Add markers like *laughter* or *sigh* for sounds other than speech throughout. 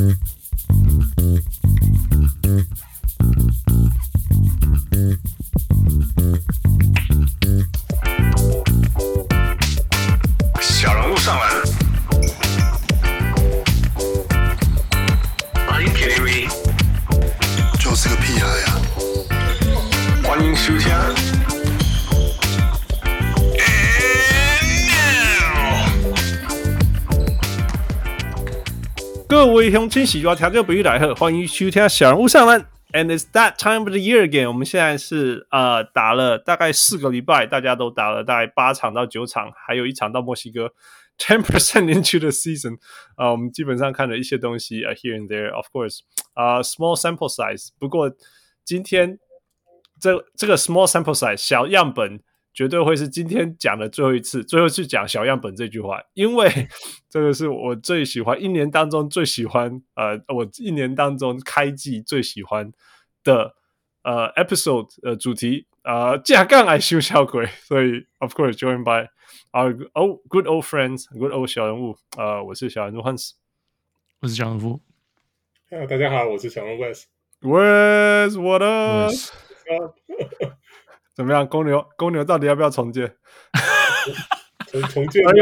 Mm-hmm. 各位乡亲喜欢调教比喻来，欢迎收听小人物上篮。And it's that time of the year again。我们现在是呃打了大概四个礼拜，大家都打了大概八场到九场，还有一场到墨西哥。Ten percent into the season，啊、呃，我们基本上看了一些东西啊、，here and there，of course，啊、，small sample size。不过今天这这个 small sample size 小样本。绝对会是今天讲的最后一次，最后一次讲小样本这句话，因为 *laughs* 这个是我最喜欢一年当中最喜欢，呃，我一年当中开季最喜欢的呃 episode 呃主题呃架杠爱修小鬼，所以 of course joined by our old good old friends good old 小人物，呃，我是小人物 Hans，我是小人物，Hello 大家好，我是小人物 Wes，Wes what up？怎么样？公牛，公牛到底要不要重建？重重建啊！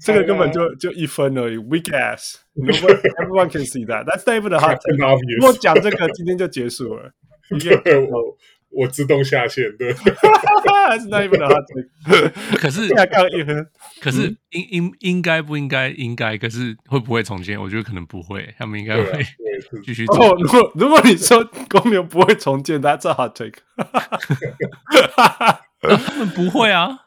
这个根本就就一分而已，weak ass，everyone can see that。That's not even a hot take。如果讲这个，今天就结束了。我我自动下线，对。That's not even a hot take。可是刚刚一分，可是应应应该不应该应该？可是会不会重建？我觉得可能不会，他们应该会继续做。哦，如果如果你说公牛不会重建，That's a hot take。他们不会啊。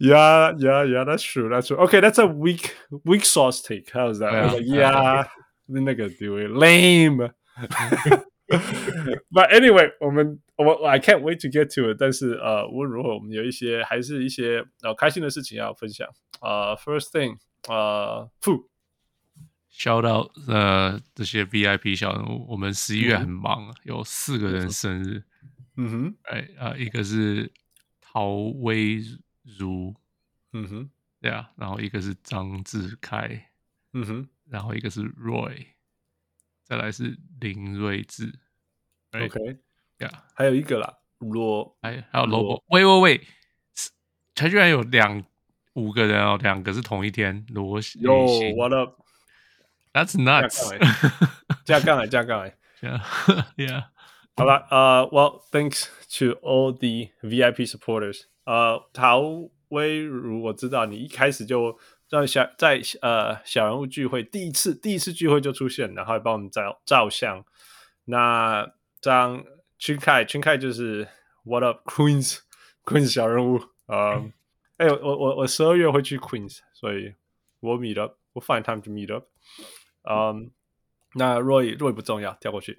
Yeah, yeah, yeah. That's true. That's true. Okay, that's a weak, weak sauce take. How's that? Yeah, like, yeah. 那个对，lame. But anyway，我们我 I can't wait to get to it。但是呃，无论如何，我们有一些还是一些呃开心的事情要分享。呃，first thing，呃，Fu shout out 呃这些 VIP 小人物。我们十一月很忙，嗯、有四个人生日。嗯哼，哎啊、呃，一个是陶威如，嗯哼，对啊，然后一个是张志开，嗯哼，然后一个是 Roy。再来是林睿智，OK，呀，还有一个啦，罗，还还有罗伯，喂喂喂，他居然有两五个人哦，两个是同一天，罗喜，Yo，what up？That's *laughs* nuts！加杠来，加杠来，Yeah，*laughs* *laughs* 好了，呃，Well，thanks to all the VIP supporters，呃，陶威如，我知道你一开始就。在小在呃小人物聚会第一次第一次聚会就出现，然后还帮我们照照相。那张群凯群凯就是 What up Queens *laughs* Queens 小人物啊！哎、呃，我我我十二月会去 Queens，所以我 meet up，我 find time to meet up。嗯，那 Roy Roy 不重要，跳过去。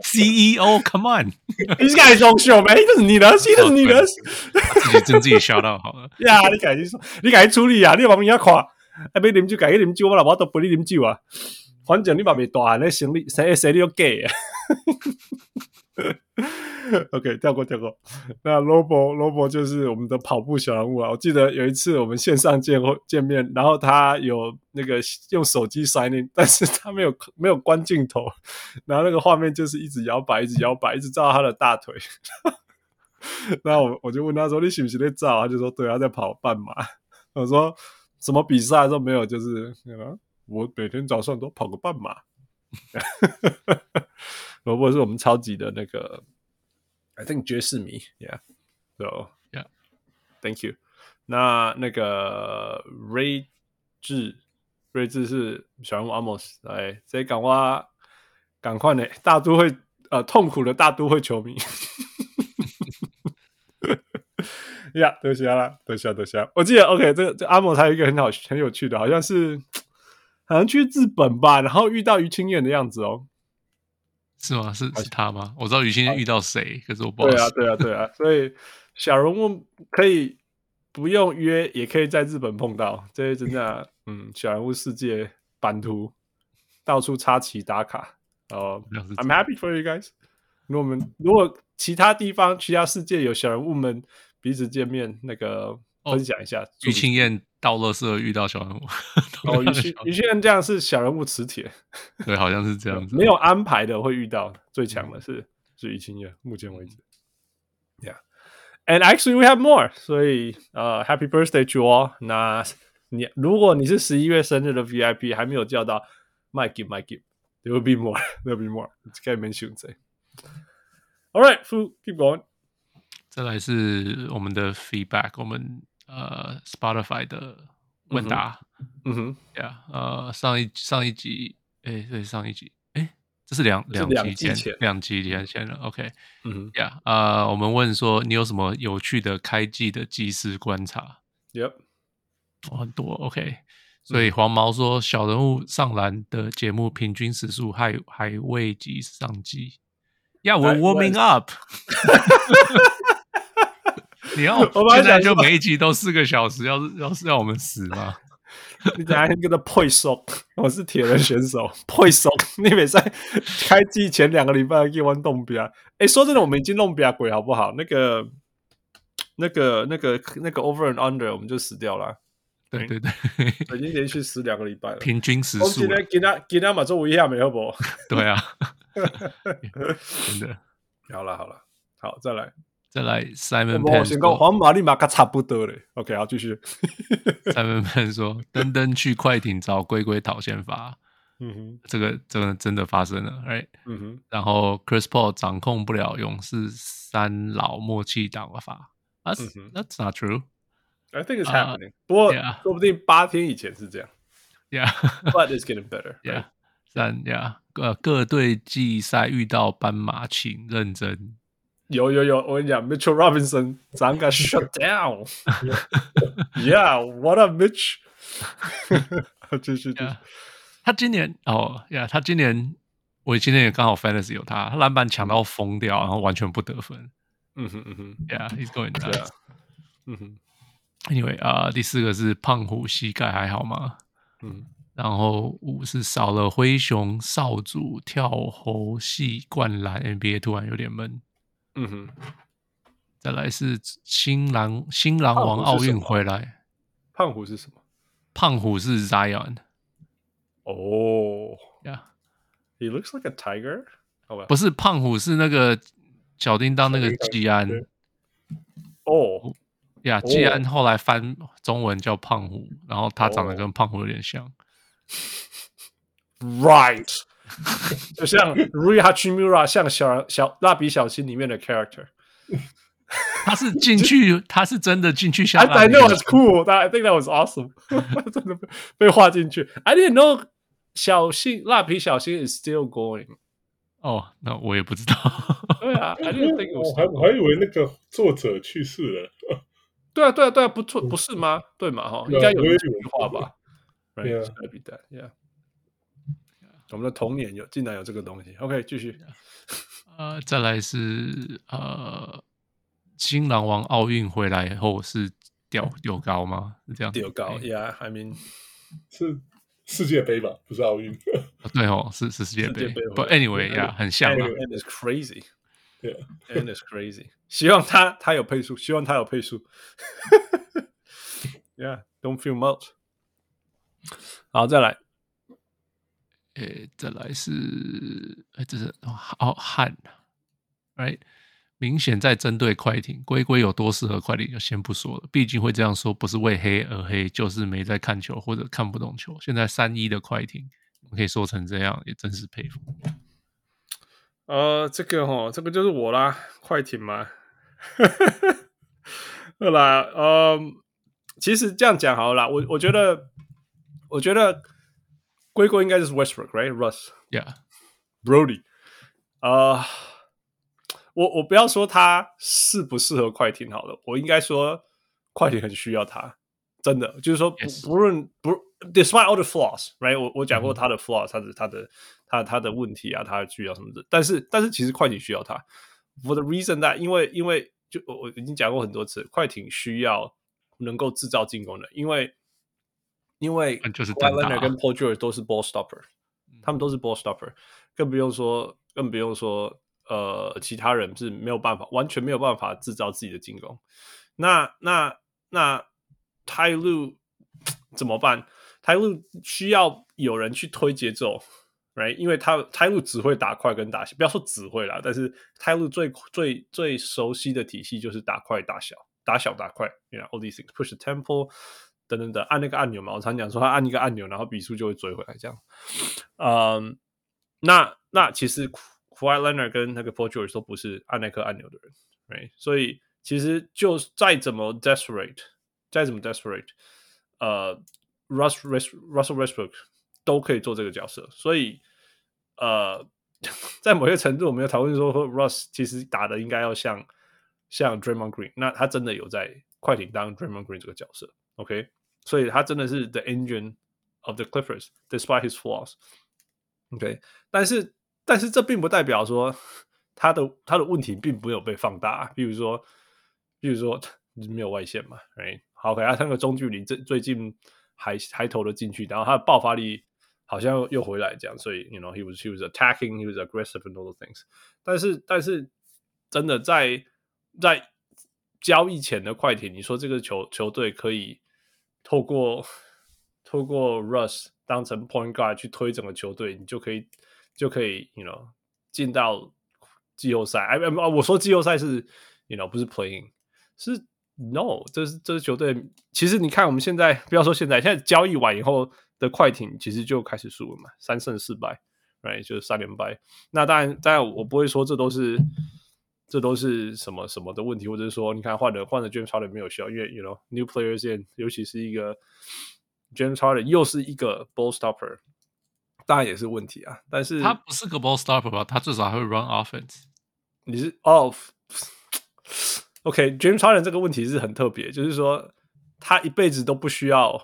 CEO，Come on，*laughs* 你是改装修没？这是你的，这是你的，自己真自己 *laughs* 笑到好了。呀，你赶紧说，你赶紧处理啊！你把人家夸，哎，别啉酒，改去啉酒，我老婆都不你啉酒啊。反正你把别大汉的行李，谁谁你都给。*laughs* OK，跳过跳过。那 Lobo Lobo 就是我们的跑步小人物啊。我记得有一次我们线上见见面，然后他有那个用手机 sign in，但是他没有没有关镜头，然后那个画面就是一直摇摆，一直摇摆，一直照他的大腿。*laughs* 然后我我就问他说：“你是不是在照？”他就说：“对，他在跑半马。”我说：“什么比赛都没有，就是我每天早上都跑个半马。”罗伯是我们超级的那个，I think 爵士迷，Yeah，So Yeah，Thank you。那那个睿智，睿智是小人物 Amos，来，这赶快赶快呢，大都会呃痛苦的大都会球迷，呀，多谢啦，多谢多谢。我记得 OK，这这 Amos 还有一个很好很有趣的，好像是好像去日本吧，然后遇到于清燕的样子哦。是吗？是是他吗？我知道于清燕遇到谁，可是我不知道。对啊，对啊，对啊。所以小人物可以不用约，也可以在日本碰到。这些真的，嗯，小人物世界版图到处插旗打卡。哦、uh,，I'm happy for you guys。如果我们如果其他地方、其他世界有小人物们彼此见面，那个分享一下。于青燕到垃圾遇到小人物，哦，于清于清燕这样是小人物磁铁，对，好像是这样子。没有安排的会遇到最强的是是于清燕，目前为止。Yeah，and actually we have more，所以呃，Happy birthday to all。那你如果你是十一月生日的 VIP 还没有叫到，might give might give，there will be more，there will be more。可以 mention 谁？All right，keep going。再来是我们的 feedback，我们呃 Spotify 的问答，嗯哼，呀、呃上一上一集，哎，对，上一集，哎，这是两两集前，两集前前了，OK，嗯哼，呀，呃，我们问说你有什么有趣的开季的即时观察？Yep，很多，OK，所以黄毛说小人物上篮的节目平均时速还还未及上季，Yeah，we're warming up。*laughs* 你要现在就每一集都四个小时，要是要是让我们死吗？你等下跟他配送，我是铁人选手，配送。你每在开季前两个礼拜给我弄比啊？哎，说真的，我们已经弄比啊鬼好不好？那个、那个、那个、那个 over and under，我们就死掉了。对对对，已经连续死两个礼拜了，平均时数。给他给他马做一下没有不？*laughs* 对啊，*laughs* 真的。好了好了，好再来。再来，Simon Pen 说：“皇马立马卡差不多嘞。”OK，好，继续。Simon Pen 说：“登登去快艇找龟龟讨先发。”嗯哼，这个这个真的发生了，Right？嗯哼。然后 Chris Paul 掌控不了勇士三老默契打法。That's、mm hmm. That's not true. I think it's happening.、Uh, 不过 yeah. 说不定八天以前是这样。Yeah，but it's getting better. Yeah，三 Yeah，各各队季赛遇到斑马，请认真。有有有，我跟你讲，Mitchell Robinson 咱个 *laughs* shut down。Yeah，what up Mitch？*laughs* 继续继续。他今年哦呀，他今年我今年也刚好 Fantasy 有他，他篮板抢到疯掉，然后完全不得分。嗯哼嗯哼，Yeah，he's going down。嗯哼。Anyway 啊，第四个是胖虎膝盖还好吗？嗯。然后五是少了灰熊少主跳猴系灌篮，NBA 突然有点闷。嗯哼，再来是新郎新郎王奥运回来，胖虎是什么？胖虎是 Zion。哦，Yeah，he looks like a tiger。不是胖虎，是那个小叮当那个季安。哦，呀，季安后来翻中文叫胖虎，然后他长得跟胖虎有点像。*laughs* Right。就像 Rui Hachimura 像小小蜡笔小新里面的 character，他是进去，他是真的进去像。I know it's cool, I think that was awesome，真的被画进去。I didn't know 小新蜡笔小新 is still going。哦，那我也不知道。对啊，I didn't think 我还我还以为那个作者去世了。对啊，对啊，对啊，不错，不是吗？对嘛，哈，应该有这句话吧？Right, gotta be that, yeah. 我们的童年有竟然有这个东西，OK，继续。呃，再来是呃，新郎王奥运回来以后是吊吊高吗？是这样？吊高，Yeah，I mean *laughs* 是世界杯吧？不是奥运。对哦，是是世界杯。But anyway，呀，很像。*laughs* And it's crazy，Yeah，And it's crazy。*laughs* 希望他他有配速，希望他有配速。Yeah，don't feel much。好，再来。诶，再来是，诶，这是好汉，right？明显在针对快艇，龟龟有多适合快艇就先不说了，毕竟会这样说不是为黑而黑，就是没在看球或者看不懂球。现在三一的快艇，可以说成这样，也真是佩服。呃，这个哈，这个就是我啦，快艇嘛。*laughs* 对啦，呃，其实这样讲好了啦，我我觉得，我觉得。龟龟应该就是 Westbrook，right？Russ，Yeah，Brody。啊，我我不要说他适不适合快艇好了，我应该说快艇很需要他，真的，就是说不不论不，despite all the flaws，right？我我讲过他的 flaws，他的他的他他的问题啊，他需要什么的，但是但是其实快艇需要他，for the reason that 因为因为就我我已经讲过很多次，快艇需要能够制造进攻的，因为。因为 Kawhi Leonard 跟 Paul George 都是 ball stopper，他们都是 ball stopper，更不用说，更不用说，呃，其他人是没有办法，完全没有办法制造自己的进攻。那、那、那泰路 *tsk* 怎么办？泰路需要有人去推节奏，right？因为他泰路只会打快跟打小，不要说只会啦，但是泰路最最最熟悉的体系就是打快打小，打小打快，you know all these things push the tempo 等等等，按那个按钮嘛。我常讲说他按一个按钮，然后比数就会追回来这样。嗯，那那其实 Kawhi Leonard 跟那个 Paul George 都不是按那颗按钮的人，right？所以其实就再怎么 desperate，再怎么 desperate，呃。Russ Russ Russell Westbrook 都可以做这个角色，所以呃，*laughs* 在某些程度，我们有讨论说，Russ 其实打的应该要像像 Draymond Green，那他真的有在快艇当 Draymond Green 这个角色，OK，所以他真的是 the engine of the Clippers，despite his flaws，OK，但是但是这并不代表说他的他的问题并没有被放大，比如说比如说没有外线嘛，right？好，给他那个中距离，最最近。还还投了进去，然后他的爆发力好像又回来，这样，所以，you know，he was he was attacking, he was aggressive and all the things。但是，但是真的在在交易前的快艇，你说这个球球队可以透过透过 Russ 当成 point guard 去推整个球队，你就可以就可以，you know，进到季后赛。哎啊，我说季后赛是，you know，不是 playing，是。No，这是这支球队。其实你看，我们现在不要说现在，现在交易完以后的快艇，其实就开始输了嘛，三胜四败，right，就是三连败。那当然，当然我不会说这都是这都是什么什么的问题，或者是说，你看换了换了 James Harden 没有效，因为 you know new players in，尤其是一个 James Harden 又是一个 ball stopper，当然也是问题啊。但是他不是个 ball stopper 吧？他至少还会 run offense。你是 off。OK，James Harden 这个问题是很特别，就是说他一辈子都不需要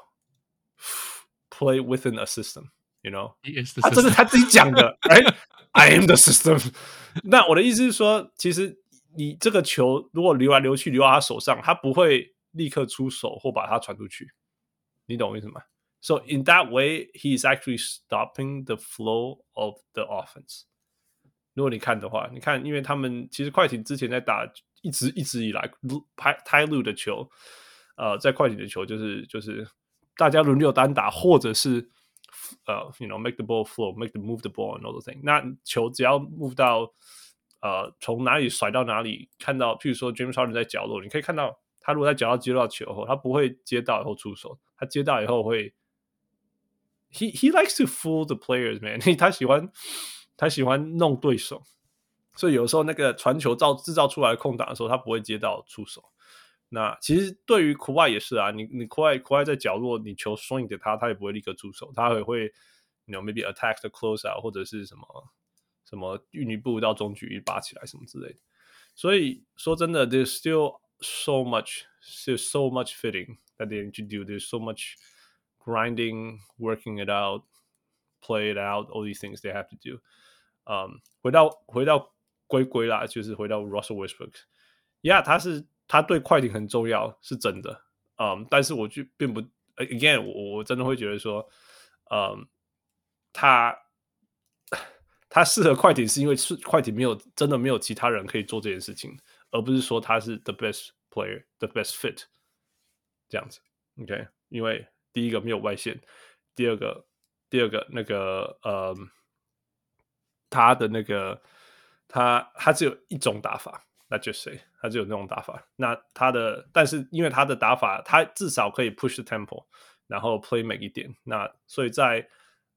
play within a system，you know，他这是他自己讲的 I am the system。*laughs* 那我的意思是说，其实你这个球如果流来流去流到他手上，他不会立刻出手或把它传出去，你懂我意思吗？So in that way, he is actually stopping the flow of the offense。如果你看的话，你看，因为他们其实快艇之前在打。一直一直以来，拍泰路的球，呃，在快艇的球就是就是大家轮流单打，或者是 呃，you know，make the ball flow，make the move the ball and all the thing。那球只要 move 到呃，从哪里甩到哪里，看到，譬如说 James Harden 在角落，你可以看到他如果在角落接到球后，他不会接到以后出手，他接到以后会，he he likes to fool the players man，他喜欢他喜欢弄对手。所以有时候那个传球造制造出来的空档的时候，他不会接到出手。 *laughs* 那其实对于库外也是啊，你你库外库外在角落，你球送给他，他也不会立刻出手，他也会，you know maybe attack the closeout 或者是什么什么运一步到中距一拔起来什么之类的。所以说真的，there's still so much, there's so much fitting that they need to do. There's so much grinding, working it out, play it out, all these things they have to do. 嗯，回到回到。归归啦，就是回到 Russell Westbrook，Yeah，他是 他对快艇很重要，是真的，嗯，但是我就并不，Again，我我真的会觉得说，嗯，他他适合快艇是因为是快艇没有真的没有其他人可以做这件事情，而不是说他是 the best player，the best fit 这样子，OK，因为第一个没有外线，第二个第二个那个呃、嗯，他的那个。他他只有一种打法，那就谁？他只有那种打法。那他的，但是因为他的打法，他至少可以 push the tempo，然后 play 慢一点。那所以在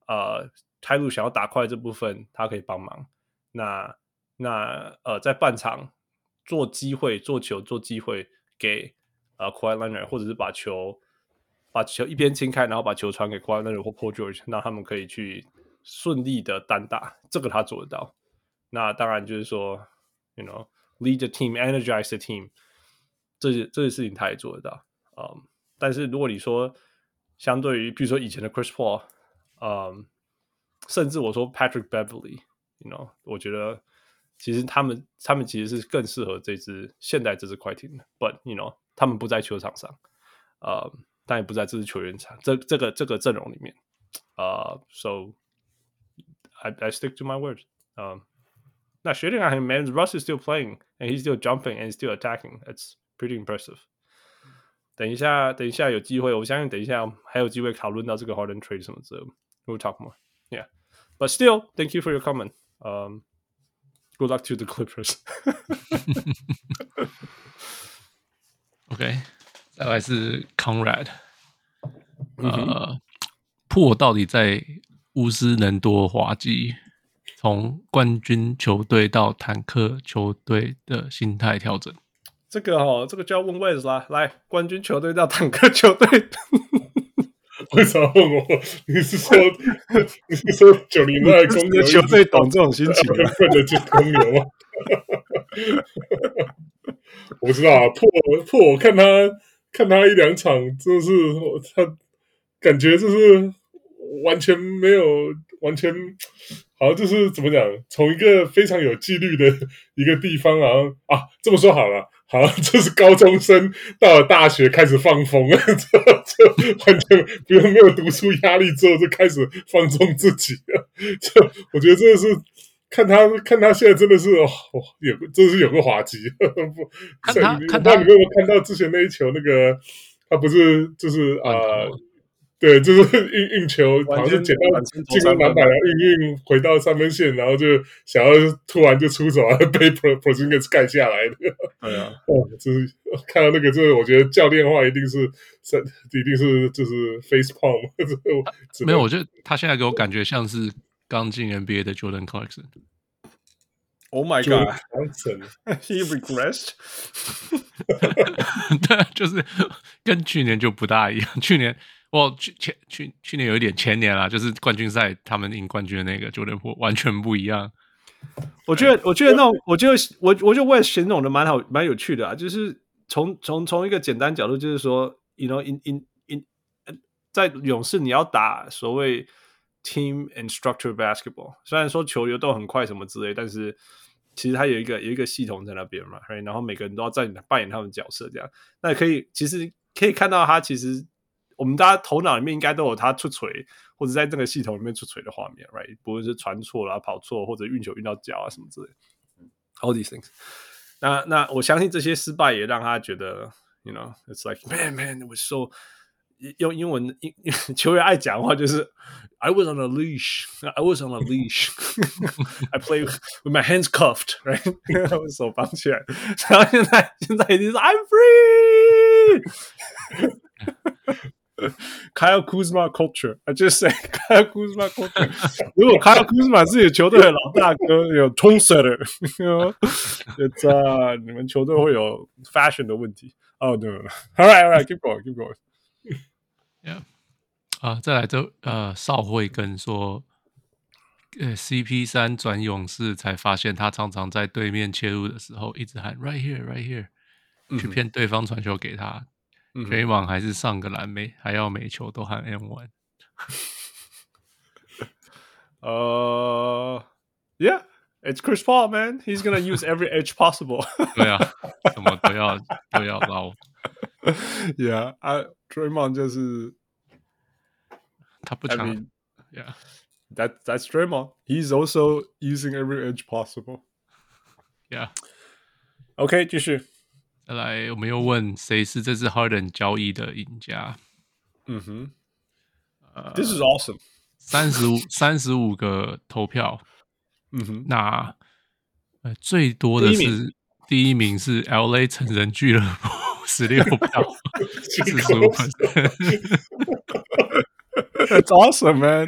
呃，开路想要打快这部分，他可以帮忙。那那呃，在半场做机会、做球、做机会给呃 quiet Leonard，或者是把球把球一边清开，然后把球传给 quiet Leonard 或 Paul George，那他们可以去顺利的单打。这个他做得到。那当然就是说，you know know，lead the team，energize the team，这些这些事情他也做得到。嗯、um，但是如果你说相对于，比如说以前的 Chris Paul，嗯、um，甚至我说 Patrick Beverly，you know，我觉得其实他们他们其实是更适合这支现在这支快艇的。But you know，他们不在球场上，呃、um，但也不在这支球员场这这个这个阵容里面。呃、uh，so I I stick to my word，嗯、 um。那 shooting on him, man, Russ is still playing and he's still jumping and he's still attacking. It's pretty impressive. 等一下，等一下有机会，我相信等一下还有机会讨论到这个 Harden trade 什么之类的。We'll talk more. Yeah, but still, thank you for your comment. Um, good luck to the Clippers. *laughs* OK，*laughs* 再来是 Conrad。呃，破到底在巫师能多滑稽？ 从冠军球队到坦克球队的心态调整。这个哦，这个就要问 Wes 啦。来，冠军球队到坦克球队，*laughs* 为啥问我？你是说 *laughs* 你是说九零代公牛球队懂这种心情吗？分得进公牛吗？我不知道啊，破破，我看他看他一两场，真的是他感觉就是完全没有完全。好，就是怎么讲？从一个非常有纪律的一个地方，然后啊，这么说好了，好，这是高中生到了大学开始放风了，就 *laughs* 就完全不用没有读书压力之后就开始放纵自己了。这我觉得真的是看他看他现在真的是哦，有真的是有个滑稽。看他 *laughs* 你看他，你有没有看到之前那一球？那个他不是就是啊。呃对，就是运运球，好像是捡到进攻篮板，然后运运回到三分线，然后就想要突然就出手，*laughs* 被 Porzingis 盖下来的。对啊，*laughs* 哦，就是看到那个，就是我觉得教练的话一定是，一定是就是 face palm。没有，我觉得他现在给我感觉像是刚进 NBA 的 Jordan Clarkson。Oh my God，he *laughs* regressed。对，就是跟去年就不大一样，去年。我去前去去年有一点前年啦，就是冠军赛他们赢冠军的那个九连破完全不一样。我觉得我觉得那，我觉得我我就我也形容的蛮好蛮有趣的啊，就是从从从一个简单角度，就是说，you know in in in 在勇士你要打所谓 team and structure basketball，虽然说球流动很快什么之类，但是其实它有一个有一个系统在那边嘛，right? 然后每个人都要在扮演他们角色这样，那可以其实可以看到他其实。我们大家头脑里面应该都有他出锤，或者在这个系统里面出锤的画面，right？不论是传错了、跑错，或者运球运到脚啊什么之类，all these things 那。那我相信这些失败也让他觉得，you know，it's like man man it was so 用英文英球员爱讲的话就是 I was on a leash，I was on a leash，I play with my hands cuffed，right？我手绑起来，然后现在现在已经是 I'm free。Kyle Kuzma culture，I just say Kyle Kuzma culture。如果 Kyle Kuzma 是自己球队的老大哥，有 tone setter，这你们球队会有 fashion 的问题。哦，对了，All right，All right，keep going，keep going。Yeah，啊，再来这呃，邵慧跟说，呃，CP 三转勇士才发现，他常常在对面切入的时候一直喊 right here，right here，去骗对方传球给他。黑网还是上个篮没，还要每球都喊 M one。呃、uh,，Yeah，it's *laughs* Chris Paul, man. He's gonna use every *laughs* edge possible. 对啊，什么都要都要捞。Yeah，*laughs* 啊、uh,，Draymond 就是他不强。I mean, yeah，that that's Draymond. He's also using every edge possible. Yeah. OK，继续。 来，我们又问谁是这次 Harden 交易的赢家？嗯哼，呃，This is awesome。三十五三十五个投票，嗯哼，那呃最多的是第一名是 LA 成人俱乐部十六票，四十五分。That's awesome, man！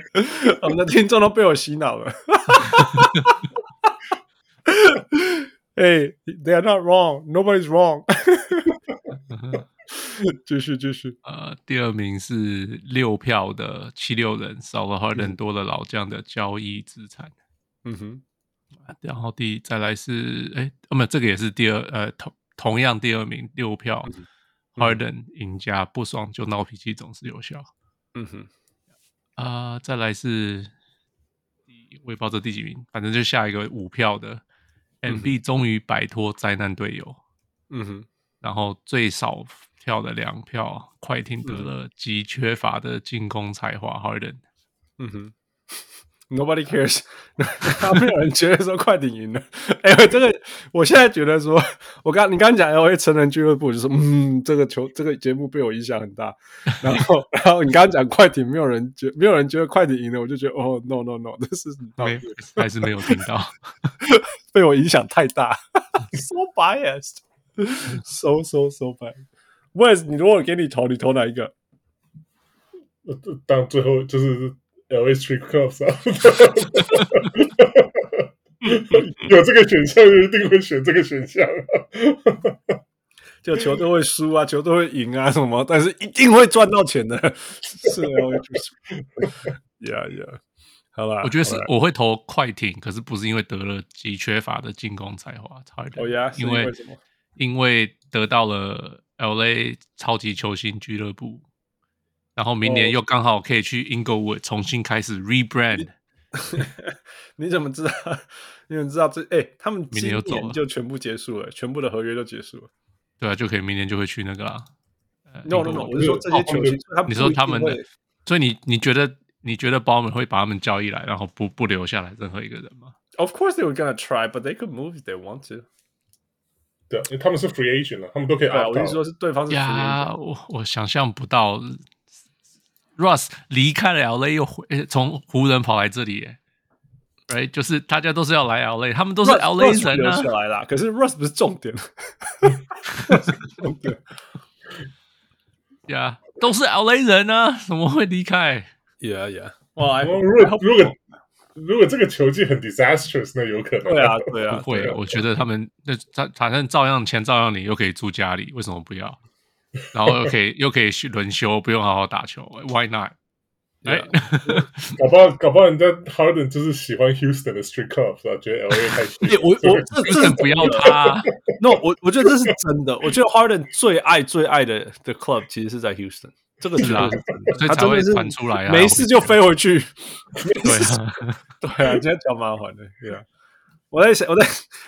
我们的听众都被我洗脑了。*laughs* Hey, they are not wrong. Nobody's wrong. *laughs* 继续继续。呃，第二名是六票的七六人，少了 Harden 多了老将的交易资产。嗯哼。然后第再来是，哎，哦，没有，这个也是第二，呃，同同样第二名六票、嗯、Harden 赢家，不爽就闹脾气总是有效。嗯哼。啊、呃，再来是，我也不知道这第几名，反正就下一个五票的。Embiid 终于摆脱灾难队友，嗯哼，然后最少票的两票，快艇得了极缺乏的进攻才华，Harden，嗯哼，Nobody cares，*laughs* 没有人觉得说快艇赢了。*laughs* 哎、欸，这个我现在觉得说，我刚你刚刚讲 LA 成人俱乐部，就是嗯，这个球这个节目被我影响很大。*laughs* 然后，然后你刚刚讲快艇，没有人觉没有人觉得快艇赢了，我就觉得哦，no no no，这是没还是没有听到，被我影响太大，so biased，so so so bad。Wes，你如果给你投，你投哪一个？当最后就是 LA Street Clubs 啊，有这个选项就一定会选这个选项啊。就球队会输啊，球队会赢啊，什么，但是一定会赚到钱的。是 LA Yeah, yeah。好吧，我觉得是我会投快艇，可是不是因为得了极缺乏的进攻才华，差一点。哦呀，因为因为得到了 LA 超级球星俱乐部。然后明年又刚好可以去 Inglewood 重新开始 rebrand。*laughs* 你怎么知道？你怎么知道这？哎、欸，他们明年就全部结束了，全部的合约都结束了。对啊，就可以明年就会去那个啦。No no no，我是说这些球星，哦、你说他们的，所以你你觉得你觉得 Ballmer 会把他们交易来，然后不不留下来任何一个人吗？Of course they were gonna try, but they could move if they want to. 对，因为他们是 free agent 他们都可以。啊，我跟你说是对方是 free agent。我我想象不到。Russ 离开了 LA，又回从湖人跑来这里，哎，right，就是大家都是要来 LA，他们都是 LA 人啊。来了，可是 Russ 不是重点，重点，呀，都是 LA 人啊，怎么会离开？Yeah, yeah。哇，如果如果如果这个球技很 disastrous，那有可能。对啊，对啊，不会。我觉得他们那他反正照样钱照样领，又可以住家里，为什么不要？然后又可以又可以去轮休，不用好好打球，Why not？哎，*laughs* 搞不好搞不好人家 Harden 就是喜欢 Houston 的 Street Club 是吧？觉得 LA 太 *laughs* 小。我我这这不要他。No，我我觉得这是真的。我觉得 Harden 最爱最爱的的 club 其实是在 Houston，这个是啊，所以才会传出来啊。没事就飞回去。*laughs* 对啊，对啊，今天讲麻烦的。对啊，我在想，我在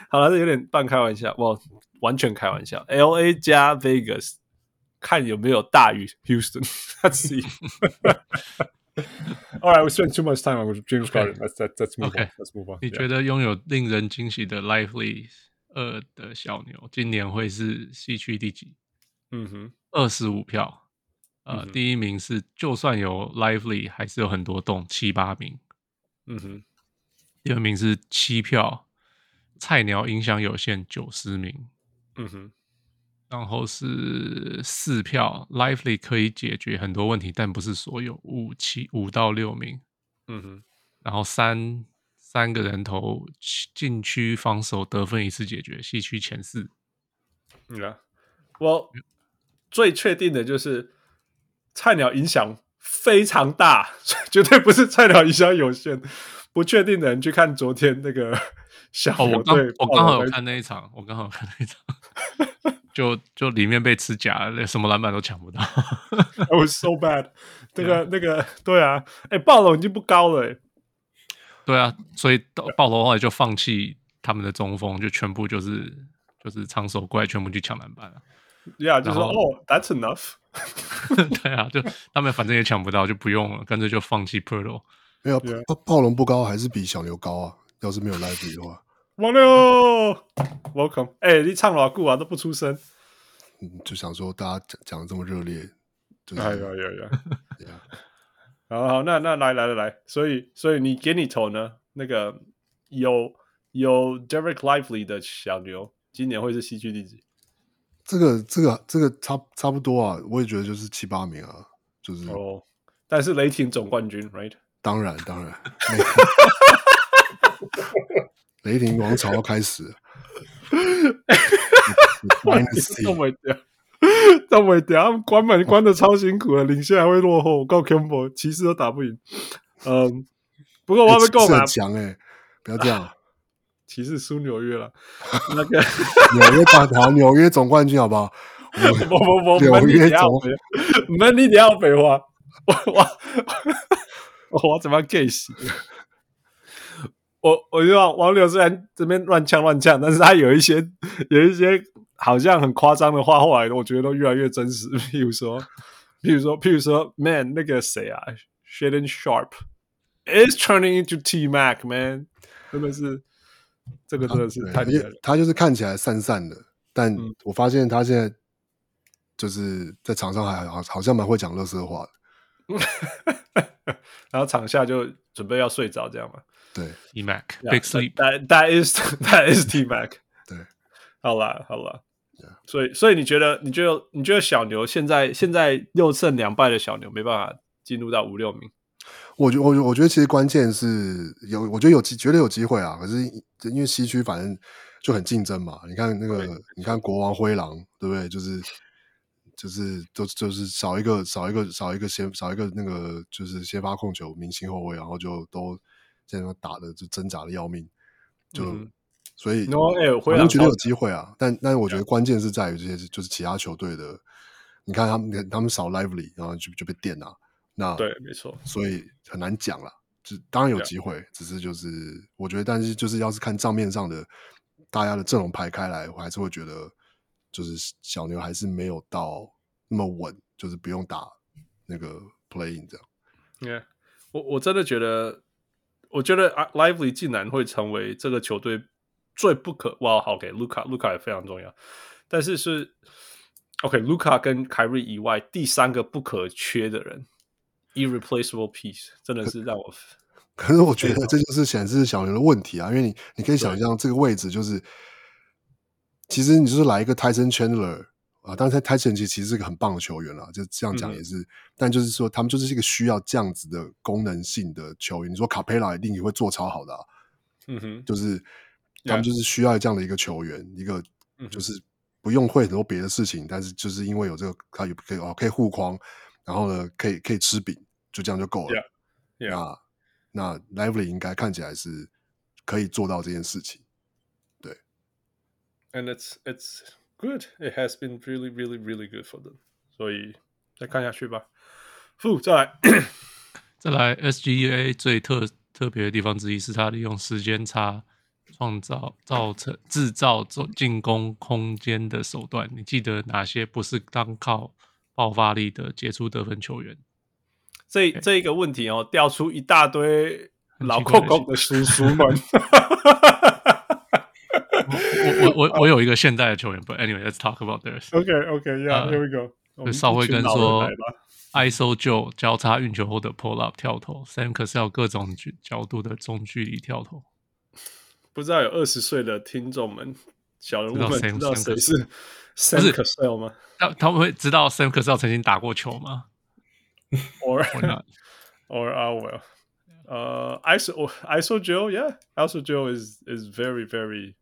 好了，这有点半开玩笑，我完全开玩笑。LA 加 Vegas。看有没有大于 Houston。Let's see. All right, we spent too much time on James Harden. Let's let's move on. Let's move on. 你觉得拥有令人惊喜的 Lively 二的小牛，今年会是西区第几？嗯哼，二十五票。呃，第一名是就算有 Lively，还是有很多洞，七八名。嗯哼，第二名是七票，菜鸟影响有限，九十名。嗯哼。然后是四票，Lively 可以解决很多问题，但不是所有。五七五到六名，嗯哼。然后三三个人头禁区防守得分一次解决，西区前四。嗯啊，我最确定的就是菜鸟影响非常大，*laughs* 绝对不是菜鸟影响有限。不确定的人去看昨天那个 *laughs* 小牛队，哦，我刚我刚好有看那一场，我刚好有看那一场。*laughs* 就就里面被吃假，什么篮板都抢不到。It was *laughs* so bad。*laughs* 那个那个，对啊，哎，暴龙已经不高了，哎。对啊，所以暴龙后来就放弃他们的中锋，就全部就是就是长手怪，全部去抢篮板了。Yeah，就说哦，That's enough。*laughs* 对啊，就他们反正也抢不到，就不用了，干脆就放弃 Poeltl。没有暴暴龙不高，还是比小牛高啊？要是没有 Lively 的话。王六，Welcome！哎、欸，你唱老歌啊，都不出声。嗯，就想说大家讲讲的这么热烈，就是、哎呀呀呀！好好，那那来来来来，所以所以你给你投呢？那个有有 Derek Lively 的小牛，今年会是西区第几？这个这个这个差差不多啊，我也觉得就是七八名啊，就是哦。但是雷霆总冠军，Right？当然当然。*laughs* 雷霆王朝要开始了，都没掉，都没掉，他们关门关的超辛苦的，领先还会落后，我告 Campbell 骑士都打不赢。嗯，不过我还没够嘛，强哎，不要这样，骑士输纽约了，那个纽约打团，纽约总冠军好不好？不不不，纽约总，你们你点要废话，我我我怎么 gay 死？我我就王柳虽然这边乱呛乱呛，但是他有一些有一些好像很夸张的话，后来我觉得都越来越真实。*laughs* 譬如说，譬如说，譬如说，Man 那个谁啊，Shaedon Sharpe，is turning into T Mac man，真的是这个真的是太厉害了。他就是看起来散散的，但我发现他现在就是在场上还好好像蛮会讲乐色话的。*laughs* 然后场下就准备要睡着，这样嘛？对，T Mac Big Sleep。That that is *laughs* that is T Mac。*laughs* 对，好了好了，所以所以你觉得你觉得你觉得小牛现在现在六胜两败的小牛没办法进入到五六名？我觉我我觉得其实关键是有，我觉得有机绝对有机会啊。可是因为西区反正就很竞争嘛，你看那个你看国王灰狼对不对？就是。就是都就是少一个少一个少一个先少一个那个就是先发控球明星后卫，然后就都在那打的就挣扎的要命，就、嗯、所以我们觉得有机会啊。但但是我觉得关键是在于这些就是其他球队的，你看他们他们少 lively，然后就就被电了。那对，没错，所以很难讲了。就当然有机会，只是就是我觉得，但是就是要是看账面上的大家的阵容排开来，我还是会觉得。就是小牛还是没有到那么稳，就是不用打那个 playing 这样。Yeah，我我真的觉得，我觉得啊 Lively 竟然会成为这个球队最不可哇，好给卢卡，卢卡也非常重要，但是是 OK，卢卡跟凯瑞以外第三个不可缺的人，irreplaceable piece，真的是让我。可是我觉得这就是显示小牛的问题啊，因为你你可以想象这个位置就是。其实你就是来一个 Tyson Chandler 啊，当然 Tyson 其实是个很棒的球员啦，就这样讲也是。嗯、但就是说，他们就是一个需要这样子的功能性的球员。你说卡佩拉一定也会做超好的、啊，嗯哼，就是他们就是需要这样的一个球员.一个就是不用会很多别的事情，但是就是因为有这个，他也可以哦，可以护框，然后呢，可以可以吃饼，就这样就够了。Yeah. 那那 Lively 应该看起来是可以做到这件事情。对 And it's it's good. It has been really, really, really good for them. 所以再看下去吧。负再来，*coughs* 再来。SGA 最特特别的地方之一是，它利用时间差创造造成制造进攻空间的手段。你记得哪些不是单靠爆发力的杰出得分球员？这.这一个问题哦，调出一大堆老扣扣的叔叔们。*laughs* 我我有一个现代的球员，But anyway，let's talk about this. OK OK，Yeah，here we go。邵慧跟说，ISO Joe 交叉运球后的 pull up 跳投，Sam 可是要各种角度的中距离跳投。不知道有二十岁的听众们，小人物们知道谁是 Sam Cassell 吗？他他们会知道 Sam Cassell 曾经打过球吗？Or or I will。呃，ISO ISO Joe，Yeah，ISO Joe is is very very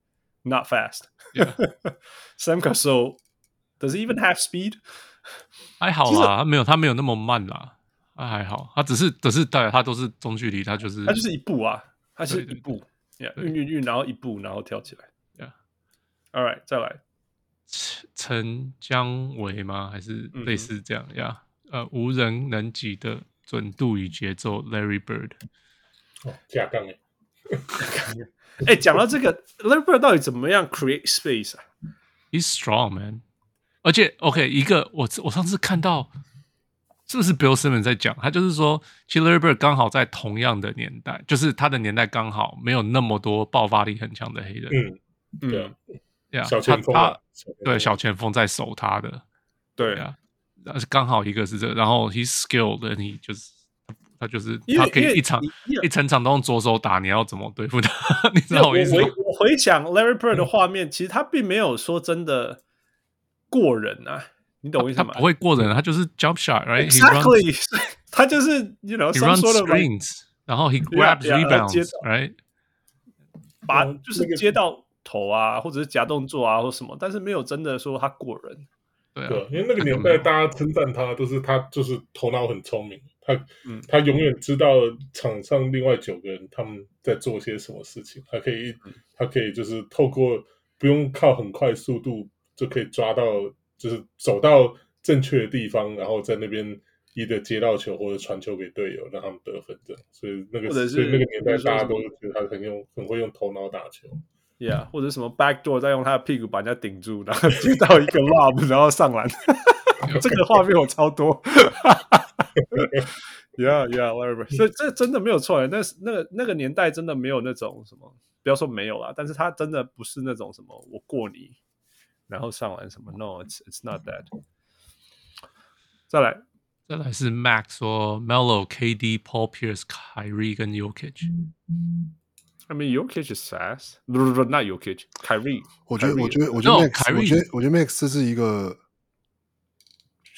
Not fast. Yeah. *laughs* Sam Cassell does he even have speed? 还好啦，他没有他没有那么慢啦，他还好，他只是只是对，他都是中距离，他就是他就是一步啊，他是一步，Yeah，运运运，然后一步，然后跳起来，Yeah，All right，再来，陈江维吗？还是类似这样呀？呃，无人能及的准度与节奏，Larry Bird，哦，架杠诶。*laughs* *laughs* *laughs* 哎，讲到这个，Larry Bird 到底怎么样 create space 啊？He's strong man，而且 OK，一个我我上次看到，是不是 Bill Simmons 在讲？他就是说，其实 Larry Bird 刚好在同样的年代，就是他的年代刚好没有那么多爆发力很强的黑人。嗯嗯，对啊，小前锋他对小前锋在守他的，对啊，但是刚好一个是这个，然后 He's skilled，and he 就是。他就是他可以一场一整场都用左手打，你要怎么对付他？*laughs* 你知道我意思吗？我回想 Larry Bird 的画面，其实他并没有说真的过人啊，你懂我意思吗？他不会过人，他就是 jump shot，right？Exactly，*laughs* 他就是 you know，he runs screens，然后 he grabs rebounds，right？把就是接到头啊，或者是假动作啊，或什么，但是没有真的说他过人。对，因为那个年代大家称赞他都是他就是头脑很聪明。他，嗯，他永远知道场上另外九个人他们在做些什么事情，他可以，他可以就是透过不用靠很快速度就可以抓到，就是走到正确的地方，然后在那边一个接到球或者传球给队友，让他们得分这样。所以那个，所以那个年代大家都觉得他很用，很会用头脑打球。Yeah，或者什么 backdoor 再用他的屁股把人家顶住，然后接到一个 lob，然后上篮。这个画面我超多。Yeah, yeah, whatever。所以这真的没有错。但是那个那个年代真的没有那种什么，不要说没有啦，但是他真的不是那种什么我过你，然后上完什么。No，it's it's not that。再来，再来是 Max 说 Melo、KD、Paul Pierce、Kyrie 跟 Yokich。I mean Yokich is sass，不不不，not Yokich，Kyrie。我觉得，我觉得，我觉得 Max，我觉得，我觉得 Max 这是一个。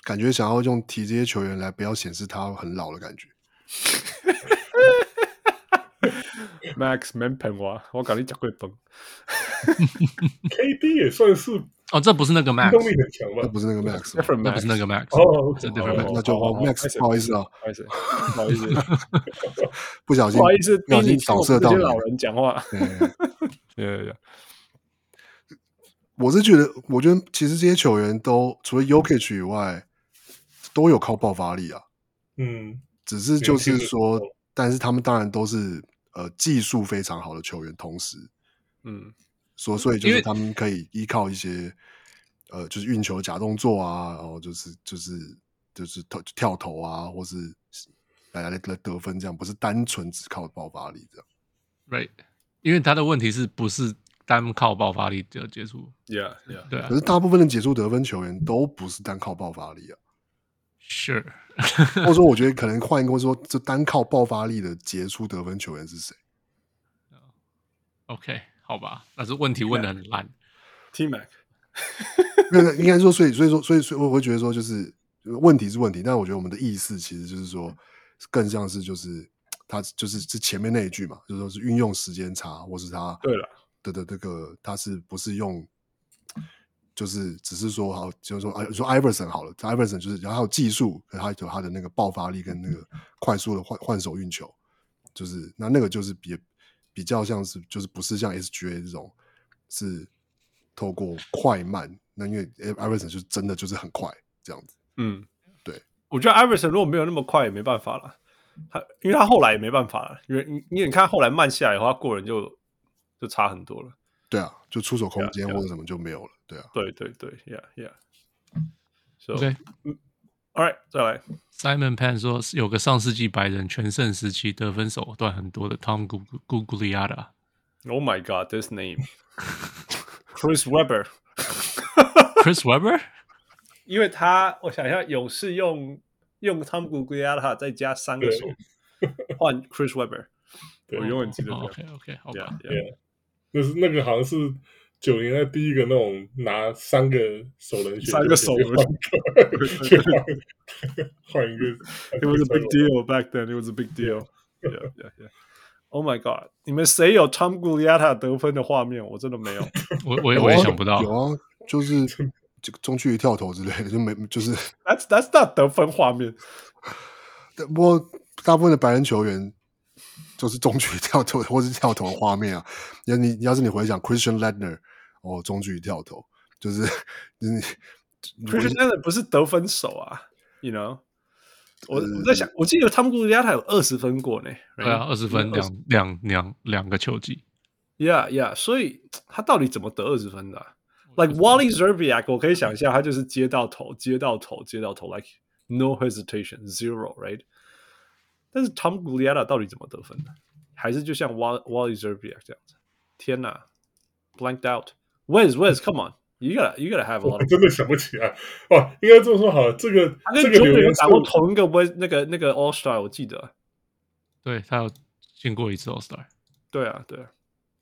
感觉想要用提这些球员来不要显示他很老的感觉。*laughs* Max Man 喷我，我搞你脚会崩。KD 也算是哦，这不是那个 Max，动力很强吧？这不是那个 Max，这不是那个 Max。哦，这 different Max，那就 Max，不好意思啊，不好意思，*laughs* 不好意思，不小心，不好意思，不小心扫射到老人讲话。*laughs* 我是觉得，我觉得其实这些球员都除了 Jokic 以外。都有靠爆发力啊，嗯，只是就是说，但是他们当然都是呃技术非常好的球员，同时，嗯，所所以就是他们可以依靠一些呃就是运球假动作啊，然后就是就是就是跳跳投啊，或是来来来得分这样，不是单纯只靠爆发力这样，right？因为他的问题是不是单靠爆发力的结束？Yeah, yeah，对啊。可是大部分的结束得分球员都不是单靠爆发力啊。Sure，*laughs* 或者说，我觉得可能换一个说，这单靠爆发力的杰出得分球员是谁？OK，好吧，那是问题问的很烂。T Mac，*laughs* 那应该说，所以，所以说，所以，所以我会觉得说，就是问题是问题，但我觉得我们的意思其实就是说，更像是就是他就是是前面那一句嘛，就是说是运用时间差，或是他对了的的这个他是不是用。就是只是说好，就是说啊，说 Iverson 好了，Iverson 就是然后还有技术，可他有他的那个爆发力跟那个快速的换换手运球，就是那那个就是比比较像是就是不是像 SGA 这种是透过快慢，那因为 Iverson 就真的就是很快这样子。嗯，对，我觉得 Iverson 如果没有那么快也没办法了，他因为他后来也没办法了，因为你你看后来慢下来的话，过人就就差很多了。对啊，就出手空间或者什么就没有了。对啊，对对对，Yeah Yeah。OK，嗯，All right，再来。Simon Pan 说有个上世纪白人全盛时期得分手段很多的 Tom Gugliotta。Oh my God，this name，Chris Webber。Chris Webber？因为他，我想一下，勇士用用 Tom Gugliotta 再加三个手换 Chris Webber，我永远记得。OK OK，好吧。那是那个好像是九零年代第一个那种拿三个手人选，三个手人换一个。*laughs* It was a big deal back then. It was a big deal. Yeah, yeah, yeah. Oh my god！你们谁有 Tom Gugliotta 得分的画面？我真的没有。*laughs* 我我我也想不到。有啊，就是中距离跳投之类的，就没就是 *laughs* That's that's not 得分画面。不过大部分的白人球员。就是中距离跳投或是跳投的画面啊！你你要是你回想 Christian Laettner 哦，中距离跳投就是你 Christian Laettner 不是得分手啊，You know？我我在想，我记得他们国家他有二十分过呢，对啊，二十分两两两两个球季，Yeah Yeah，所以他到底怎么得二十分的？Like Wally Szczerbiak，我可以想一下，他就是接到头，接到头，接到头，Like no hesitation，zero，right？但是 Tom Gugliotta 到底怎么得分的？还是就像 Wally Szczerbiak 这样子？天哪，blanked out！Where's Where's？Come on！You gotta You gotta have a lot。我真的想不起来。哇，应该这么说好了，这个他跟 Jordan 打过同一个 *laughs* w 那个那个 All Star，我记得。对，他有进过一次 All Star。对啊，对啊。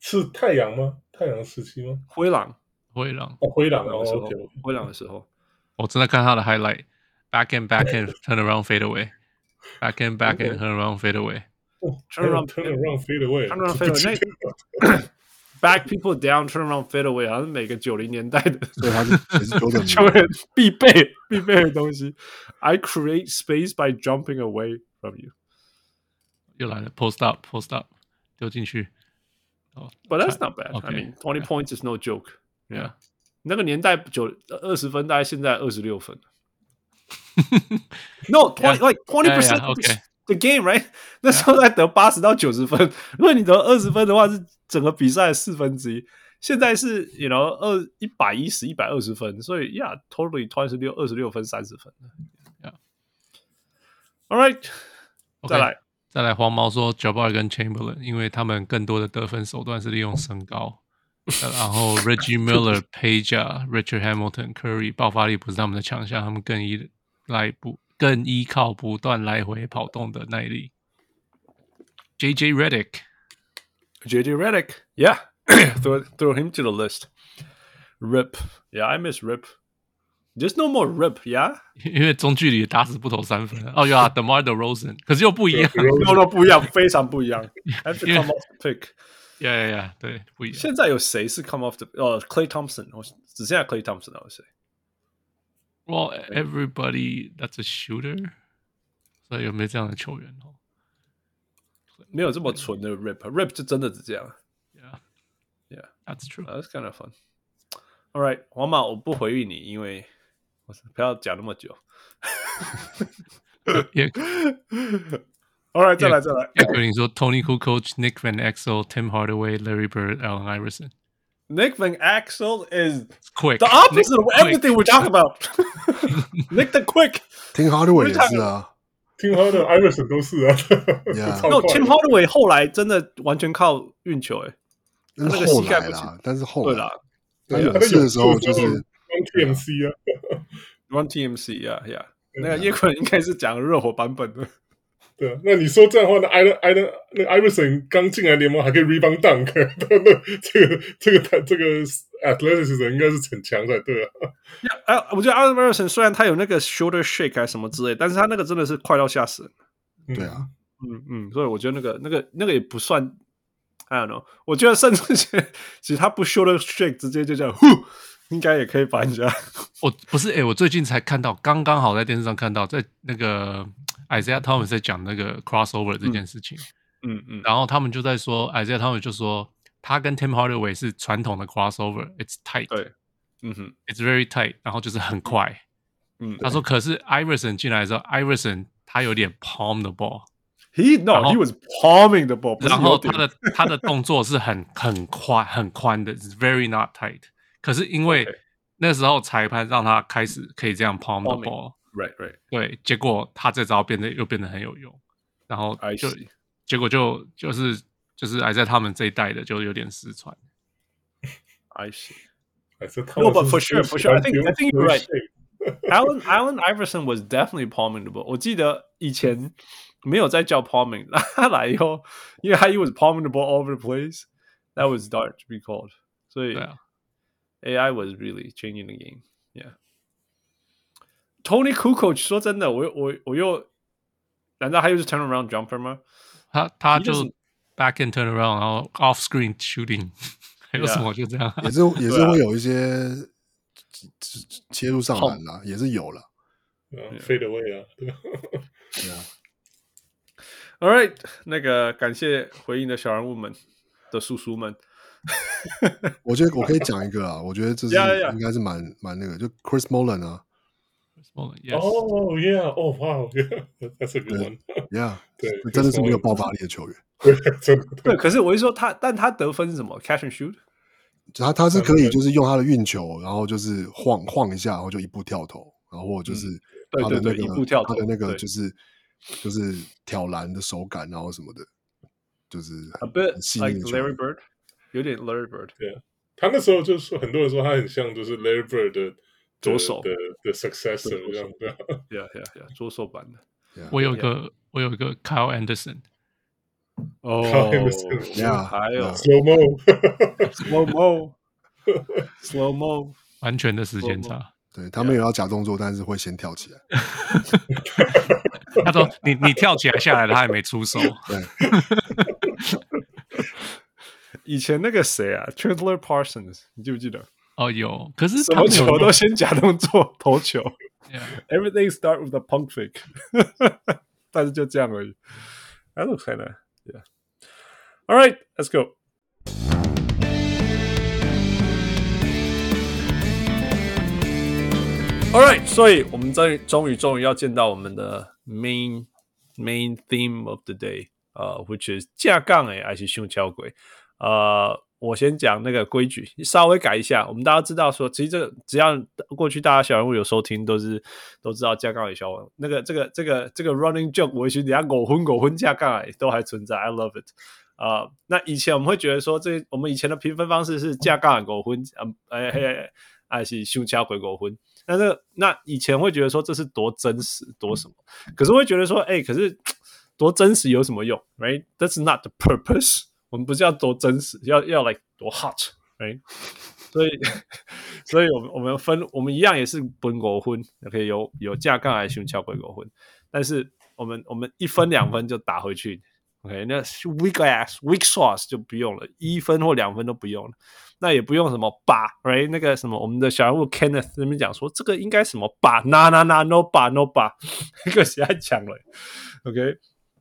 是太阳吗？太阳时期吗？灰狼，灰狼，哦，灰狼的时候，灰狼的时候。我正在看他的 highlight，back and back and turn around fade away。Back and back and turn around fade away. Turn around, turn around fade away. Turn around fade away. *laughs* Back people down, turn around fade away，好像是每个九零年代的，所以他是球员必备必备的东西。I *laughs* create space by jumping away from you。又来了，post up, post up，丢进去。哦，But that's not bad. I mean, twenty points is no joke. Yeah，那个年代九二十分，大概现在二十六分。 No, *laughs* twenty like twenty percent The game, right？那时候在得八十到九十分，如果你得二十分的话，是整个比赛的四分之一。现在是，you know，二一百一十、一百二十分，所以，yeah，totally twenty 六二十六分三十分。Yeah. All right，再来。再来，黄毛说 Jabbar 跟 Chamberlain，因为他们更多的得分手段是利用身高。然后 Reggie Miller、Peja、Richard Hamilton、Curry 爆发力不是他们的强项，他们更依赖不更依靠不断来回跑动的耐力。JJ Redick，JJ Redick，Yeah，throw *coughs* throw him to the list. Rip，Yeah，I miss Rip. There's no more Rip，Yeah，因为中距离打死不投三分。哦呀，DeMar DeRozan，可是又不一样，都都不一样，非常不一样。Have to come off the pick，Yeah Yeah Yeah，对，不一样。现在有谁是 come off the？哦，Klay Thompson，我只剩下 Klay Thompson 了，谁 ？Well, everybody that's a shooter，所以有没有这样的球员哦？没有这么纯的 Rip，Rip 就真的是这样。Yeah，Yeah，that's true. That's kind of fun. All right，皇马，我不回应你，因为。不要讲那么久。也 All *laughs* *laughs* right，再来再来。也可以说 Tony Kukoc、Nick Van Exel、Tim Hardaway、Larry Bird、Allen Iverson。 Nick Van Exel is quick. The opposite of everything we talk about. *laughs* Nick the quick. Tim Hardaway 也是啊。Tim Hardaway、Iverson 都是啊。No, Tim Hardaway *laughs* 后来真的完全靠运球诶。那个膝盖不行，但是后来啦，他勇士的时候就是 TMC 啊。Run TMC 呀呀，那个叶坤应该是讲热火版本的。 对，那你说这样的话，那艾伦艾伦那艾弗森刚进来联盟还可以 rebound dunk，*laughs* 那这个这个他这个 athleticism 应该是很强才对啊。哎，我觉得艾弗森虽然他有那个 shoulder shake 还是什么之类，但是他那个真的是快到吓死人。对啊，嗯嗯，所以我觉得那个那个那个也不算，I don't know。我觉得甚至其实他不 shoulder shake，直接就这样呼。应该也可以把人家，我不是哎、欸，我最近才看到，刚刚好在电视上看到，在那个 Isaiah Thomas 在讲那个 crossover 这件事情，嗯嗯，嗯，然后他们就在说 Isaiah Thomas 就说他跟 Tim Hardaway 是传统的 crossover，it's tight，对，嗯哼，it's very tight，然后就是很快，嗯，他说可是 Iverson 进来的时候，Iverson 他有点 palm the ball，he no，he was palming the ball，然后他的他的动作是很很宽很宽的，it's very not tight。可是因为那时候裁判让他开始可以这样 palm the ball，right right，对，结果他这招变得又变得很有用，然后就结果就就是就是还在他们这一代的就有点失传。I see. No, but for sure, for sure, I think I think you're right. Allen Allen Iverson was definitely palming the ball. 我记得以前没有在叫 palming，他来以后，因为他 he was palming the ball all over the place. That was dark to be called. 所以。AI was really changing the game. Yeah. Tony Kukoc 说真的，我我我又，难道他又是 turnaround jumper 吗？他他就 back and turn around，然后 off screen shooting，还有什么就这样，也是也是会有一些切入上篮啦，也是有了。fade *laughs* away 啊，对啊。All right，那个感谢回应的小人物们的叔叔们。 我觉得我可以讲一个啊，我觉得这是应该是蛮蛮那个，就 Chris Mullin 啊。哦，Yeah，哦，哇，That's a good one，Yeah，对，真的是没有爆发力的球员。*laughs* 对，可是我一说他，但他得分是什么？Catch and shoot？他他是可以就是用他的运球，然后就是晃晃一下，然后就一步跳投，然后就是他的那个他的那个就是就是挑篮的手感，然后什么的，就是很细腻的球员。有点 Larry Bird，对啊，他那时候就是很多人说他很像，就是 Larry Bird 的左手的的 successor 这样子，Yeah Yeah Yeah，左手版的。我有个我有个 Kyle Anderson，哦，Yeah，还有 *laughs* Slow Mo，Slow Mo，Slow Mo，*laughs* 完 *laughs* 全的时间差。对，他们有要假动作，但是会先跳起来。他说：“你你跳起来下来了，他还没出手。”对。以前那个谁啊，Chandler Parsons，你记不记得？哦，有。可是什么球都先假动作投球，Everything start with a pump fake，但是就这样而已。That looks *laughs* kinda, yeah. All right, let's go. All right，所以我们终于终于终于要见到我们的 main main theme of the day，呃、uh,，which is 架杠诶，还是胸桥鬼？ 呃，我先讲那个规矩，稍微改一下。我们大家知道说，其实这个只要过去大家小人物有收听，都是都知道加杠的小王。那个这个这个这个 running joke，我其实人家狗混狗混加杠都还存在。I love it 啊、那以前我们会觉得说，这我们以前的评分方式是架杠狗混，嗯，哎嘿，还是胸腔回狗混。那这个那以前会觉得说这是多真实多什么，可是会觉得说，哎，可是 *tsk* 多真实有什么用？Right？That's not the purpose。我们不是要多真实，要要来、多 hot，right？所以，所以我们我们分，我们一样也是本国婚，OK？有有架杠来胸敲本国婚，但是我们我们一分两分就打回去，OK？那 weak ass weak sauce 就不用了，一分或两分都不用了，那也不用什么把，right？那个什么，我们的小人物 Kenneth 那边讲说，这个应该什么把，na na na no 把 no 把，*laughs* 那个谁还讲了，OK？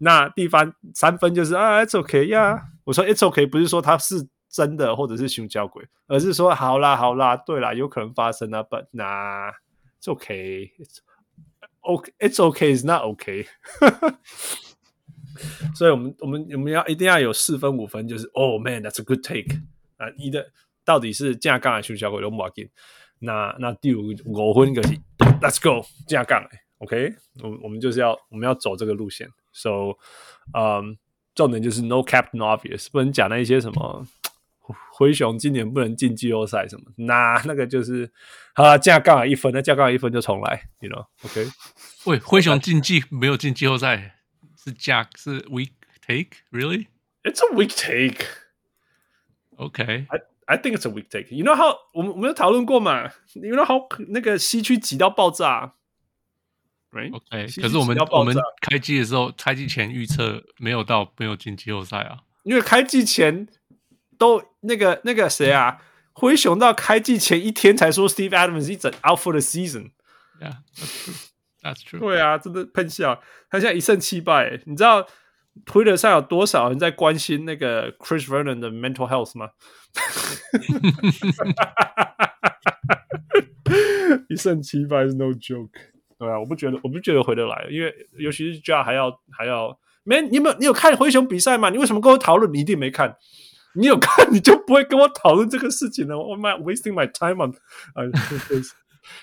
那地方三分就是啊，it's okay 呀、我说 it's okay 不是说它是真的或者是熊交鬼，而是说好啦好啦，对啦，有可能发生啊，but 那 it's okay，it's ok it's okay is not okay。*laughs* 所以我们我们我们要一定要有四分五分，就是 oh man that's a good take 啊，你的到底是架杠还是熊交鬼都冇紧。那那第五五分就是 let's go 架杠，OK，我我们就是要我们要走这个路线。So，嗯、um,，重点就是 no captain obvious，不能讲那一些什么灰熊今年不能进季后赛什么，那那个就是啊，架杠一分，那架杠一分就重来，you know？OK？、Okay? 喂，灰熊进季没有进季后赛，是架是 weak take，really？It's a weak take。OK，I I think it's a weak take。You know how 我们我们有讨论过嘛？You know how 那个西区挤到爆炸。OK，可是我们我们开机的时候，开机前预测没有到没有进季后赛啊，因为开季前都那个那个谁啊，灰熊到开季前一天才说 Steve Adams 一整 out for the season。Yeah, true. That's true. 对啊，真的喷笑，他现在一胜七败。你知道 Twitter 上有多少人在关心那个 Chris Vernon 的 mental health 吗？一胜七败是 no joke。对啊，我不觉得，我不觉得回得来，因为尤其是 Ja 还要还要没你有没有你有看灰熊比赛吗？你为什么跟我讨论？你一定没看，你有看 *laughs* 你就不会跟我讨论这个事情了。我 m wasting my time on 啊，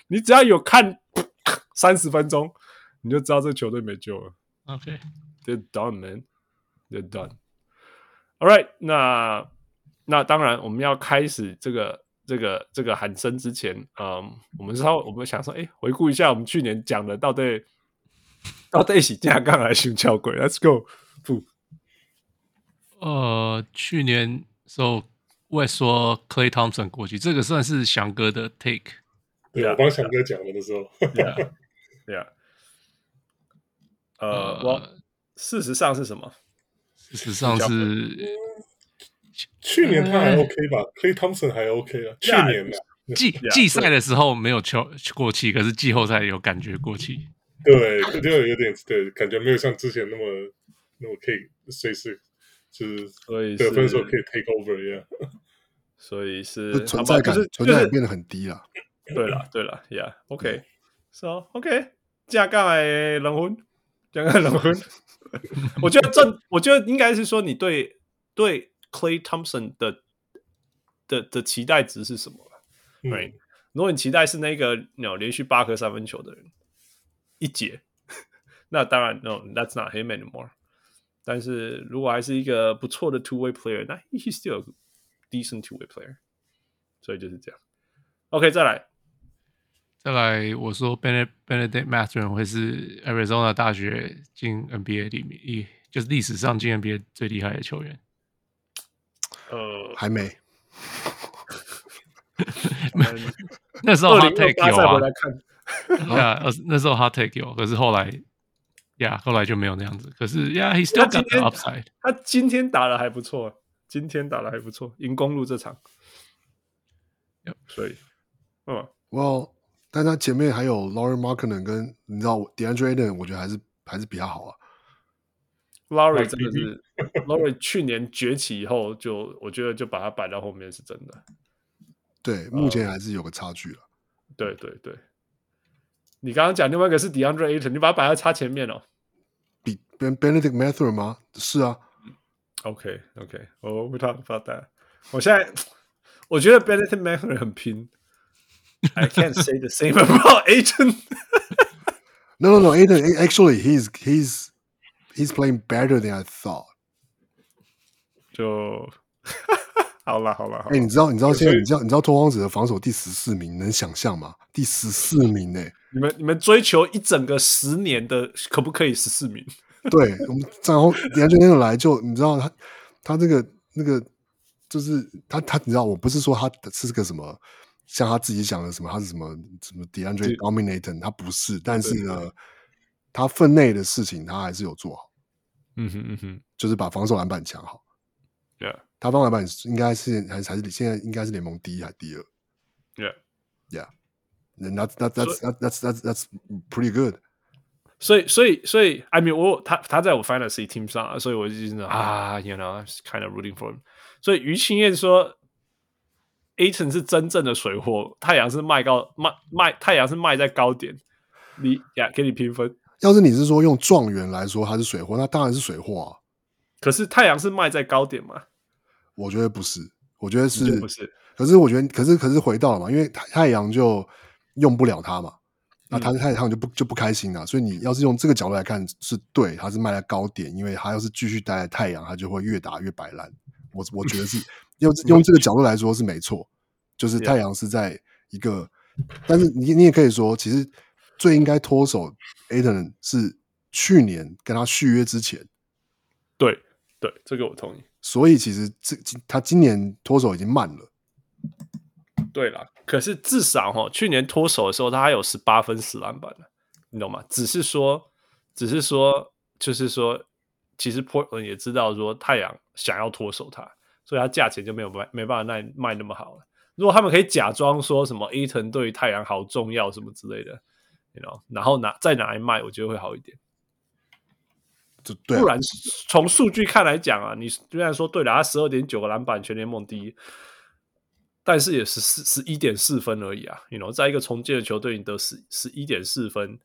你只要有看三十分钟，你就知道这球队没救了。OK，they're *laughs* done, man, they're done. All right，那那当然我们要开始这个。这个这个喊声之前，嗯，我们稍微我们想说，哎，回顾一下我们去年讲的到底到底是架杠还是熊桥鬼？Let's go，不，呃，去年时候我也说 Clay Thompson 过去，这个算是翔哥的 take。对啊，我帮翔哥讲了的时候，对啊，对啊。呃，我事实上是什么？事实上是。去年他还 OK 吧，Klay Thompson 还 OK 啊。去年季季赛的时候没有球过气，可是季后赛有感觉过气。对，就有点对，感觉没有像之前那么那么可以随时就是得分时候可以 take over 一样。所以是存在感，存在感变得很低了。对了，对了，Yeah，OK，So OK，加杠哎，冷魂，加杠冷魂。*laughs* 我觉得这，我觉得应该是说你对对。Klay Thompson 的的的期待值是什么？Right？、嗯、如果你期待是那个有连续八颗三分球的人一节，那当然 No，That's not him anymore。但是如果还是一个不错的 two way player，那 He's still a decent two way player。所以就是这样。OK，再来，再来，我说 Bennedict Bennedict Mathurin 会是 Arizona 大学进 NBA 里面一就是历史上进 NBA 最厉害的球员。呃，还没。*laughs* 那时候 hot take 有啊，对啊，那时候 hot take 有，可是后来，呀，后来就没有那样子。可是呀，he still got the upside。他今天打的还不错，今天打的还不错，赢公路这场。所以，嗯，Well，但他前面还有 Lauri Markkanen 跟你知道 DeAndre Ayton，我觉得还是还是比较好啊。Lauri 真的是，Lauri 去年崛起以后就，就我觉得就把它摆到后面是真的。对，目前还是有个差距了。Uh, 对对对，你刚刚讲另外一个是 DeAndre Ayton，你把它摆在差前面哦。比 Ben Bennedict Mathurin 吗？是啊。OK OK，我、oh, we talk about that。我现在我觉得 Bennedict Mathurin 很拼。I can't say the same about Ayton. no, no, no. Ayton actually he's he's he's playing better than I thought. 就好了，好了。哎，你知道你知道现在你知道你知道拓荒者的防守第十四名，能想象吗？第十四名哎、欸，你们你们追求一整个十年的，可不可以十四名？*laughs* 对，我们然后连续天来就你知道他他这个那个就是他他你知道我不是说他是个什么。像他自己讲的什么，他是什么什么 DeAndre Dominator，他不是，但是呢，他分内的事情他还是有做好。嗯哼嗯哼，就是把防守篮板抢好。Yeah，他防守篮板应该是还是还是现在应该是联盟第一还是第二？Yeah，Yeah，那那那那那那那 pretty good。所以所以所以，I mean，我他他在我 Fantasy Team 上，所以我就觉得啊，you know，kind of rooting for him。所以于清燕说。Ayton 是真正的水货，太阳是卖高卖卖，太阳是卖在高点。你呀，给你评分。要是你是说用状元来说，他是水货，那当然是水货啊。可是太阳是卖在高点吗？我觉得不是，我觉得是不是？可是我觉得，可是可是回到了嘛，因为太阳就用不了他嘛，那他太阳就不就不开心了。所以你要是用这个角度来看，是对，他是卖在高点，因为他要是继续待在太阳，他就会越打越摆烂。我我觉得是。*laughs* 用用这个角度来说是没错，就是太阳是在一个.但是你你也可以说，其实最应该脱手 Ayton 是去年跟他续约之前，对对，这个我同意。所以其实这他今年脱手已经慢了。对了，可是至少哈，去年脱手的时候他还有十八分十篮板呢，你懂吗？只是说，只是说，就是说，其实 Portland 也知道说太阳想要脱手他。所以它价钱就没有卖，没办法卖卖那么好了。如果他们可以假装说什么伊藤对于太阳好重要什么之类的，you know，然后拿再拿来卖，我觉得会好一点。对啊、不然从数据看来讲啊，你虽然说对了，他十二点九个篮板，全联盟第一，但是也是十十一点四分而已啊。you know，在一个重建的球队，你得十十一点四分，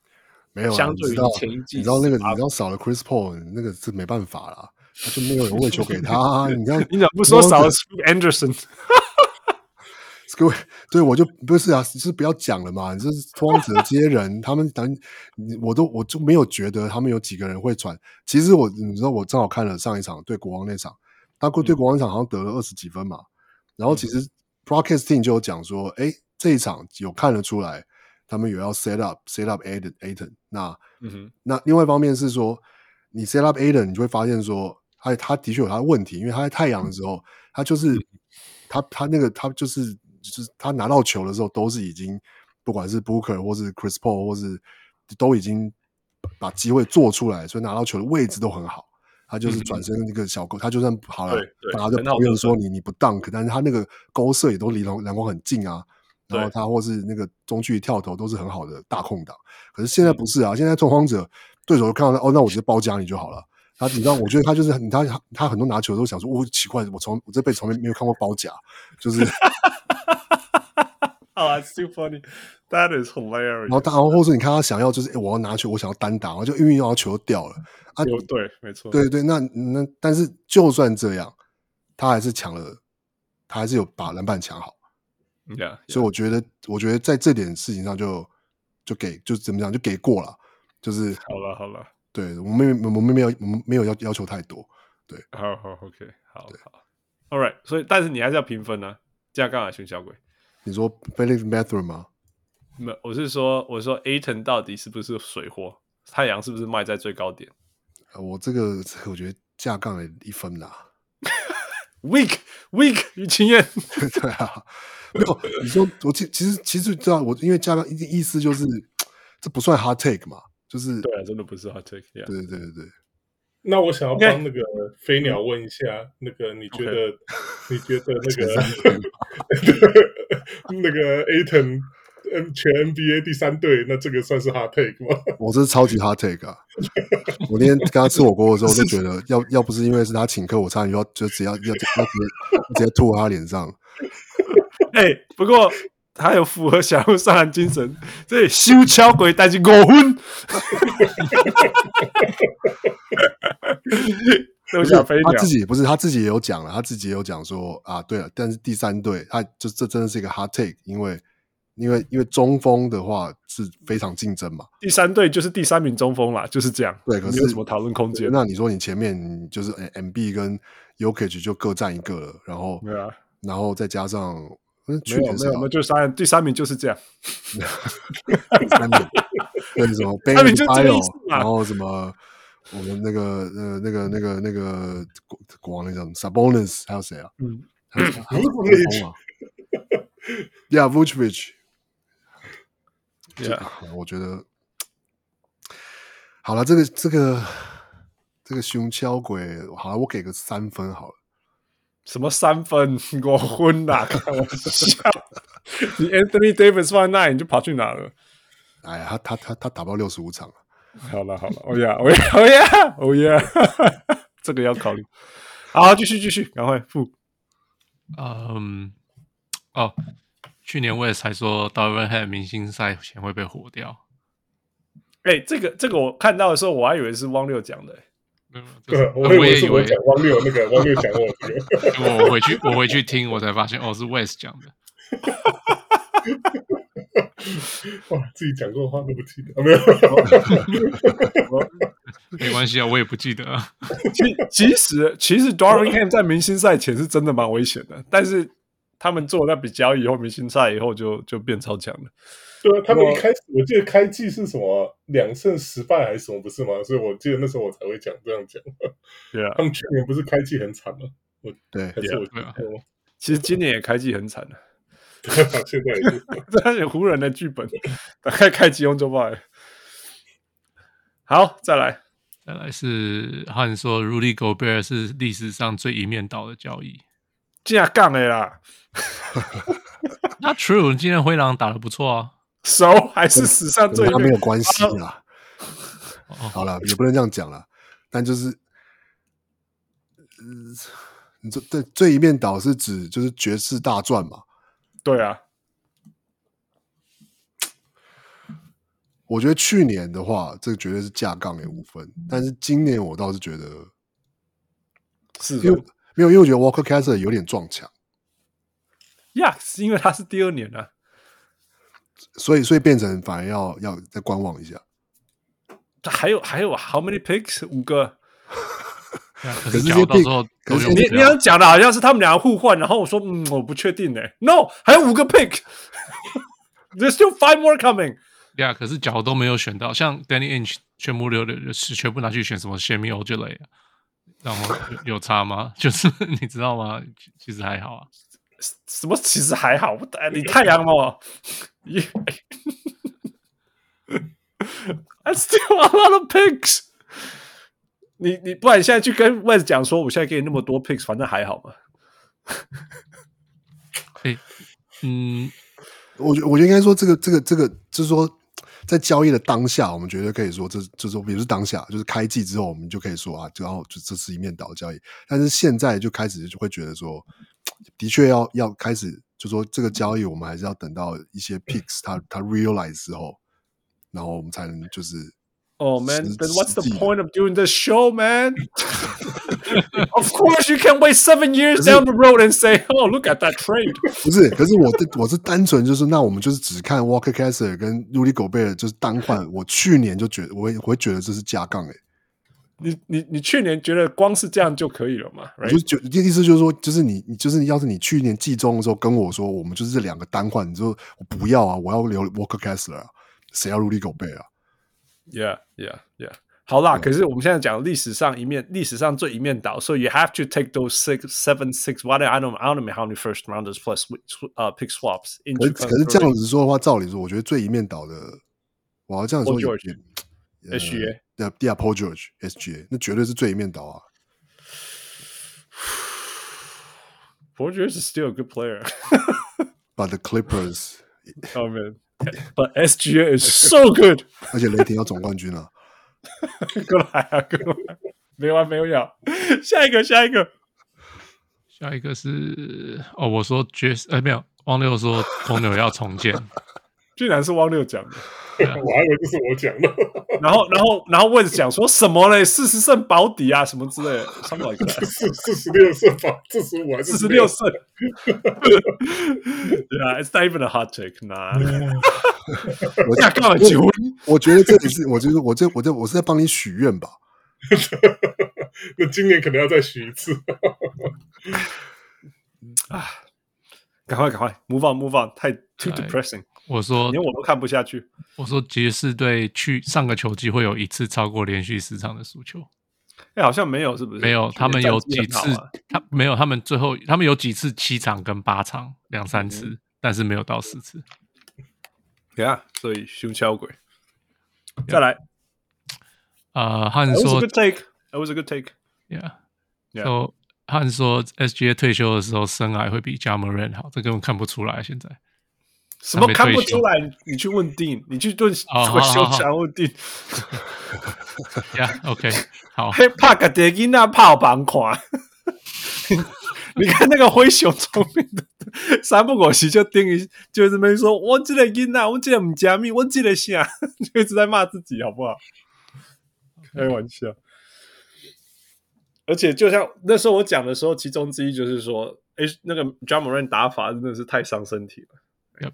没有、啊、相对于前一季，你知道那个，你知道少了 Chris Paul，那个是没办法了。他就没有人喂球给他，*laughs* 你看，你怎么不说少了 Anderson？各位，对我就不是啊，是不要讲了嘛。这是拓荒者这些人，他们等我都我就没有觉得他们有几个人会传。其实我你知道，我正好看了上一场对国王那场，他对国王那场好像得了二十几分嘛。然后其实 Broadcasting 就有讲说，哎，这一场有看得出来，他们有要 set up set up Ayton。那嗯哼，那另外一方面是说，你 set up Ayton，你就会发现说。他他的确有他的问题，因为他在太阳的时候，他就是他他那个他就是就是他拿到球的时候，都是已经不管是 Booker 或是 Chris Paul 或是都已经把机会做出来，所以拿到球的位置都很好。他就是转身那个小勾，他就算好了，大家就不用说你你不 dunk，但是他那个勾射也都离篮篮筐很近啊。然后他或是那个中距离跳投都是很好的大空档。可是现在不是啊，现在拓荒者对手看到他哦，那我直接包夹你就好了。他，你知道，我觉得他就是他，他很多拿球都想说，哦，奇怪，我从我这辈子从来没有看过包夹，就是。*laughs* *laughs* Oh, that's too funny. That is hilarious. 然后他，然后或者你看他想要就是，我要拿球，我想要单打，然后就运运，然后球掉了。啊，对，没错，对对，那那但是就算这样，他还是抢了，他还是有把篮板抢好。Yeah, yeah. 所以我觉得，我觉得在这点事情上就就给就怎么讲，就给过了，就是好了，好了。对，我们没我们没有我们没有要要求太多，对，好好 OK，好好，All right，所以但是你还是要评分呢、啊，这样干嘛，熊小鬼？你说 Bennedict Mathurin 吗？没，我是说，我说 Ayton 到底是不是水货？太阳是不是卖在最高点？我这个这个我觉得架杠了一分啦，*laughs* Weak Weak 于清燕，*laughs* 对啊，没有，你说我其其实其实知道我因为架杠意意思就是这不算 hard take 嘛。就是对啊，真的不是 hard take。对对对对。那我想要帮那个飞鸟问一下，那个你觉得你觉得那个 *laughs* 那个 Ayton 全 NBA 第三队，那这个算是 hot take 吗？*laughs* 我这是超级 hot take 啊！我那天跟他吃火锅的时候，就觉得要要不是因为是他请客，我差点要就只要要要直接直接吐他脸上。*laughs* 哎，不过。他有符合小鹿上篮精神，*laughs* 这里修桥鬼带进五分。*laughs* 六小飞鸟，他自己不是他自己也有讲了，他自己也有讲说啊，对了，但是第三队，他就这真的是一个 hard take，因为因为因为中锋的话是非常竞争嘛，第三队就是第三名中锋啦，就是这样，对，可是没有什么讨论空间。那你说你前面就是 M B 跟 Jokic 就各占一个了，然后对啊，然后再加上没有没有，没有就三第三名就是这样，*laughs* 第三名对什么 *laughs* Ben 然后什么。我们那个呃那个那个那个国国王那叫什么 Sabonis 还有谁啊？嗯，还有谁？*laughs* 还有谁？啊？Yeah, Vucevic。Yeah，我觉得好了，这个这个这个熊敲鬼，好了，我给个三分好了。什么三分？*laughs* 我昏了，*laughs* 开玩笑。你 Anthony Davis 放在那里，你就跑去哪了？哎呀，他他他他打不到六十五场了。好了好了，哦呀哦呀哦呀哦呀，这个要考虑。好，继续继续，赶快付。嗯，哦，去年我也才说 Darvin Head 明星赛前会被火掉。哎，这个这个我看到的时候，我还以为是汪六讲的。嗯，对，我也以为讲汪六那个汪六讲我这个。*laughs* 我回去我回去听，我才发现哦，是 West 讲的。*laughs* 哇，自己讲过的话都不记得，没有，*laughs* 没关系啊，我也不记得啊。其其实其实 Darvin Ham 在明星赛前是真的蛮危险的，但是他们做了那笔交易以后，明星赛以后就就变超强了。对啊，他们一开始我记得开季是什么两胜十败还是什么不是吗？所以我记得那时候我才会讲这样讲。对啊，他们去年不是开季很惨吗？我对，还是我对啊。其实今年也开季很惨了。*laughs* 现在也是，*laughs* 这是湖人的剧本，打开开机用就坏。好，再来，再来是汉说，Rudy Gobert 是历史上最一面倒的交易，这样杠的啦。*laughs* Not true，今天灰狼打的不错啊，熟还是史上最他没有关系啦。好了，也不能这样讲了，但就是，嗯，你这这这一面倒是指就是爵士大赚嘛？对啊，我觉得去年的话，这个绝对是架杠也五分。但是今年我倒是觉得是，因为没有，因为我觉得 Walker Kessler 有点撞墙。呀，是因为他是第二年啊，所以所以变成反而要要再观望一下。还有还有，How many picks？五个。*laughs* 可是讲到时候，你你想讲的好像是他们俩互换，然后我说嗯，我不确定呢。No，还有五个 pick，there's *laughs* still five more coming。呀，可是脚都没有选到，像 Danny Ainge 全部留的是全部拿去选什么 Semi Ojeleye，然后有差吗？*laughs* 就是你知道吗？其实还好啊。什么其实还好？*laughs* 你太阳吗？*laughs* *laughs* I still a lot of picks。你你不然你现在去跟 West 讲说，我现在给你那么多 picks，反正还好嘛。欸、嗯，我觉我觉得应该说这个这个这个就是说，在交易的当下，我们绝对可以说这就是说，比如是当下，就是开季之后，我们就可以说啊，然后就这是一面倒的交易。但是现在就开始就会觉得说，的确要要开始，就说这个交易，我们还是要等到一些 picks 它它 realize 之后，然后我们才能就是。Oh man, then what's the point of doing this show, man? Of course, you can wait seven years down the road and say, "Oh, look at that trade." 不是，可是我我是单纯就是，那我们就是只看 Walker Kessler 跟 Rudy Gobert 就是单换。我去年就觉得，我会我会觉得这是加杠诶。你你你去年觉得光是这样就可以了嘛？我就就意思就是说，就是你你就是要是你去年季中的时候跟我说，我们就是这两个单换，你说我不要啊，我要留 Walker Kessler 啊，谁要 Rudy Gobert 啊？Yeah, yeah, yeah. 好啦，可是我们现在讲历史上一面，历史上最一面倒，所以 you have to take those six, seven, six. What I don't, I don't know how many first rounders plus 呃 pick swaps。可是可是这样子说的话，照理说，我觉得最一面倒的，我要这样说，SGA，对啊，Paul George，SGA，那绝对是最一面倒啊。Paul George is still a good player. But the Clippers. Oh man. But SGA is so good，而且雷霆要总冠军了，过来啊，过来，没完没了，下一个，下一个，下一个是哦，我说爵士，哎，没有，汪六说公牛要重建，居然是汪六讲的。*laughs* 我还以为这是我讲的。*laughs* 然后，然后，然后问讲说什么嘞？四十胜保底啊，什么之类的，什么 *laughs* 四四十六胜吧，四十五还是四十六胜？对啊，It's not even a hot take 呐。我干嘛结婚？我觉得这里是，我觉得我这我这我是在帮你许愿吧。那今年可能要再许一次。啊，赶快赶快，move on move on，太 too depressing。我说连我都看不下去。我说爵士队去上个球季会有一次超过连续十场的输球。哎，好像没有，是不是？没有，他们有几次，他没有，他们最后他们有几次七场跟八场两三次，嗯、但是没有到四次。对啊，所以胸敲鬼。再来，呃，汉说 That was a good take. That was a good take. Yeah. So 汉说 SGA 退休的时候生涯会比 Ja Morant 好，这根本看不出来现在。什么看不出来？你去问 Dean，你去问退休想问 Dean。呀，OK，好。*laughs* 嘿，怕个德金那炮板款。*laughs* 你看那个灰熊聪明的，三不五时就盯一，就是没说，我这个金啊，我记得唔加密，我记得啥，*laughs* 就一直在骂自己，好不好？开玩笑。而且就像那时候我讲的时候，其中之一就是说，哎，那个 Ja Morant 打法真的是太伤身体了。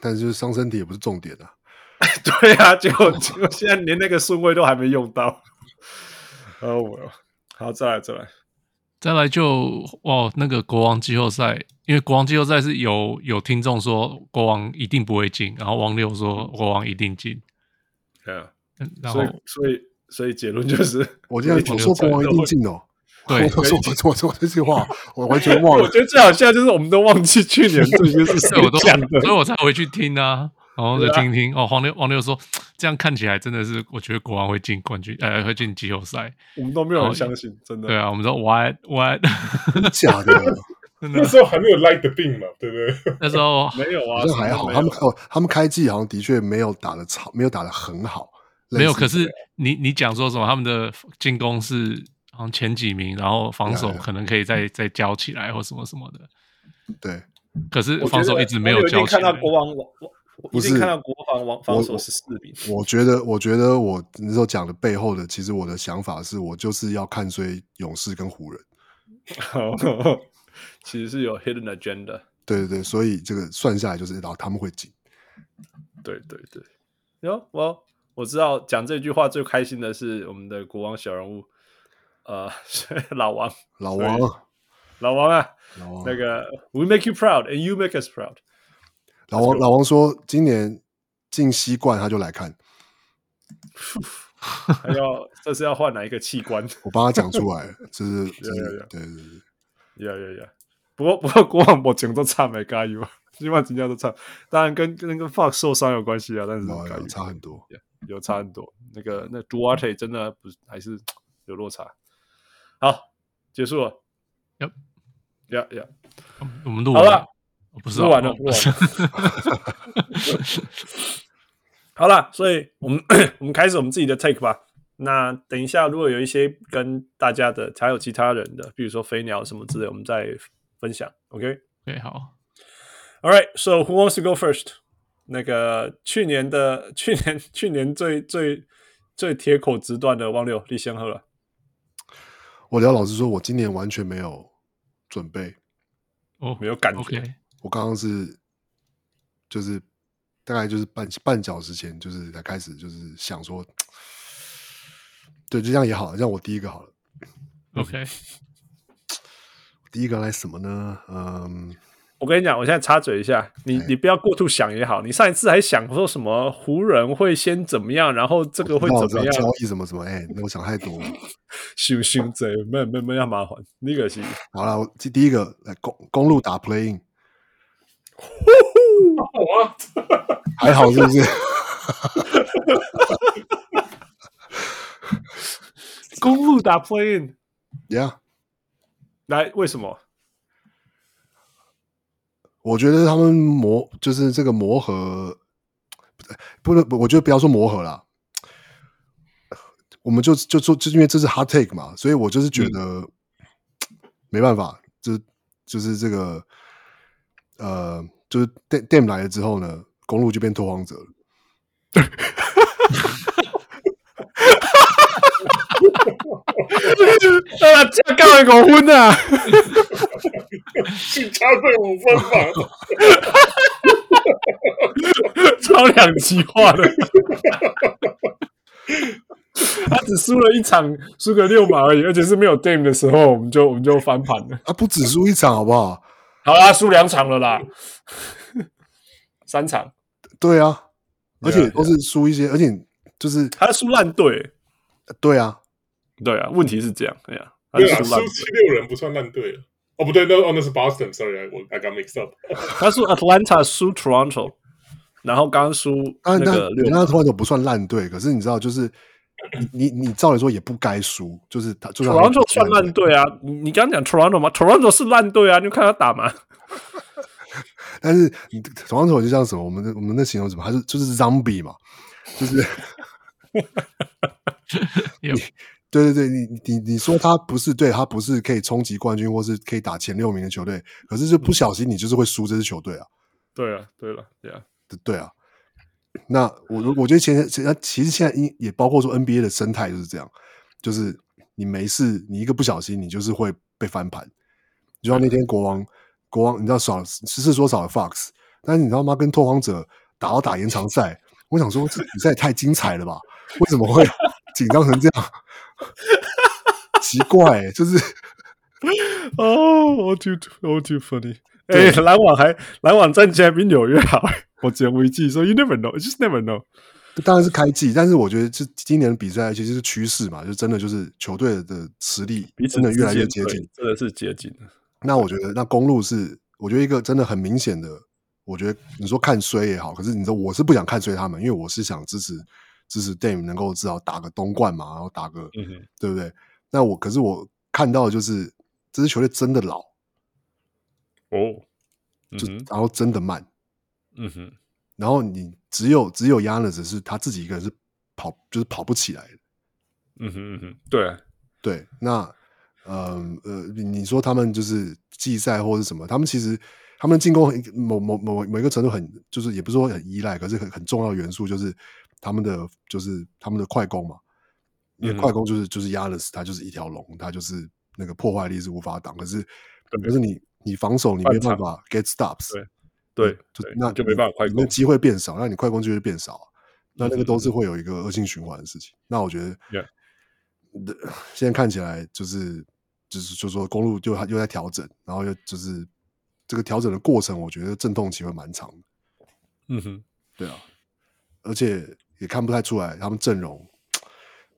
但是就是伤身体也不是重点啊。*laughs* 对啊，结果结果现在连那个顺位都还没用到。*laughs* 哦，我好，再来再来再来就哦，那个国王季后赛，因为国王季后赛是有有听众说国王一定不会进，然后王六说国王一定进。对啊，然后所以所以所以结论就是，我今天说国王一定进哦。对，我说我说这句话，我完全忘了。我觉得最好笑就是我们都忘记去年这些是谁讲的，所以我才回去听啊，然后再听听。哦，黄牛黄牛说这样看起来真的是，我觉得国王会进冠军，呃，会进季后赛。我们都没有人相信，真的。对啊，我们说 what what *laughs* 假 *laughs* 的，那时候还没有 Light the Beam 嘛，对不对？*laughs* 那时候没有啊，好像还好。他们哦，他们开季好像的确没有打的超，没有打的很好。没有，可是你你讲说什么？他们的进攻是。好像前几名，然后防守可能可以再再交起来或什么什么的。*laughs* 对，可是防守一直没有交起来。看到国王王，我是看到国防王防守是四名。我觉得，我觉得我那时候讲的背后的，其实我的想法是我就是要看衰勇士跟湖人。*laughs* 其实是有 hidden agenda。对对对，所以这个算下来就是，然后他们会进。对对对，哟，我我知道讲这句话最开心的是我们的国王小人物。呃，老王，老王，老王啊，老王，那个，We make you proud and you make us proud。老王，老王说，今年进西冠他就来看，还要这是要换哪一个器官？我帮他讲出来，这是，*laughs* 对对对，呀呀呀！不过不过，国王我整都差没加油，基本上都差，当然跟跟那个 Fox 受伤有关系啊，但是差很多，有差很多。那个那 Duarte 真的不是还是有落差。好，结束了。呀呀呀！我们录好了，不是录完了，录完了。好了，*laughs* 所以我们 *coughs* 我们开始我们自己的 take 吧。那等一下，如果有一些跟大家的，还有其他人的，比如说飞鸟什么之类，我们再分享。OK？对，好。All right. So who wants to go first？那个去年的去年去年最最最铁口直断的汪六，你先喝了。我聊老实说，我今年完全没有准备，哦，没有感觉。Okay. 我刚刚是就是大概就是半半小时前，就是才开始，就是想说，对，就这样也好，让我第一个好了。OK，*laughs* 第一个来什么呢？嗯。我跟你讲，我现在插嘴一下，你你不要过度想也好。你上一次还想说什么湖人会先怎么样，然后这个会怎么样交易什么什么？哎、欸，那我想太多了。行行，这没没没要麻烦，那个是好了。我第第一个来公公路打 playing，还好是不是？*laughs* 公路打 playing，yeah，来为什么？我觉得他们磨就是这个磨合，不能，我觉得不要说磨合啦，我们就就说，就因为这是 hard take 嘛，所以我就是觉得、嗯、没办法，就就是这个呃，就是 Dame 来了之后呢公路就变拓荒者了。*laughs* *laughs* 啊，*laughs* 这干嘛搞混啊？去插队五分嘛，超两极化的。*laughs* 他只输了一场，输个六码而已，而且是没有 Dame 的时候，我们就我们就翻盘了。他不止输一场，好不好？好啦，输两场了啦，三场。对啊，而且都是输一些，而且就是他输烂队。对啊，对啊，问题是这样，对啊，对啊，输七六人不算烂队了。哦，不对，那哦那是 Boston，sorry，我 I got mixed up。*laughs* 他输 Atlanta，输 Toronto，然后刚输那个六，那 Toronto 不算烂队，可是你知道，就是你你你照理说也不该输，就是他 Toronto 算烂队啊。你你刚刚讲 Toronto 吗？Toronto 是烂队啊，你看他打吗？*laughs* 但是 Toronto 就像什么，我们的我们的形容什么，还是就是 Zombie 嘛，就是。*laughs* 你对对对，你你你说他不是对，他不是可以冲击冠军或是可以打前六名的球队，可是就不小心你就是会输这支球队啊。对啊，对了，对啊，对啊。那我我觉得现在其实现在也包括说 NBA 的生态就是这样，就是你没事，你一个不小心你就是会被翻盘。就像那天国王国王，你知道少实事说少了 Fox，但是你知道吗？跟拓荒者打到打延长赛，我想说这比赛也太精彩了吧？为什么会紧张成这样？*laughs* 奇怪、欸，就是哦，我 too 我 too funny。哎，篮网还篮网战绩还比纽约好。*laughs* 我只为记，说 you never know，just never know。当然是开季，但是我觉得这今年的比赛其实是趋势嘛，就真的就是球队的实力真的越来越接近，真的是接近。那我觉得那公路是，我觉得一个真的很明显的，我觉得你说看衰也好，可是你说我是不想看衰他们，因为我是想支持。支持 Dame 能够至少打个东冠嘛，然后打个，对不对？那我可是我看到的就是这支球队真的老哦，嗯、就然后真的慢，嗯哼，然后你只有只有 Giannis 是他自己一个人是跑就是跑不起来的，嗯哼嗯哼，对对，那嗯呃，呃，你说他们就是季赛或者什么，他们其实他们进攻某某某某一个程度很就是也不是说很依赖，可是很很重要的元素就是。他们的就是他们的快攻嘛，因为快攻就是就是 Giannis，他就是一条龙，他就是那个破坏力是无法挡。可是可是你你防守你没办法 get stops，对对，就那就没办法快攻，那机会变少，那你快攻就会变少，那那个都是会有一个恶性循环的事情。那我觉得，现在看起来就是就是就说公路就又在调整，然后又就是这个调整的过程，我觉得阵痛期会蛮长的。嗯哼，对啊，而且。也看不太出来，他们阵容。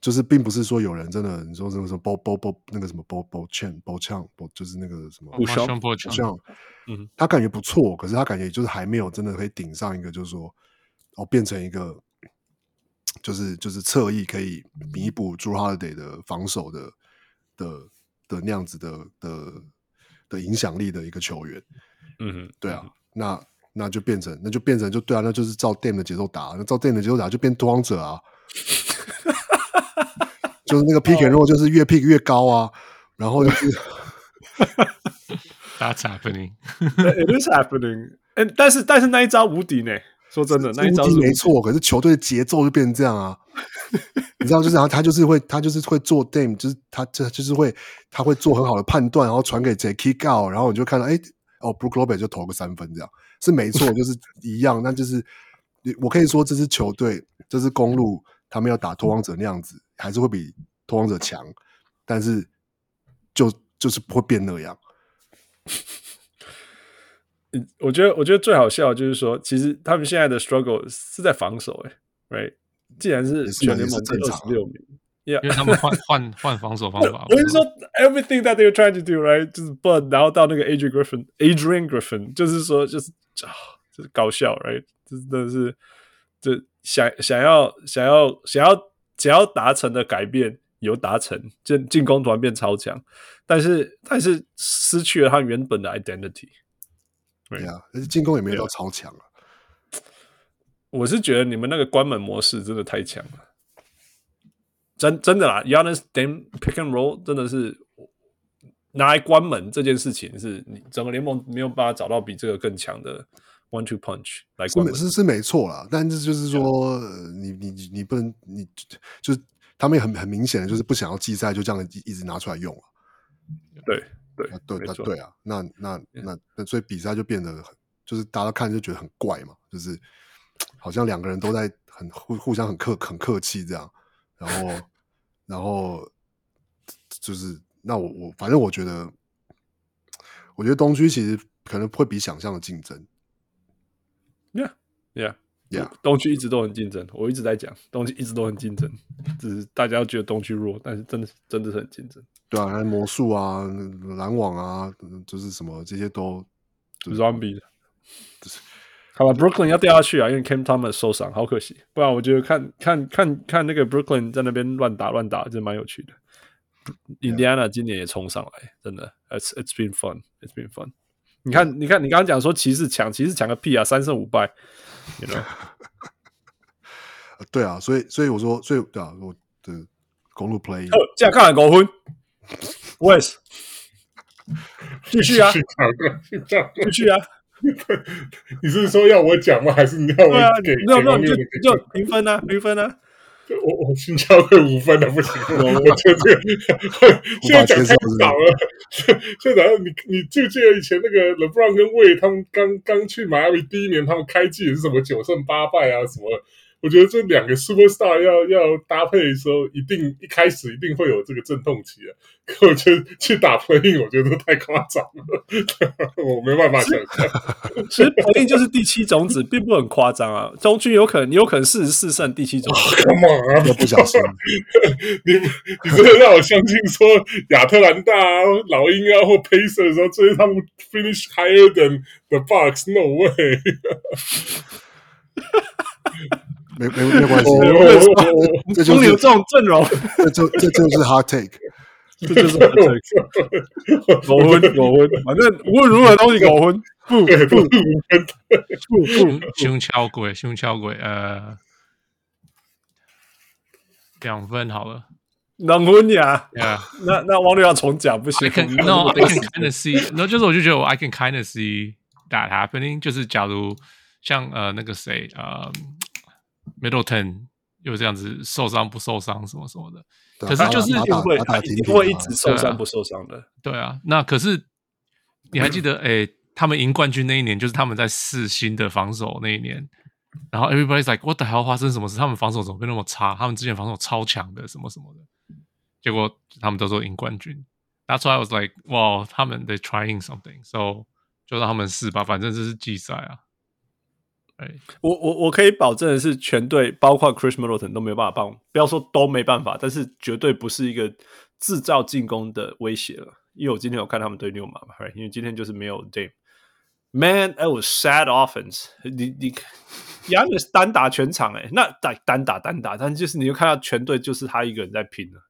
就是并不是说有人真的，你说什么什么波波波那个什么波波枪波枪波，就是那个什么波枪波枪，嗯，他感觉不错，可是他感觉就是还没有真的可以顶上一个，就是说哦，变成一个就是就是侧翼可以弥补 Jrue Holiday 的防守的的的那样子的的的影响力的一个球员，嗯哼，对啊，那。那就变成，那就变成，就对啊，那就是照 Dame 的节奏打，那照 Dame 的节奏打就变拓荒者啊，*laughs* 就是那个 pick and roll 就是越 pick 越高啊，然后就是，*laughs* That's happening, it is happening，哎，但是但是那一招无敌呢，说真的，那一招是没错，可是球队的节奏就变成这样啊，*laughs* 你知道，就是他他就是会他就是会做 Dame，就是他这就是会他会做很好的判断，然后传给谁 kick out，然后你就看到，哎，哦，Brook Lopez 就投个三分这样。是没错，就是一样。那就是我可以说，这支球队，这支公路，他们要打拓荒者那样子，还是会比拓荒者强，但是就就是不会变那样。*laughs* 我觉得，我觉得最好笑就是说，其实他们现在的 struggle 是在防守，哎，right？既然是全联盟第二十六名，yeah, 因为他们换换换防守方法。*laughs* 我是说，everything that they're trying to do，right？就是 but 然后到那个 Adrian Griffin，Adrian Griffin，就是说，就是。啊，就是搞笑，right？真的是，这想想要想要想要想要达成的改变有达成，进进攻突然变超强，但是但是失去了他原本的 identity。对呀，而且进攻也没有到超强啊。我是觉得你们那个关门模式真的太强了，真真的啦，Giannis Dame pick and roll 真的是。拿来关门这件事情，是你整个联盟没有办法找到比这个更强的 one two punch 来是灌文。没是是没错啦，但是就是说，呃你你你你不能，你就是他们也很很明显的就是不想要季赛，就这样一一直拿出来用啊。对对啊对没错啊对啊，那那那那所以比赛就变得很，就是大家看就觉得很怪嘛，就是好像两个人都在很互互相很客很客气这样，然后然后就是那我我反正我觉得，我觉得东区其实可能会比想象的竞争。Yeah, yeah, Yeah. 东区一直都很竞争，我一直在讲东区一直都很竞争，只是大家觉得东区弱，但是真的是真的是很竞争。对啊，魔术啊、篮网啊，就是什么这些都 Zombie 的，好吧，Brooklyn 要掉下去啊，因为 Cam Thomas 受伤，好可惜。不然我觉得看看看看那个 Brooklyn 在那边乱打乱打，真蛮有趣的。Indiana 今年也冲上来，真的，It's It's been fun, It's been fun。你看，你看，你刚刚讲说骑士强，骑士强个屁啊，三胜五败，you know？*laughs* 对啊，所以所以我说，所以对啊，我的公路 play，呃，这样看狗昏，*laughs* West，继续啊，继续啊，*laughs* 你是说要我讲吗？还是你要我给？没有没有，就就评分啊，评分啊。我我新交会五分的不行，*laughs* 我我觉得这个 *laughs* 现在讲太早了。现在你你记不记得以前那个 LeBron 跟 Wade 他们刚刚去迈阿密第一年，他们开季也是什么九胜八败啊什么？我觉得这两个 Superstar 要要搭配的时候，一定一开始一定会有这个阵痛期啊。*laughs* 可我觉得去打 Play-in，我觉得都太夸张了，*laughs* 我没办法想象。其实 Play-in 就是第七种子，并不很夸张啊。中区有可能，你有可能四十四胜第七种子。Come on 啊！又不小心，*laughs* 你你真的让我相信说亚特兰大啊、老鹰啊或 Pacers 的时候，这些他们 finish higher than the Bucks？No way！没没没关我系，*laughs* *laughs* 这就是公牛这种阵容，这就这就是 hot take。*laughs* 这就是 hard take 狗婚狗婚，反正无论如何都是狗婚。不对都是五分不不，胸敲鬼，胸敲鬼，呃，两分好了。能分呀？Yeah, 那那王六要重讲不行 I can no, I can kind of see. No，就是我就觉得我 I can kind of see that happening。就是假如像呃那个谁呃 Middleton 又这样子受伤不受伤什么什么的，可是就是一定会打打停停一定会一啊直受伤不受伤的。对啊。那可是你还记得 *clears throat* 诶，他们赢冠军那一年，就是他们在试新的防守那一年。然后 everybody's like what the hell 发生什么事？他们防守怎么变那么差？他们之前防守超强的，什么什么的。结果他们都说赢冠军。That's why I was like，哇，他们 they trying something，so 就让他们试吧，反正这是季赛啊。哎，我我我可以保证的是，全队包括 Chris Middleton 都没有办法帮，不要说都没办法，但是绝对不是一个制造进攻的威胁了。因为我今天有看他们对溜马嘛，right? 因为今天就是没有 Dame。Man, it was sad offense 你。你你，Yanis 单打全场哎、那单单打单打，但就是你就看到全队就是他一个人在拼了，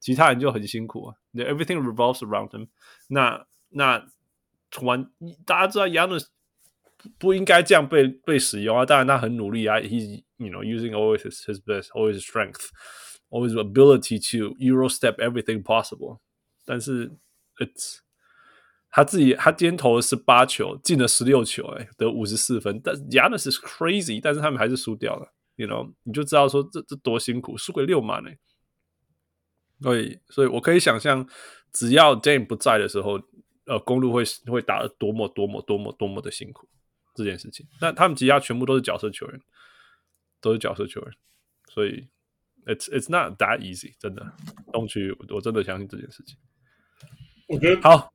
其他人就很辛苦啊。Everything revolves around him 那。那那完，大家知道 Yannis 不应该这样被被使用啊。当然他很努力啊，he's you know using always his best, always strength, always ability to Euro step everything possible。但是 it's 他自己，他今天投了十八球，进了十六球，哎，得五十四分。但 Giannis is crazy，但是他们还是输掉了。You know，你就知道说这这多辛苦，输给六码呢。所以，所以我可以想象，只要 Dame 不在的时候，呃，公路会会打得多么多么多么多么的辛苦这件事情。那他们其他全部都是角色球员，都是角色球员，所以 it's it's not that easy，真的。东区，我真的相信这件事情。我觉得好。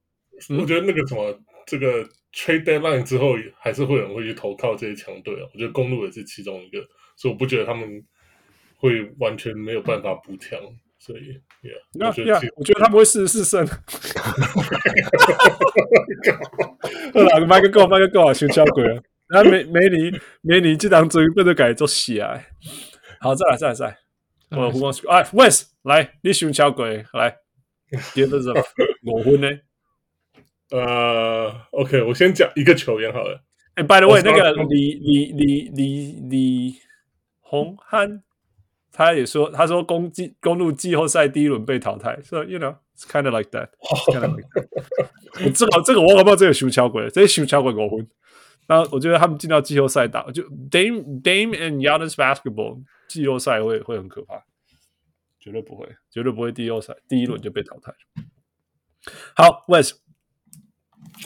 我觉得那个什么，这个 trade deadline 之后，还是会有人会去投靠这些强队啊。我觉得公路也是其中一个，所以我不觉得他们会完全没有办法补强。所以，yeah，那我觉得 yeah, 我觉得他们会四十四胜。*laughs* 好了，麦克够，麦克够啊，熊小鬼啊。然后梅梅尼梅尼这档追被他改做喜爱。好，再来再来再来。我胡光哎，West 来，你熊小鬼来。Give us a *laughs* 五分呢？*laughs* 呃，OK，我先讲一个球员好了。哎，By the way，那个李李李李李洪汉，他也说，他说公季公路季后赛第一轮被淘汰，，so you know，it's kind of like that。kind of like that 这个这个我搞不知道这个熊敲鬼，这熊敲鬼五分。那我觉得他们进到季后赛打，就 Dame Dame and Giannis basketball 季后赛会会很可怕，绝对不会，绝对不会季后赛第一轮就被淘汰。好，Wes，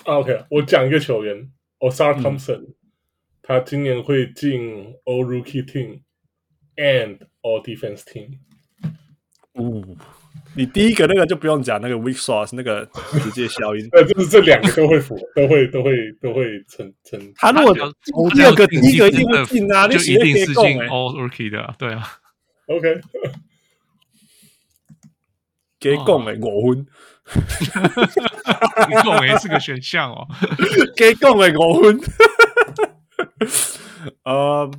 啊 OK，我讲一个球员，Ausar Thompson，、嗯、他今年会进 All Rookie Team and All Defense Team。呜。你第一个那个就不用讲，那个 weak sauce 那个直接消音。*laughs* 呃，就是这两个都会符，*laughs* 都会都会都会成成。他如果第二个第一个一定会进啊，就一定是进 all rookie 的、啊，对啊。OK，给共诶，五分。给共诶是个选项哦。*laughs* 给共诶，五分。呃、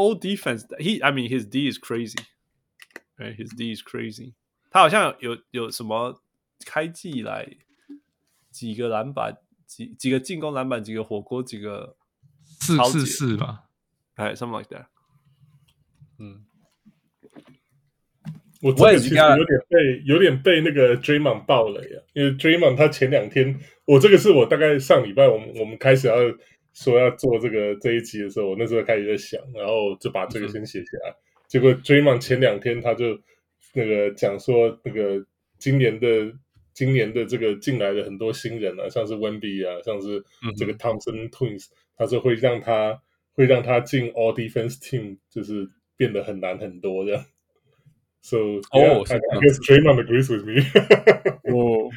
um,，all defense，he I mean his D is crazy，right？His D is crazy。他好像有有什么开季以来几个篮板，几几个进攻篮板，几个火锅，几个四四四吧，哎，something like that。嗯，我这个其实有点被有点被那个 Draymond 爆了呀，因为 Draymond 他前两天，我这个是我大概上礼拜我们我们开始要说要做这个这一集的时候，我那时候开始在想，然后就把这个先写下来，结果 Draymond 前两天他就。那个讲说，那个今年的今年的这个进来的很多新人啊，像是 Wendy 啊，像是这个 Thompson Twins，、嗯、他说会让他会让他进 All Defense Team，就是变得很难很多这样。So 哦、yeah,，I guess Draymond agrees with me。哦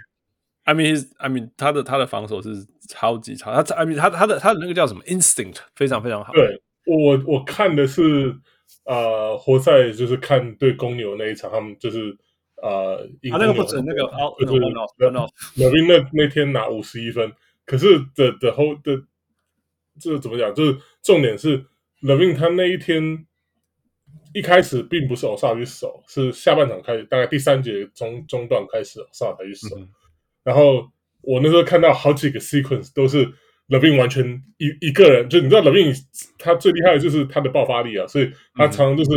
，I mean his, I mean 他的他的防守是超级超，他 I mean 他他的他的那个叫什么 Instinct 非常非常好。对，我我看的是。呃，活塞就是看对公牛那一场，他们就是呃，他、啊、那个不止那个，就是 LaVine 那那天拿五十一分，可是的的后的这怎么讲？就是重点是 LaVine 他那一天一开始并不是欧萨去守，是下半场开始，大概第三节中中段开始欧萨才去守，嗯、然后我那时候看到好几个 sequence 都是。Levine 完全一一个人，就你知道 Levine 他最厉害的就是他的爆发力啊，所以他常常就是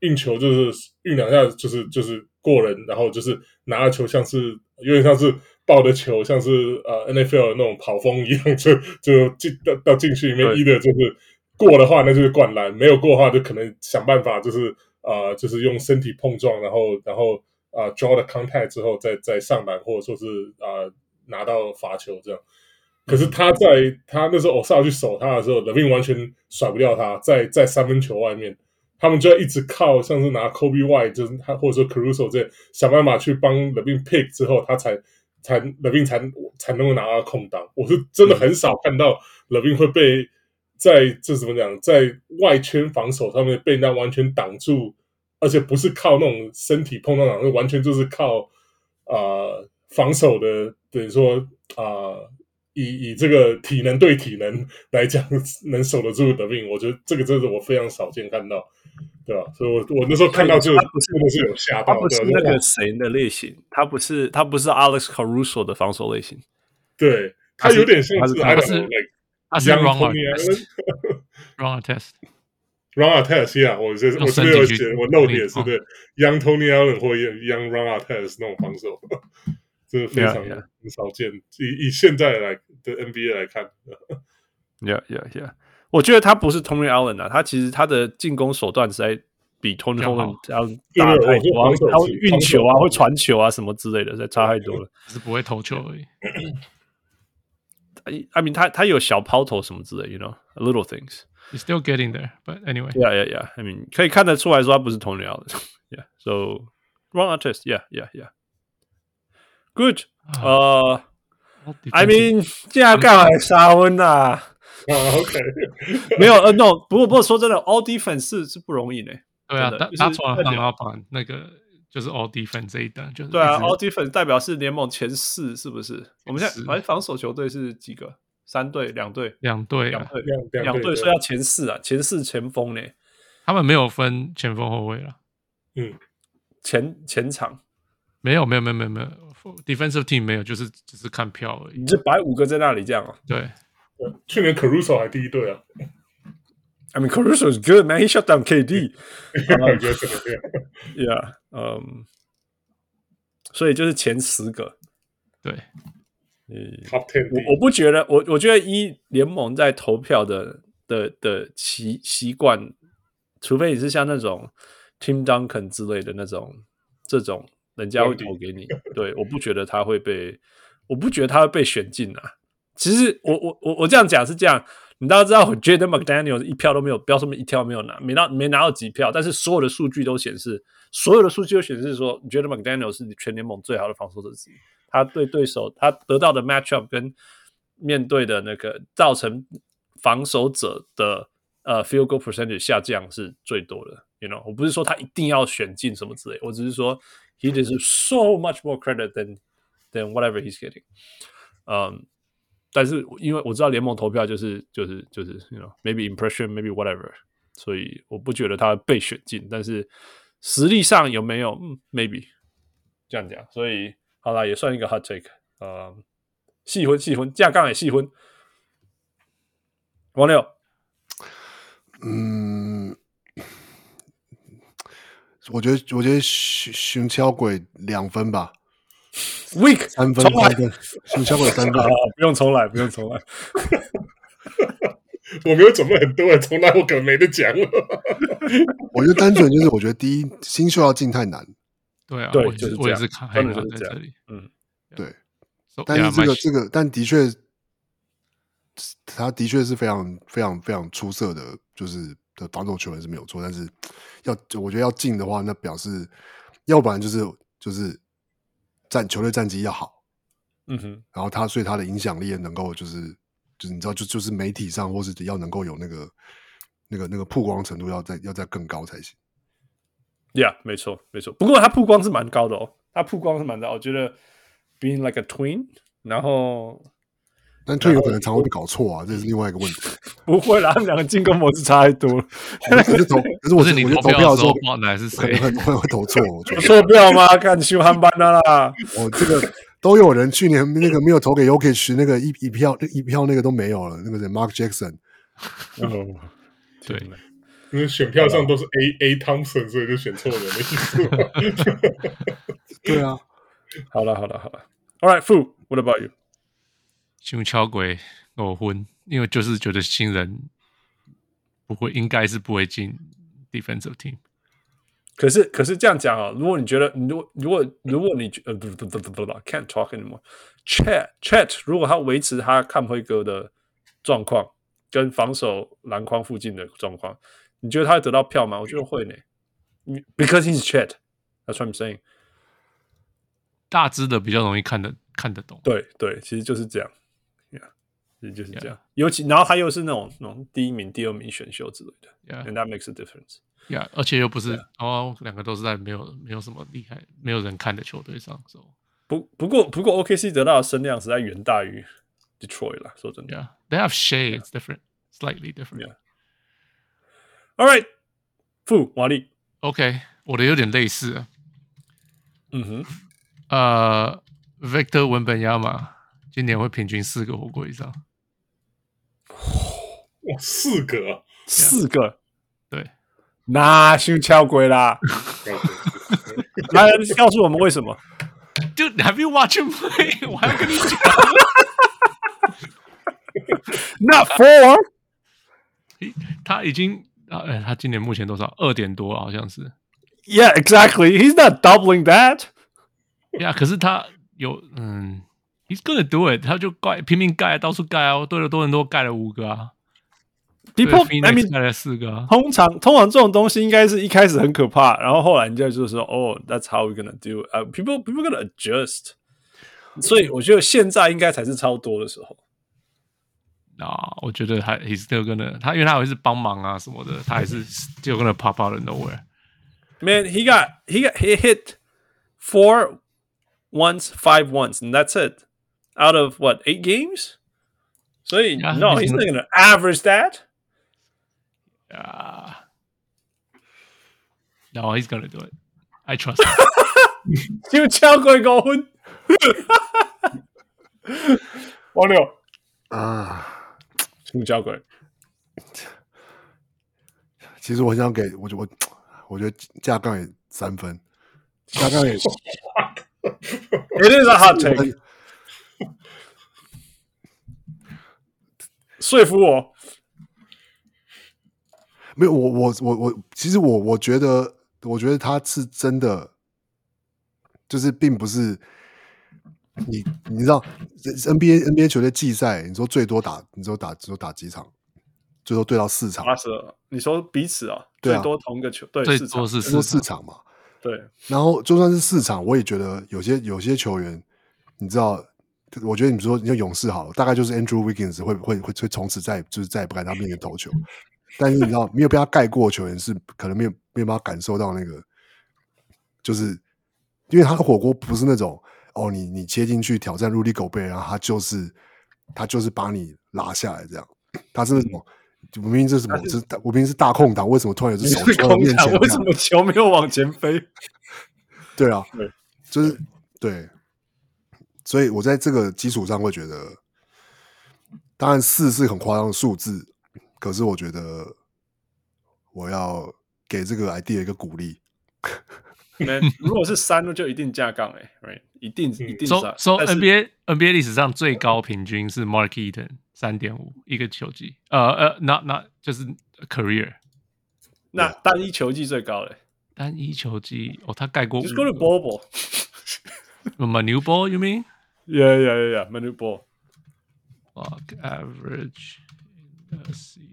运球，就是运两下，就是就是过人，然后就是拿着球像是有点像是抱的球，像是呃 NFL 的那种跑风一样，就就进到到禁区里面，一的就是过的话那就是灌篮，没有过的话就可能想办法就是啊、呃、就是用身体碰撞，然后然后啊、呃、draw the contact 之后再再上篮，或者说是啊、呃、拿到罚球这样。可是他在他那时候欧萨去守他的时候，LaVine 完全甩不掉他，在在三分球外面，他们就要一直靠像是拿 Kobe White 就是他或者说 Caruso 这样想办法去帮 LaVine pick 之后，他才才 LaVine 才才能够拿到空档。我是真的很少看到 LaVine 会被在这怎么讲，在外圈防守上面被人家完全挡住，而且不是靠那种身体碰撞挡，完全就是靠啊、呃、防守的等于说啊。呃以以这个体能对体能来讲，能守得住的命，我觉得这个真的是我非常少见看到，对吧？所以我我那时候看到就真的是有吓到，他不是那个谁的类型，他不是他不是 Alex Caruso 的防守类型，对他有点像是他是他是 *laughs* Ron Artest，Ron Artest，yeah，我这我这边有写我漏点是对 Young Tony Allen 或 Young Ron Artest 那种防守。这是非常很少见，以、yeah, yeah. 以现在来的 NBA 来看，Yeah Yeah Yeah，我觉得他不是 Tony Allen 啊，他其实他的进攻手段实在比 Tony Allen 要大太多，他会运球啊，会传球啊什么之类的，这差太多了，只是不会投球而已。I mean，他他有小抛投什么之类，You know，a little things。He's still getting there，but anyway。Yeah Yeah Yeah，I mean，可以看得出来说他不是 Tony Allen。Yeah，so *laughs* Ron Artest。Yeah Yeah Yeah。Good，呃、uh,，I mean，现在干嘛杀温呐？啊，OK，没有，呃、uh,，No，不过不过说真的，All *laughs* Defense *laughs* 是是不容易的。对啊，他他从来没有把那个就是 All Defense 这一单，就是对啊，All Defense 代表是联盟前四，是不是？我们现在反正防守球队是几个？ 三队、两队、两队、两队、两队，所以要前四啊，前四前锋呢？他们没有分前锋后卫了，嗯，前前场。没有没有没有没有没有，defensive team 没有，就是只是看票而已。你就摆五个在那里这样啊？对，去年 Caruso 还第一队啊。I mean Caruso is good man, he shut down KD。我觉得这个这样。Yeah，嗯，所以就是前十个。对嗯 Top Ten，我我不觉得，我我觉得一联盟在投票的的的习习惯，除非你是像那种 Tim Duncan 之类的那种，这种人家会投给你。对，我不觉得他会被，我不觉得他会被选进啊。其实我我我我这样讲是这样，你大家知道，我觉得 McDaniel 一票都没有，不要说一票没有拿，没拿没拿到几票，但是所有的数据都显示，所有的数据都显示说，你觉得 McDaniel 是全联盟最好的防守者之一。他对对手，他得到的 matchup 跟面对的那个造成防守者的呃 field goal percentage 下降是最多的。You know，我不是说他一定要选进什么之类，我只是说 he deserves so much more credit than than whatever he's getting。嗯，但是因为我知道联盟投票就是就是就是 you know maybe impression maybe whatever，所以我不觉得他被选进，但是实力上有没有？，maybe 这样讲，所以。好啦，也算一个 hot take，呃，细分细分，架杠也细分。王六，嗯，我觉得我觉得熊熊敲鬼两分吧，weak 三分熊敲鬼三分，不用重来，不用重来。*laughs* 我没有准备很多，重来我可能没得讲。我觉得单纯就是，我觉得第一新秀要进太难。对啊，对，我就是我也是看，真的就是在这里，嗯，对。So, 但是这个 yeah, 这个，但的确，他的确是非常非常非常出色的，就是的防守球员是没有错。但是要我觉得要进的话，那表示要不然就是就是战球队战绩要好，嗯哼，然后他所以他的影响力也能够就是就是你知道就就是媒体上或是要能够有那个那个那个曝光程度要再要再更高才行。Yeah，没错，没错。不过他曝光是蛮高的哦，他曝光是蛮高。我觉得 being like a twin，然后但 twin 有可能常会被搞错啊，这是另外一个问题。*laughs* 不会啦，他们两个进攻模式差太多了。可是投，可是我是你我投票的时候，哪是可能会会会投错。我觉得错票吗？看修汉班的啦。哦，这个都有人去年那个没有投给 Jokic 那个一一票一票那个都没有了，那个人 Mark Jackson。哦，对。因为选票上都是 A A Thompson，所以就选错人的意思。对啊，*laughs* 好了好了好了，All right，Fu，What about you？熊敲鬼我昏，因为就是觉得新人不会，应该是不会进 defensive team。可是可是这样讲啊，如果你觉得，如果如果如果你呃不不不不不，can't talk anymore。Chat Chat，如果他维持他看辉哥的状况跟防守篮筐附近的状况。你觉得他会得到票吗？我觉得会呢。Because he's Chet, that's what I'm saying。大只的比较容易看得看得懂。对对，其实就是这样。Yeah，其实就是这样。Yeah. 尤其然后他又是那种那种第一名、第二名选秀之类的。Yeah，and that makes a difference。Yeah，而且又不是 Yeah. 哦，两个都是在没有没有什么厉害、没有人看的球队上。So. 不不过不过，OKC 得到的声量实在远大于 Detroit 了。说真的，Yeah，they have shades Yeah. different, slightly different. Yeah. All right，傅瓦力，OK，我的有点类似啊。嗯哼，呃、uh,，Victor 文本亚马今年会平均四个火锅以上。哇，四个、啊，四个，对，那修敲鬼啦。*laughs* 来，告诉我们为什么？Dude，have you watched him play？我还要跟你讲。Not four，*laughs* 他已经。啊，哎，他今年目前多少？二点多，好像是。Yeah, exactly. He's not doubling that. Yeah，可是他有，嗯，He's gonna do it。他就盖，拼命盖，到处盖啊。对了，多伦多盖了五个啊。People, I mean，盖了四个啊。通常，通常这种东西应该是一开始很可怕，然后后来人家就说，哦，That's how we're gonna do。呃，people, people gonna adjust。所以我觉得现在应该才是超多的时候。啊，我觉得还 he's still gonna 他，因为他还是帮忙啊什么的，他还是 *laughs* still gonna pop out of nowhere。Man, he got he got he hit four once, five once, and that's it. Out of what eight games? 所以 yeah, no, he's not gonna average that. Yeah. No, he's gonna do it. I trust him. 就*laughs* 超过高分。王六啊。 *laughs* 五加杠，其实我很想给，我就我，我觉得加杠也三分，加杠也。*laughs* It is a hard take。*laughs* 说服我？没有，我我我我，其实我我觉得，我觉得他是真的，就是并不是。你你知道 NBA NBA 球队季赛，你说最多打，你说打，你说打几场，最多对到四场。八十二，你说彼此啊，对啊最多同一个球队，最多是最多四场嘛。对，然后就算是四场，我也觉得有些有些球员，你知道，我觉得你说你像勇士好了，大概就是 Andrew Wiggins 会会会会从此再就是再也不敢在他面前投球。但是你知道，没有被他盖过的球员是可能没有没有办法感受到那个，就是因为他的火锅不是那种哦，你你切进去挑战 Rudy Gobert，然后他就是他就是把你拉下来这样，他是那种。明明这是什么？这是我明明是大空档，为什么突然有只手在我面前？为什么球没有往前飞？对啊，*laughs* 对，就是对，所以我在这个基础上会觉得，当然四是很夸张的数字，可是我觉得我要给这个 idea 一个鼓励。如果是三，就一定架杠哎，right？一定一定。说说 NBA NBA 历史上最高平均是 Mark Eaton 三点五一个球季，呃呃，not not 就是 career。那单一球季最高嘞？单一球季哦，他盖过。Just go to Ball Manu Ball, you mean? Yeah, yeah, yeah, yeah. Manu Ball. Block average in the season.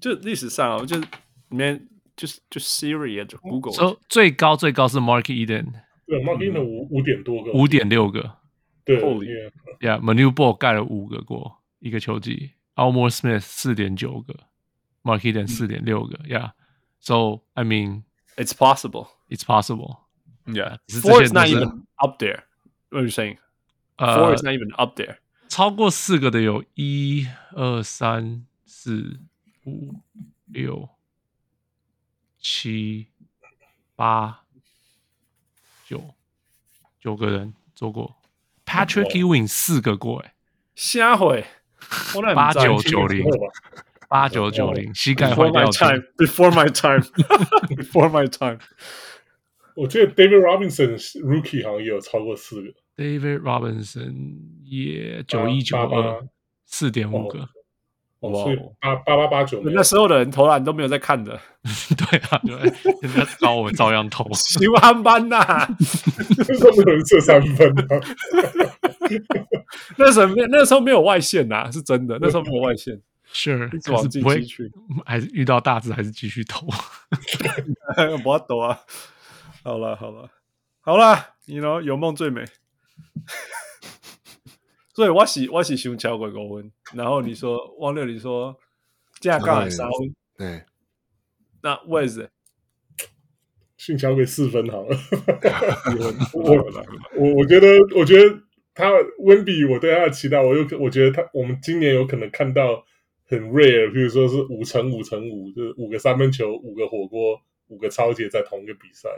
就历史上哦，就里面就是就 Siri 就 Google。说最高最高是 Mark Eden。对，Mark Eden 五五点多个，五点六个。对，Yeah，Manu Ball 盖了五个过一个球季，Almore Smith 四点九个，Mark Eden 四点六个。Yeah，so I mean it's possible, it's possible. Yeah, four is not even up there. What are you saying? Four is not even up there. 超过四个的有一二三四五六七八九九个人做过，Patrick Ewing 四个过哎，瞎回八九九零八九九零膝盖坏掉 Before my time, before my time. 我记得 David Robinson Rookie 好像也有超过四个，David Robinson 也九一九二四点五个，哇，八八八八九，那时候的人投篮都没有在看的，*laughs* 对啊，对，人家高我们照样投，*laughs* 喜欢班呐，*laughs* 那时候没有人射三分啊，那时候没那时候没有外线呐，是真的，那时候没有外线，Sure，一直往进击去，还是遇到大字还是继续投，不要抖啊。好了好了好了，你 you know 有梦最美。所以我是我是想超过五分，然后你说汪六，你说架杠三分，对，那为什么？信超过四分好了。*laughs* 我我我觉得我觉得他温比我对他的期待，我有我觉得他我们今年有可能看到很 rare，比如说是五乘五乘五，就是五个三分球，五个火锅，五个抄截在同一个比赛。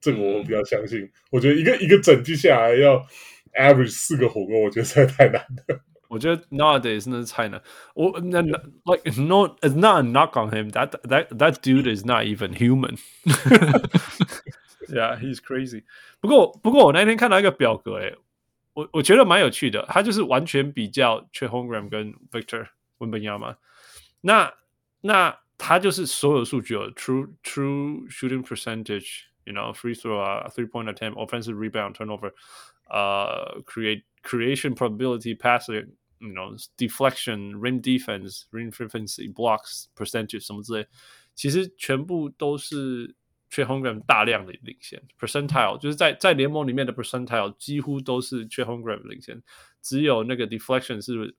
这个我比较相信，我觉得一个一个整季下来要 average 四个火锅，我觉得实在太难了。我觉得 nowadays 那是太难。我那 like no it's not a knock on him that that that dude is not even human. *laughs* Yeah, he's crazy. 不过不过我那天看到一个表格，诶，我我觉得蛮有趣的。他就是完全比较 Chet Holmgren 跟 Victor Wembanyama。那那他就是所有数据有 true true shooting percentage。You know, free throw, uh, three point attempt, offensive rebound, turnover, Uh, create creation probability, passing, you know, deflection, rim defense, rim frequency, blocks percentage 什么之类，其实全部都是 Chet Holmgren 大量的领先。percentile 就是在在联盟里面的 percentile 几乎都是 Chet Holmgren 领先，只有那个 deflection 是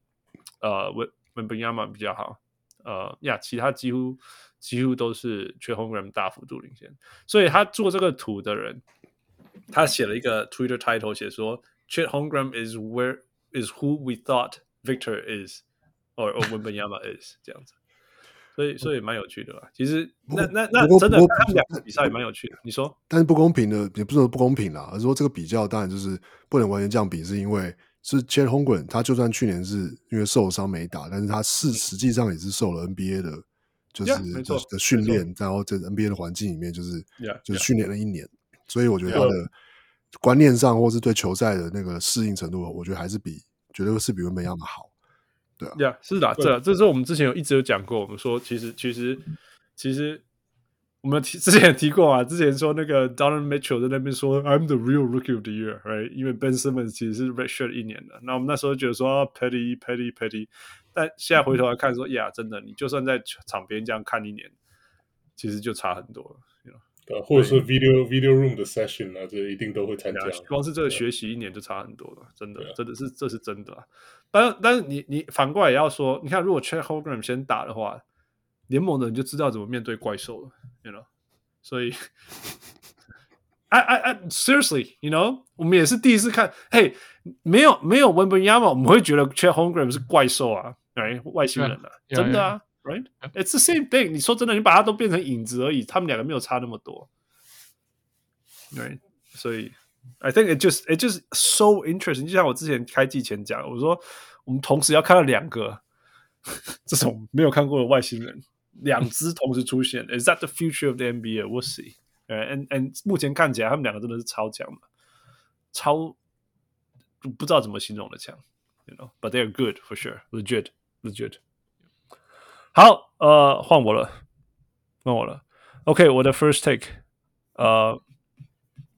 呃 Wembanyama 比较好，呃呀，其他几乎。几乎都是 Chet Holmgren 大幅度领先，所以他做这个图的人，他写了一个 Twitter title，写说 Chet Holmgren is where is who we thought Victor is or or Wembanyama is 这样子，所以所以蛮有趣的吧？其实那那那真的他们两个比赛也蛮有趣的。你说，但是不公平的也不是说不公平啦，而是说这个比较当然就是不能完全这样比，是因为是 Chet Holmgren 他就算去年是因为受伤没打，但是他是实际上也是受了 NBA 的。就是就是的训练，然后在 NBA 的环境里面，就是就是训练了一年，所以我觉得他的观念上，或是对球赛的那个适应程度，我觉得还是比绝对是比原本要的好。对啊，是的，这这是我们之前有一直有讲过，我们说其实其实其实我们提之前也提过啊，之前说那个 Donovan Mitchell 在那边说 I'm the real rookie of the year，right？因为 Ben Simmons 其实是 redshirt 一年的，那我们那时候觉得说、啊、petty petty petty，但现在回头来看说，呀、真的，你就算在场边这样看一年，其实就差很多了。呃，或者是 video video room 的 session 啊，这一定都会参加。光是这个学习一年就差很多了，真的，真的是这是真的啊。但但是你你反过来也要说，你看如果 Chet Holmgren 先打的话，联盟的人就知道怎么面对怪兽了，you know。所以，I I I seriously，you know，我们也是第一次看，嘿，没有没有 Wembanyama，我们会觉得 Chet Holmgren 是怪兽啊，哎，外星人啊，真的啊。Right, it's the same thing. 你说真的，你把它都变成影子而已，他们两个没有差那么多。Right，所以 I think it just it just so interesting。就像我之前开季前讲，我说我们同时要看到两个这种没有看过的外星人，两只同时出现。Is that *laughs* the future of the NBA? We'll see. And and 目前看起来他们两个真的是超强的，超不知道怎么形容的强。You know, but they are good for sure. Legit, legit. 好，呃，换我了，换我了。OK，我的 first take，呃，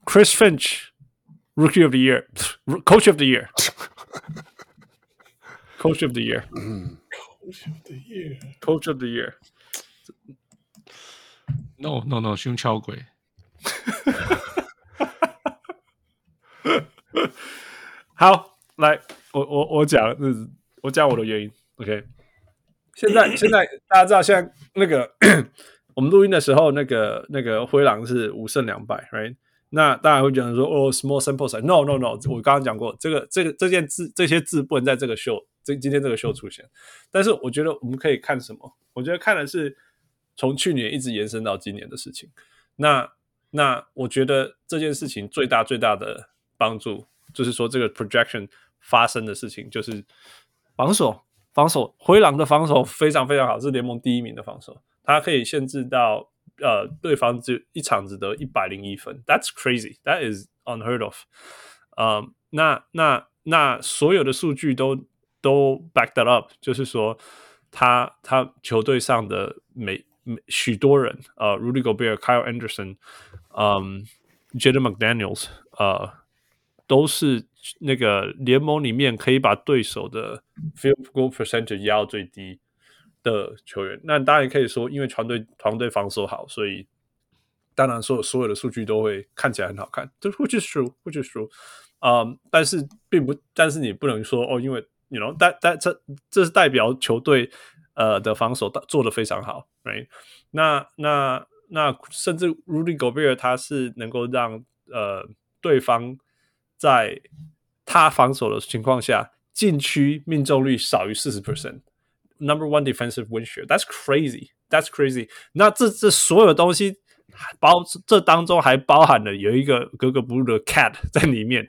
Chris Finch，Rookie of the Year，Coach *laughs* of the Year，Coach *laughs* of the Year，Coach of *clears throat* the Year，Coach of the Year。No No No，胸敲鬼。好，来，我我我讲，我讲我的原因。OK。 现在现在大家知道，现在那个我们录音的时候，那个那个灰狼是五胜两败，right？那大家会觉得说，哦，small sample，no no no，我刚刚讲过，这个这个这件字这些字不能在这个秀这今天这个秀出现。但是我觉得我们可以看什么？我觉得看的是从去年一直延伸到今年的事情。那那我觉得这件事情最大最大的帮助，就是说这个 projection 发生的事情，就是防守。防守灰狼的防守非常非常好，是联盟第一名的防守。他可以限制到呃对方只一场只得一百零一分，That's crazy. That is unheard of. 呃，那那那所有的数据都都 back that up，就是说他他球队上的每每许多人，呃，Rudy Gobert、Kyle Anderson，嗯，Jaden McDaniels，呃，都是。那个联盟里面可以把对手的 field goal percentage 压到最低的球员，那当然可以说，因为团队团队防守好，所以当然所有所有的数据都会看起来很好看。这 which is true，which is true，嗯，但是并不，但是你不能说哦，因为 you know，但但这这是代表球队呃的防守做得非常好，right？那那那甚至 Rudy Gobert 他是能够让呃对方在他防守的情况下，禁区命中率少于四十 percent，number one defensive win share，that's crazy，that's crazy。那这这所有东西包这当中还包含了有一个格格不入的 cat 在里面。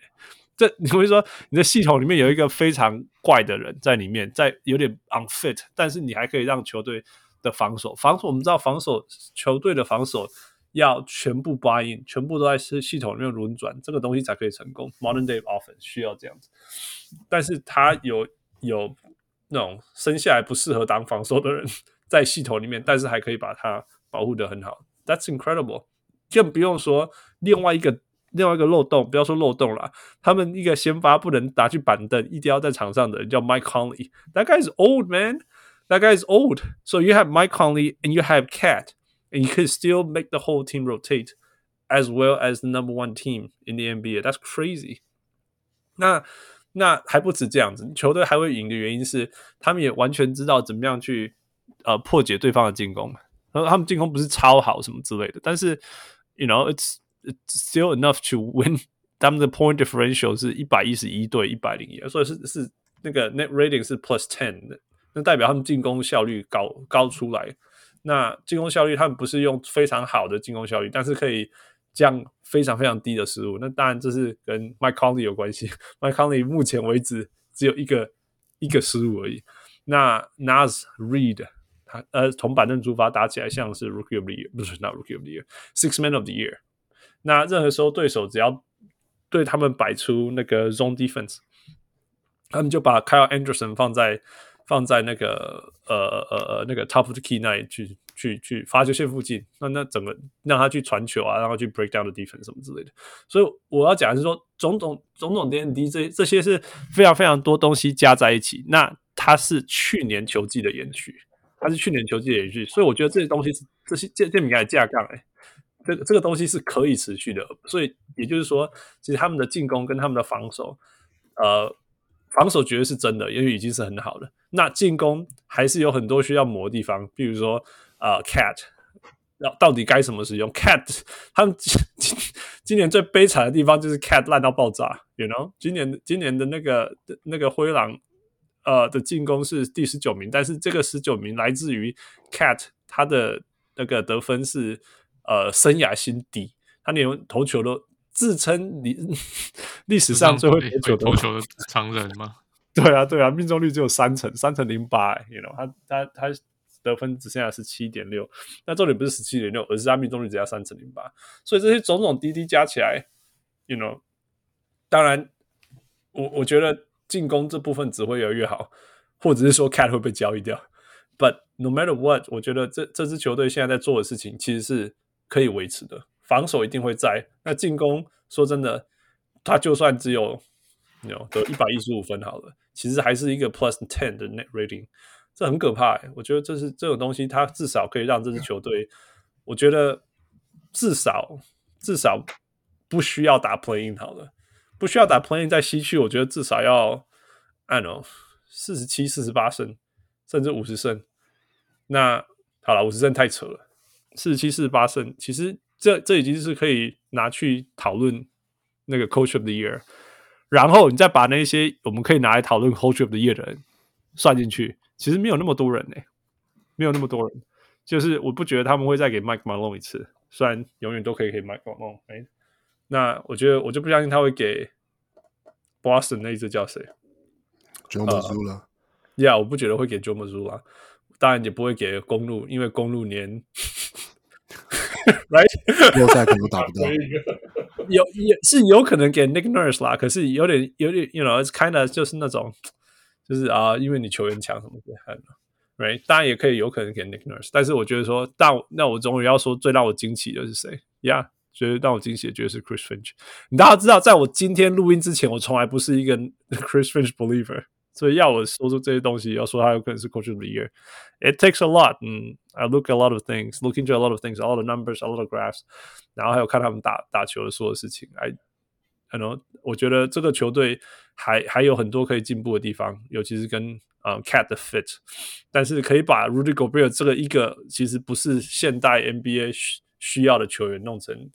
这你会说你的系统里面有一个非常怪的人在里面，在有点 unfit，但是你还可以让球队的防守防守，我们知道防守球队的防守。要全部 buy in，全部都在系系统里面轮转，这个东西才可以成功。Modern day offense 需要这样子，但是他有有那种生下来不适合当防守的人在系统里面，但是还可以把他保护得很好。That's incredible。更不用说另外一个另外一个漏洞，不要说漏洞了，他们一个先发不能打去板凳，一定要在场上的人叫 Mike Conley。That guy is old man. That guy is old. So you have Mike Conley and you have Cat. And you could still make the whole team rotate as well as the number one team in the NBA. That's crazy. 那那还不止这样子，球队还会赢的原因是他们也完全知道怎么样去呃破解对方的进攻。然后他们进攻不是超好什么之类的，但是 you know it's it's still enough to win。他们的 point *laughs* differential 是一百一十一对一百零一，所以是是那个 net rating 是 plus ten 的，那代表他们进攻效率高高出来。 那进攻效率，他们不是用非常好的进攻效率，但是可以降非常非常低的失误。那当然这是跟 Mike Conley 有关系。Mike Conley 目前为止只有一个一个失误而已。那 Nas Reed 他呃从板凳出发打起来像是 Rookie of the Year，不是 Not Rookie of the Year，Six Man of the Year。那任何时候对手只要对他们摆出那个 Zone Defense，他们就把 Kyle Anderson 放在。放在那个呃呃呃那个 top of the key 那里去去去发球线附近，那那整个让他去传球啊，让他去 break down the defense 什么之类的。所以我要讲的是说，种种种种点滴，这这些是非常非常多东西加在一起。那它是去年球季的延续，它是去年球季的延续。所以我觉得这些东西是这些这这米盖的架杠哎，这个这个东西是可以持续的。所以也就是说，其实他们的进攻跟他们的防守，呃。防守绝对是真的，因为已经是很好了。那进攻还是有很多需要磨的地方，比如说呃，Cat，要到底该怎么使用 Cat？*laughs* 他们今今年最悲惨的地方就是 Cat 烂到爆炸，you know？今年今年的那个那个灰狼呃的进攻是第十九名，但是这个十九名来自于 Cat，他的那个得分是呃生涯新低，他连投球都。自称历 *laughs* 历史上最会投球投球的常人吗？对啊，对啊，命中率只有三成，三成零八，you know，他他他得分只剩下十七点六，那重点不是十七点六，而是他命中率只要三成零八，所以这些种种滴滴加起来，you know，当然，我我觉得进攻这部分只会越来越好，或者是说 Cat 会被交易掉，but no matter what，我觉得这这支球队现在在做的事情其实是可以维持的。防守一定会在，那进攻说真的，他就算只有有得一百一十五分好了，其实还是一个 plus ten 的 net rating，这很可怕欸。我觉得这是这种东西，它至少可以让这支球队，我觉得至少至少不需要打 playing 好了，不需要打 playing 在西区，我觉得至少要按哦四十七、四十八胜，甚至五十胜。那好了，五十胜太扯了，四十七、四十八胜其实。这这已经是可以拿去讨论那个 Coach of the Year，然后你再把那些我们可以拿来讨论 trip 的人算进去，其实没有那么多人呢，没有那么多人。就是我不觉得他们会再给 Mike Malone 一次，虽然永远都可以给 Mike Malone。哎，那我觉得我就不相信他会给 Boston 那一支叫谁？Joe Mazzulla。Yeah，我不觉得会给 Joe Mazzulla，当然也不会给公路，因为公路年。Right，季后赛可能打不到，*laughs* 有也是有可能给 Nick Nurse 啦，可是有点有点，you know，it's kind of 就是那种，就是啊，因为你球员强什么的，Right，当然也可以有可能给 Nick Nurse，但是我觉得说，但那我终于要说最让我惊奇的是谁？Yeah，觉得让我惊喜的绝对是 Chris Finch。你大家知道，在我今天录音之前，我从来不是一个 *laughs* Chris Finch believer。所以要我说出这些东西，要说他有可能是 Coach of the Year，it takes a lot。嗯，I look at a lot of things，look into a lot of things，all the numbers，all the graphs，然后还有看他们打打球的所有事情。I，I know，我觉得这个球队还还有很多可以进步的地方，尤其是跟呃、um, Cat 的 fit。但是可以把 Rudy Gobert 这个一个其实不是现代 NBA 需需要的球员弄成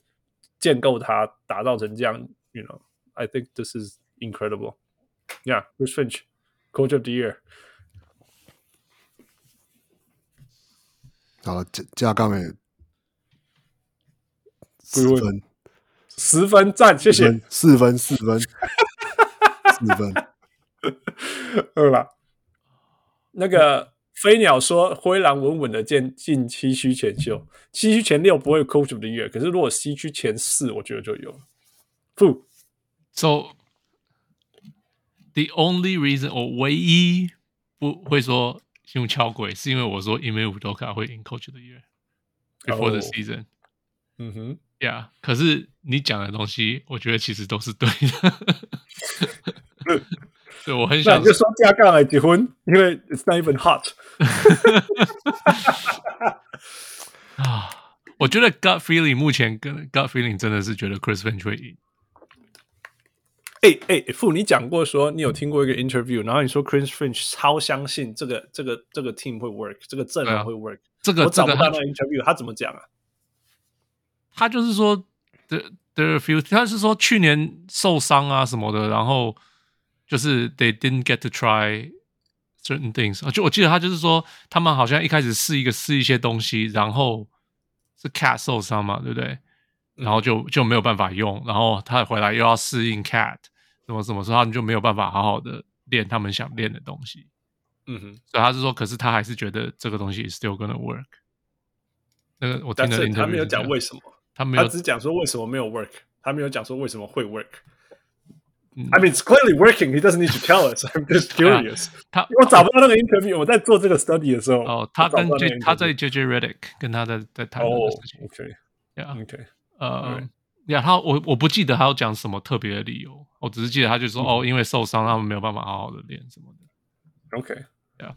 建构他打造成这样，you know，I think this is incredible。Yeah，Chris Finch。 Coach of the Year，好了，加加杠诶，十分，十分赞，谢谢，四分，四分，四分，*laughs* 饿了。那个飞鸟说，灰狼稳稳的进进七区前秀，七区前六不会有 Coach of the Year，可是如果西区前四，我觉得就有。不走。The only reason 我唯一不会说用敲鬼，是因为我说因为乌多卡会赢 Coach of the Year before the season。嗯哼，Yeah。可是你讲的东西，我觉得其实都是对的。对，我很想就说加杠来结婚，因为 *laughs* It's not even hot。啊，我觉得 Gut *laughs* Feeling 目前跟 Gut Feeling 真的是觉得 Chris Finch 会赢。 哎哎，傅，你讲过说你有听过一个 interview，然后你说 Chris Finch 超相信这个这个这个 team 会 work，这个阵容会 work。这个我找不到那 interview，他怎么讲啊？他就是说，the the few，他是说去年受伤啊什么的，然后就是 they didn't get to try certain things。就我记得他就是说，他们好像一开始试一个试一些东西，然后是 Cat 受伤嘛，对不对？然后就就没有办法用，然后他回来又要适应 Cat。怎么怎么说，他们就没有办法好好的练他们想练的东西。嗯哼，所以他是说，可是他还是觉得这个东西 still gonna work。那个我听的是他没有讲为什么，他没有，他只讲说为什么没有 work，他没有讲说为什么会 work。I mean, it's clearly working. He doesn't need to tell us. I'm just *laughs* curious. 他我找不到那个 interview。我在做这个 study 的时候，哦，他跟 J 他在 JJ Redick 跟他在在谈论事情。，OK Yeah，OK，呃呀，他我我不记得他有讲什么特别的理由，我只是记得他就说哦，因为受伤，他们没有办法好好的练什么的。OK，Yeah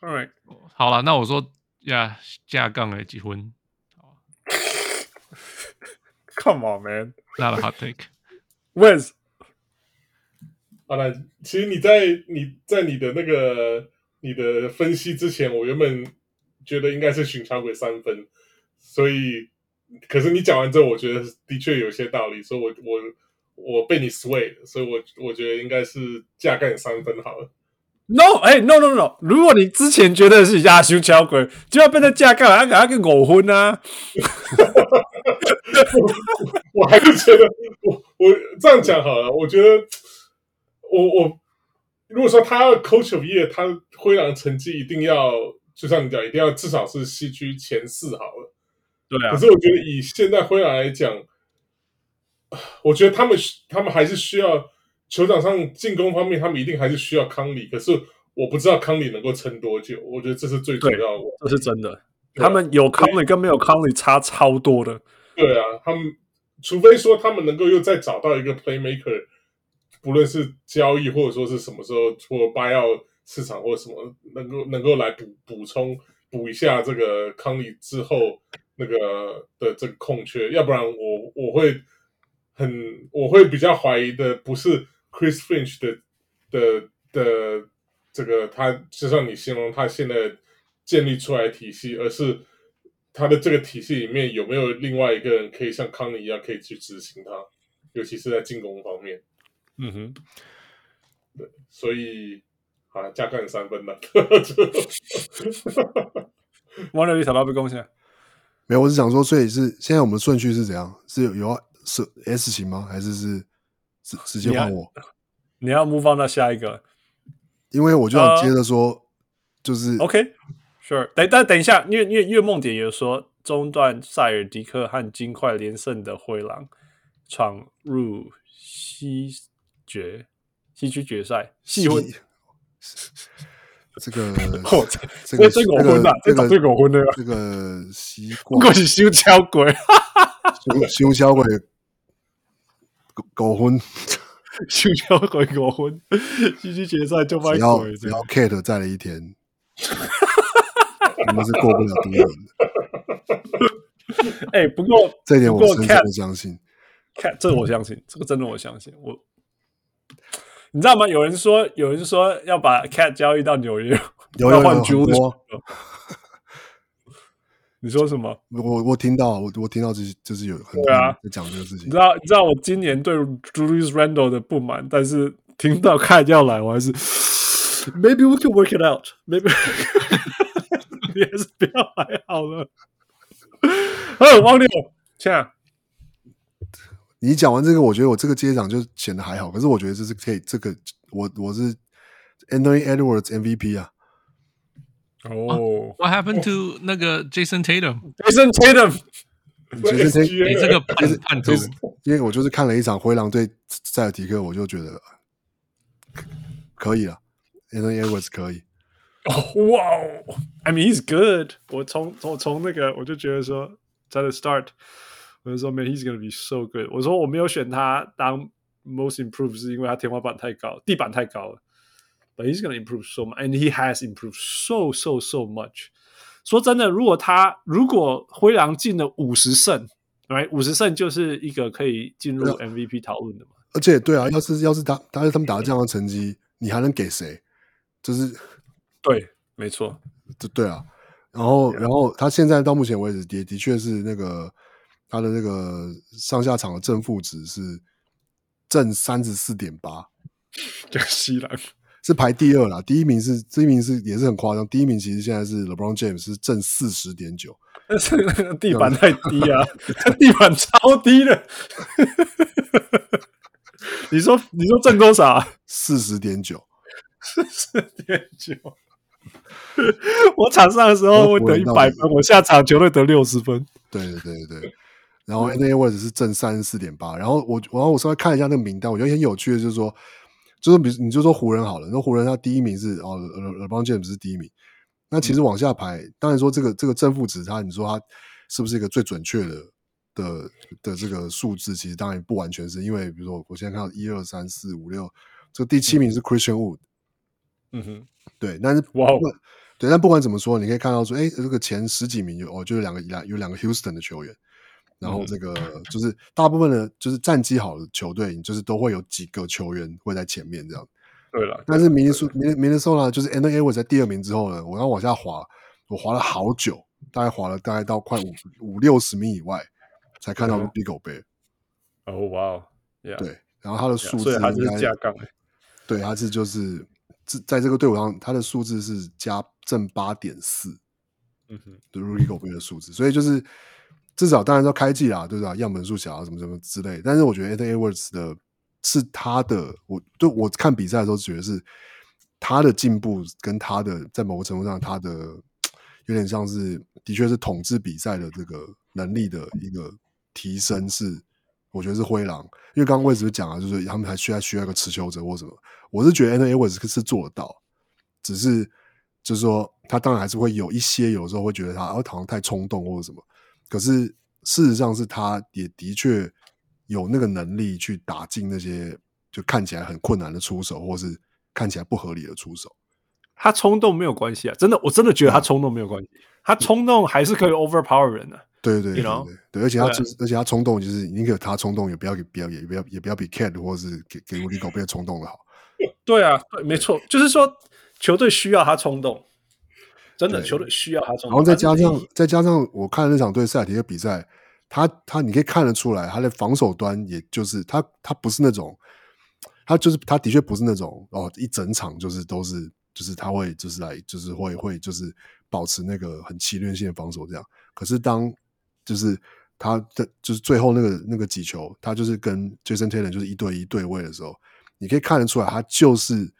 All right，好了，那我说呀，加杠的结婚 Come on, man.，not *laughs* a hot take。*laughs* Wiz，*laughs* 好了，其实你在你在你的那个你的分析之前，我原本觉得应该是巡桥鬼三分，所以可是你讲完之后，我觉得的确有些道理，所以我我我被你 sway，所以我我觉得应该是架干三分好了。No，哎、欸、，No No No！如果你之前觉得是亚修桥鬼，就要变成架杠，他给他个偶婚啊！*laughs* 我还是觉得，我我这样讲好了。我觉得，我我如果说他要 Coach of Year，他灰狼成绩一定要，就像你讲，一定要至少是西区前四好了。对啊可，是我觉得以现在灰狼来讲，*sighs* 我觉得他们他们还是需要球场上进攻方面，他们一定还是需要康里。可是我不知道康里能够撑多久，我觉得这是最主要的。这是真的。他们有康里跟没有康里差超多的。对啊，他们除非说他们能够又再找到一个 playmaker，不论是交易或者说是什么时候或 buyout 市场或什么，能够能够来补补充补一下这个康里之后那个的这个空缺，要不然我我会很我会比较怀疑的不是 Chris Finch 的的的这个他就像你形容他现在建立出来的体系，而是。他的这个体系里面有没有另外一个人可以像康尼一样可以去执行他，尤其是在进攻方面。嗯哼，对，所以啊，加杠三分了。*laughs* 王六一小刀被贡献。没有，我是想说，所以是现在我们顺序是怎样？是有有是 S 型吗？还是是直直接换我？你要 move on 到下一个，因为我就想接着说，呃、就是 OK，Sure。等但等一下，因为因为月梦点也说，中段塞尔迪克和金块连胜的灰狼闯入西决西区决赛，细婚。*laughs* 这个，*laughs* 哦、这个，这个狗婚的，这个这个婚的，这个习 *laughs* 惯，不过是修桥鬼，*laughs* 修桥鬼，狗狗婚，修桥鬼狗婚，西区决赛就把只要只要 Kate 在了一天，我们是过不了第一轮的。哎、欸，不过这一点我深深的相信，Cat，这个我相信，这个真的我相信。我。你知道吗？有人说，有人说要把 Cat 交易到纽约，要换 Julius。*laughs* 你说什么？我我听到，我我听到，就是就是有很多人在讲这个事情。你知道，你知道我今年对 Julius Randle 的不满，但是听到 Cat 要来，我还是 Maybe we can work it out. Maybe *laughs* 你还是不要来好了。哦，*laughs* 王六，这样。你讲完这个，我觉得我这个接掌就显得还好，可是我觉得这是可以，这个我我是 Anthony Edwards MVP 啊。哦、oh.，What happened to 那个 Jason Tatum？Jason Tatum，Jason Tatum，你这个叛叛徒，因为我就是看了一场灰狼对塞尔提克，我就觉得可以了，Anthony Edwards 可以。哦，哇，I mean he's good 我。我从从从那个我就觉得说，在 the start。我就说，Man, he's gonna be so good。我说我没有选他当 most improved，是因为他天花板太高，地板太高了。But he's gonna improve so much, and he has improved so so so much。说真的，如果他如果灰狼进了五十胜，right，五十胜就是一个可以进入 MVP 讨论的嘛。而且，对啊，要是要是他，但是他们打的这样的成绩，你还能给谁？就是对，没错，对对啊。然后，然后他现在到目前为止也的确是那个。他的那个上下场的正负值是正三十四点八，这个西兰 *laughs* 是排第二啦，第一名是第一名是也是很夸张，第一名其实现在是 LeBron James 是正四十点九，*laughs* 但是那个地板太低啊，*laughs* 他地板超低的。你说你说正多少？四十点九，四十点九。我场上的时候会得一百分，我下场球队得六十分。对对对对。然后 Anthony Edwards 是正三十四点八，然后我然后我稍微看了一下那个名单，我觉得很有趣的，就是说，就是比如你就说湖人好了，那湖人他第一名是哦，LeBron James 是第一名，那其实往下排，嗯、当然说这个这个正负值，他你说他是不是一个最准确的的的这个数字？其实当然不完全是因为，比如说我现在看到一二三四五六，这个第七名是 Christian Wood，嗯哼，对，但是哇，对，但不管怎么说，你可以看到说，哎，这个前十几名有哦，就是两个两有两个 Houston 的球员。然后这个就是大部分的，就是战绩好的球队，就是都会有几个球员会在前面这样。对了，但是明尼苏明明尼苏达就是 Anthony Edwards 在第二名之后呢，我要往下滑，我滑了好久，大概滑了大概到快五五六十米以外，才看到 Rudy Gobert。哦，哇哦，对，然后他的数字应该，所以他是加杠。对，他是就是在这个队伍上，他的数字是加正八点四。嗯哼，对 Rudy Gobert 的数字，所以就是。至少当然说开季啦，对吧？样本数小啊，什么什么之类。但是我觉得 N. A. Words 的是他的，我对我看比赛的时候觉得是他的进步跟他的在某个程度上，他的有点像是的确是统治比赛的这个能力的一个提升是，我觉得是灰狼。因为刚刚为什么讲啊，就是他们还需要需要一个持球者或什么。我是觉得 N. A. Words 是做得到，只是就是说他当然还是会有一些有时候会觉得他好像太冲动或者什么。可是事实上是，他也的确有那个能力去打进那些就看起来很困难的出手，或是看起来不合理的出手。他冲动没有关系啊，真的，我真的觉得他冲动没有关系。他冲动还是可以 overpower 人的。对对对对对，而且他而且他冲动就是宁可他冲动，也不要给不要也不要也不要比 Cat 或是给给 Gobert 冲动的好。*laughs* 对啊，对，没错，就是说球队需要他冲动。真的，球队需要他冲，然后再加上再加上我看那场对塞尔提克比赛，他他你可以看得出来，他的防守端也就是他他不是那种，他就是他的确不是那种哦，一整场就是都是就是他会就是来就是会会就是保持那个很侵略性的防守这样。可是当就是他的就是最后那个那个几球，他就是跟 Jason Taylor 就是一对一对位的时候，你可以看得出来，他就是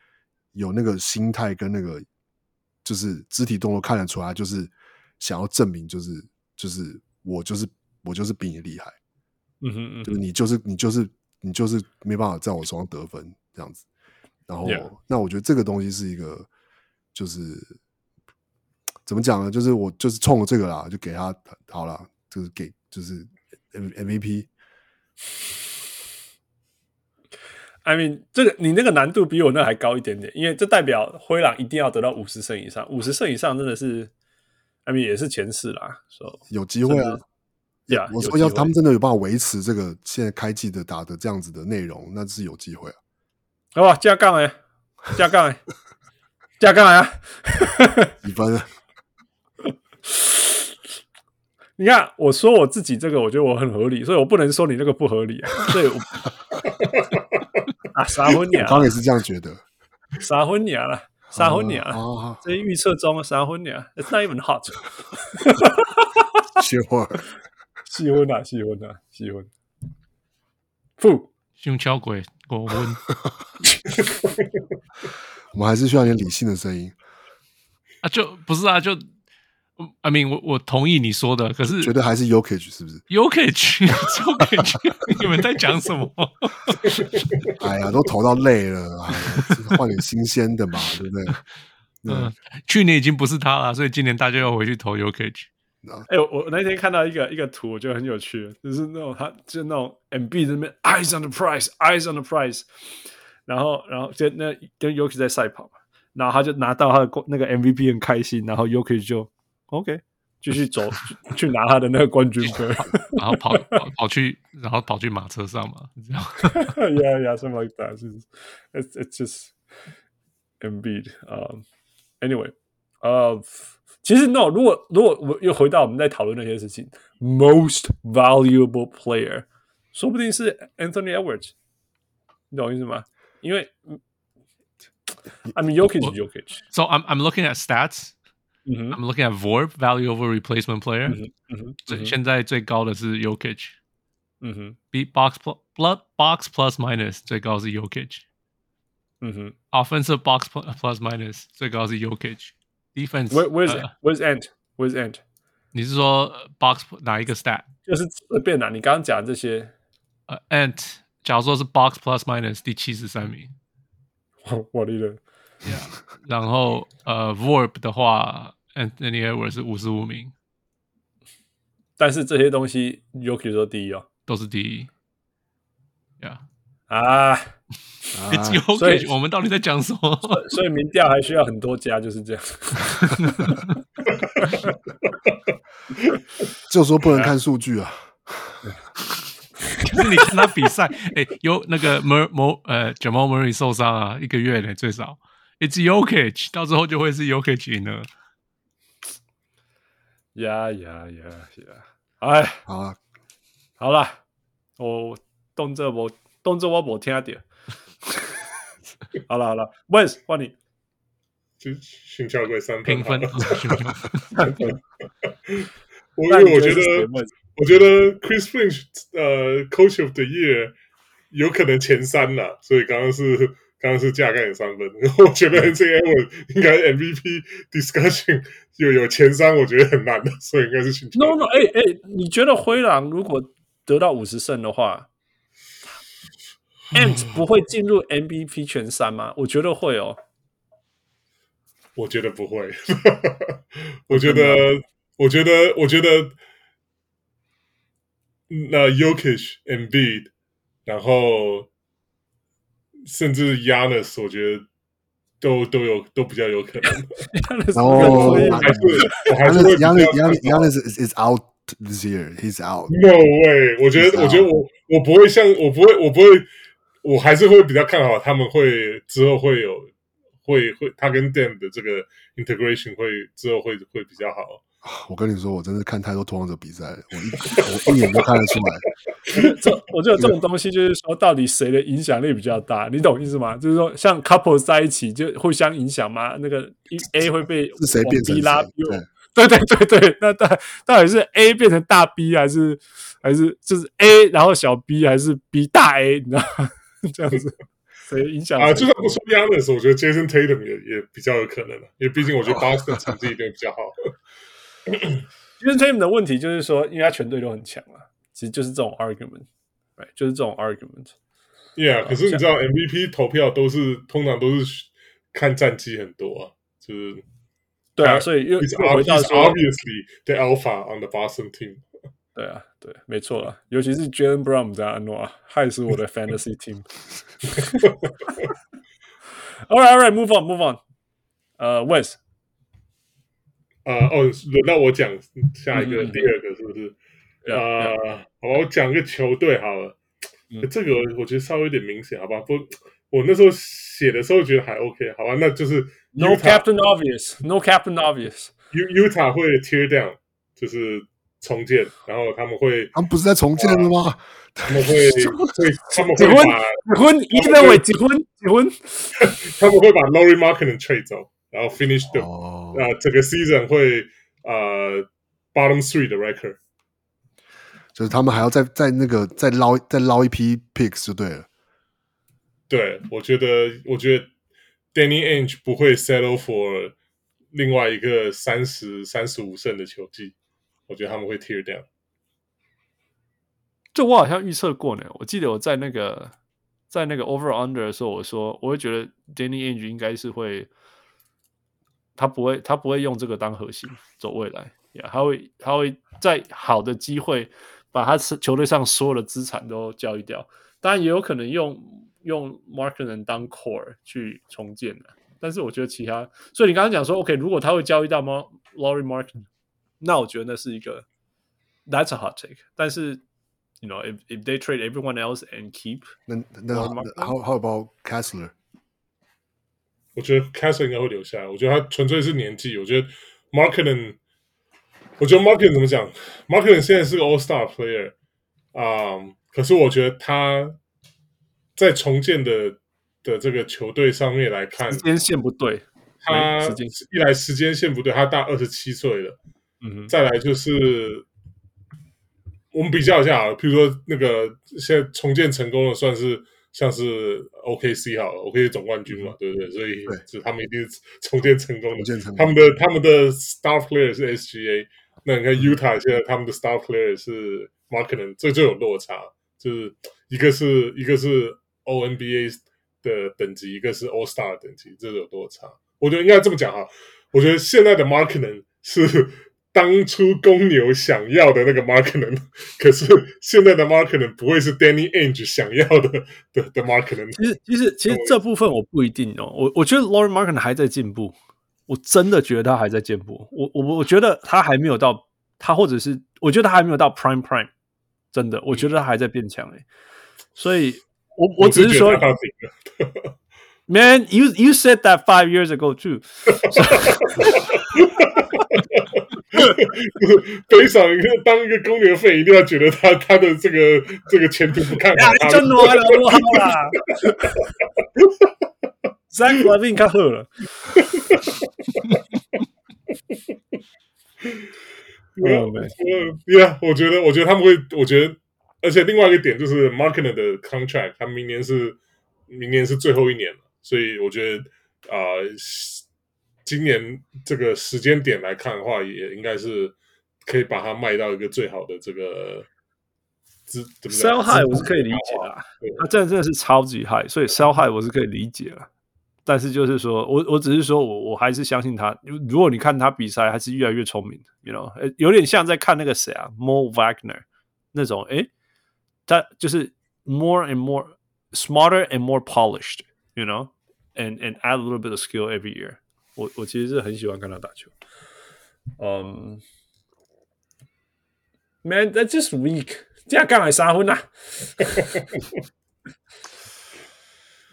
有那个心态跟那个。就是肢体动作看得出来，就是想要证明，就是就是我就是我就是比你厉害，嗯哼嗯，就是你就是你就是你就是没办法在我手上得分这样子。然后.那我觉得这个东西是一个，就是怎么讲呢？就是我就是冲着这个啦，就给他好了，就是给就是 M MVP。I mean，这个你那个难度比我那还高一点点，因为这代表灰狼一定要得到五十胜以上，五十胜以上真的是，I mean 也是前四啦，说、so, 有机会啊，呀，yeah, 我说要他们真的有办法维持这个现在开季的打的这样子的内容，那是有机会啊，好吧，加杠哎，加杠哎，加杠啊，*laughs* 几分？*laughs* 你看，我说我自己这个，我觉得我很合理，所以我不能说你那个不合理啊，所以我。啊，三分鸟，我刚也是这样觉得。三分鸟了，三分鸟了。这预测中三分鸟，It's not even hot。*laughs* 喜欢，喜欢啊，喜欢啊，喜欢。负，胸敲鬼，过婚。*laughs* 我们还是需要点理性的声音。啊，就不是啊，就。I mean，我我同意你说的，可是觉得还是 Jokic 是不是？Jokic，Jokic，*laughs* *laughs* 你们在讲什么？*laughs* 哎呀，都投到累了，换点新鲜的嘛，对不对？嗯，去年已经不是他了，所以今年大家要回去投 Jokic。哎，我我那天看到一个一个图，我觉得很有趣，就是那种他就那种 MB 这边 eyes on the prize，eyes on the prize，然后然后就那跟 Jokic 在赛跑嘛，然后他就拿到他的那个 MVP 很开心，然后 Jokic 就。OK，继续走*laughs* 去拿他的那个冠军杯，然后跑跑跑去，然后跑去马车上嘛，这样。 Yeah, yeah, *laughs* something like that. It's it's just Embiid. Um, anyway, 呃，其实 no，如果如果我又回到我们在讨论那些事情，most valuable player，说不定是 Anthony Edwards，你懂我意思吗？因为，I mean Jokic is Jokic. So I'm I'm looking at stats. Mm-hmm. I'm looking at VORP value over replacement player。嗯哼，现在最高的是 Jokic。嗯哼，beat box plus blood box plus minus 最高是 Jokic。嗯哼，offensive box plus minus 最高是 Jokic。Defense where where's where's Ant where's Ant 你是说 box 哪一个 stat？就是随便拿，你刚刚讲这些，呃、uh,，ant，假如说是 box plus minus 第七十三名，我我的人 ，yeah, 然后呃、uh,，Vorb 的话，Anthony Edwards 是五十五名，但是这些东西 Jokic 说第一哦，都是第一，yeah 啊，*laughs* It's Jokic，我们到底在讲什么？所以民调还需要很多家，就是这样。*laughs* 就说不能看数据啊！*laughs* 可是你看他比赛，哎、欸，有那个 Mur 呃 Jamal Murray 受伤啊，一个月呢最少。It's Jokic，到时候就会是 Jokic 赢了。呀呀呀呀！哎，好啊，好了，我动作我动作我我听到。*laughs* 好了好了，Wes 换你。就心跳过三分，评分。*laughs* 我因为我觉得，我觉得 Chris Finch 呃，Coach of the Year 有可能前三了，所以刚刚是刚刚是加盖有三分。我觉得这个应该 MVP discussion *laughs* 有有前三，我觉得很难的，所以应该是心跳。No No，哎哎，你觉得灰狼如果得到五十胜的话，Ant 不会进入 MVP 前三吗？我觉得会哦。我觉得不会，*laughs* 我觉得，我觉得，我觉得，那 Jokic、Embiid，然后甚至 Giannis，我觉得都都有都比较有可能。然后还是我还是会 Giannis Giannis is out this year. He's out. No way！我觉得，我觉得我我不会像我不会我不会，我还是会比较看好他们会之后会有。会会，他跟 Dame 的这个 integration 会之后会会比较好。*sighs* 我跟你说，我真是看太多拓荒者比赛了，我一我一眼就看得出来。*laughs* 这我觉得这种东西就是说，到底谁的影响力比较大？你懂意思吗？就是说，像 couple 在一起就互相影响吗？那个 A 会被是谁变成 B 拉 B？对 *laughs* 对对对对，那到到底是 A 变成大 B 还是还是就是 A 然后小 B 还是 B 大 A？你知道吗？*laughs* 这样子。谁影响啊？就算不说 Giannis，我觉得 Jason Tatum 也也比较有可能了，因为毕竟我觉得 Boston 成绩一定比较好。Jason Tatum 的问题就是说，因为他全队都很强啊，其实就是这种 argument，对，就是这种 argument。Yeah，可是你知道 MVP 投票都是通常都是看战绩很多啊，就是对啊，所以又又回到说 obviously the alpha on the Boston team。对啊，对，没错啊，尤其是 Jaylen Brown 加安诺，害死我的 Fantasy Team。All right, all right, move on, move on。呃呃，哦，轮到我讲下一个，第二个是不是？呃，好吧，我讲个球队好了。这个我觉得稍微有点明显，好吧？不，我那时候写的时候觉得还 OK，好吧？那就是 No Captain Obvious, No Captain Obvious。Utah 会 tear down，就是。重建，然后他们会，他们不是在重建了吗？*laughs* 他们会，会，他们会结婚，结婚，一个位结婚，结婚，他们会 *laughs* 把 Lauri Markkanen trade 走，然后 finish the，哦、呃，这个 season 会呃 bottom three 的 record，就是他们还要再再那个再捞再捞一批 picks 就对了。对，我觉得，我觉得 Danny Ainge 不会 settle for 另外一个三十三十五胜的球季。我觉得他们会 tear down。就我好像预测过呢，我记得我在那个在那个 over under 的时候，我说我会觉得 Danny Ainge 应该是会，他不会他不会用这个当核心走未来，yeah, 他会他会在好的机会把他球队上所有的资产都交易掉，当然也有可能用用 Markkanen 当 core 去重建的，但是我觉得其他，所以你刚刚讲说 OK，如果他会交易到吗？Lauri Markkanen 那我觉得那是一个，That's a hot take。但是，you know, if if they trade everyone else and keep，那那 how how about Kessler？我觉得 Kessler 应该会留下来。我觉得他纯粹是年纪。我觉得 Markkanen，我觉得 Markkanen 怎么讲？Markkanen 现在是个 All Star player 啊、um,，可是我觉得他在重建的的这个球队上面来看，时间线不对。他一来时间线不对，他大二十七岁了。嗯哼，再来就是我们比较一下啊，比如说那个现在重建成功了，算是像是 OKC 好了，OKC 总冠军嘛，对不对？所以是他们一定是重建成功的。他们的他们的 star player 是 SGA，那你看 Utah 现在他们的 Star Player 是 Markkanen，这就有落差，就是一个是一个是 O N B A 的等级，一个是 All Star 的等级，这就有落差。我觉得应该这么讲哈，我觉得现在的 Markkanen 是当初公牛想要的那个 Markkanen，*laughs* 可是现在的 Markkanen 不会是 Danny Ainge 想要的的的 Markkanen。其实其实其实这部分我不一定哦，我我觉得 Lauri Markkanen 还在进步。我真的觉得他还在进步，我我我觉得他还没有到他，或者是我觉得他还没有到 prime prime，真的，我觉得他还在变强诶。所以我我只是说，*laughs* Man，you you said that five years ago too。*laughs* *laughs* 非常一个当一个公牛粉，一定要觉得他他的这个这个前途不看好。真的了，我好啦。Zach LaVine 卡喝了，*laughs* 没有没有，Yeah，我觉得，我觉得他们会，我觉得，而且另外一个点就是 Markkanen 的 contract，他明年是明年是最后一年了，所以我觉得啊、呃，今年这个时间点来看的话，也应该是可以把它卖到一个最好的这个。Sell high 我是可以理解啊，他真的真的是超级 high，所以 sell high 我是可以理解了。但是就是说，我我只是说我我还是相信他。如果你看他比赛，还是越来越聪明，you know，有点像在看那个谁啊，Mo Wagner 那种，诶，他就是 more and more smarter and more polished，you know，and and add a little bit of skill every year 我。我我其实是很喜欢看他打球。嗯、um,，Man，that's just weak，这样干嘛三分啊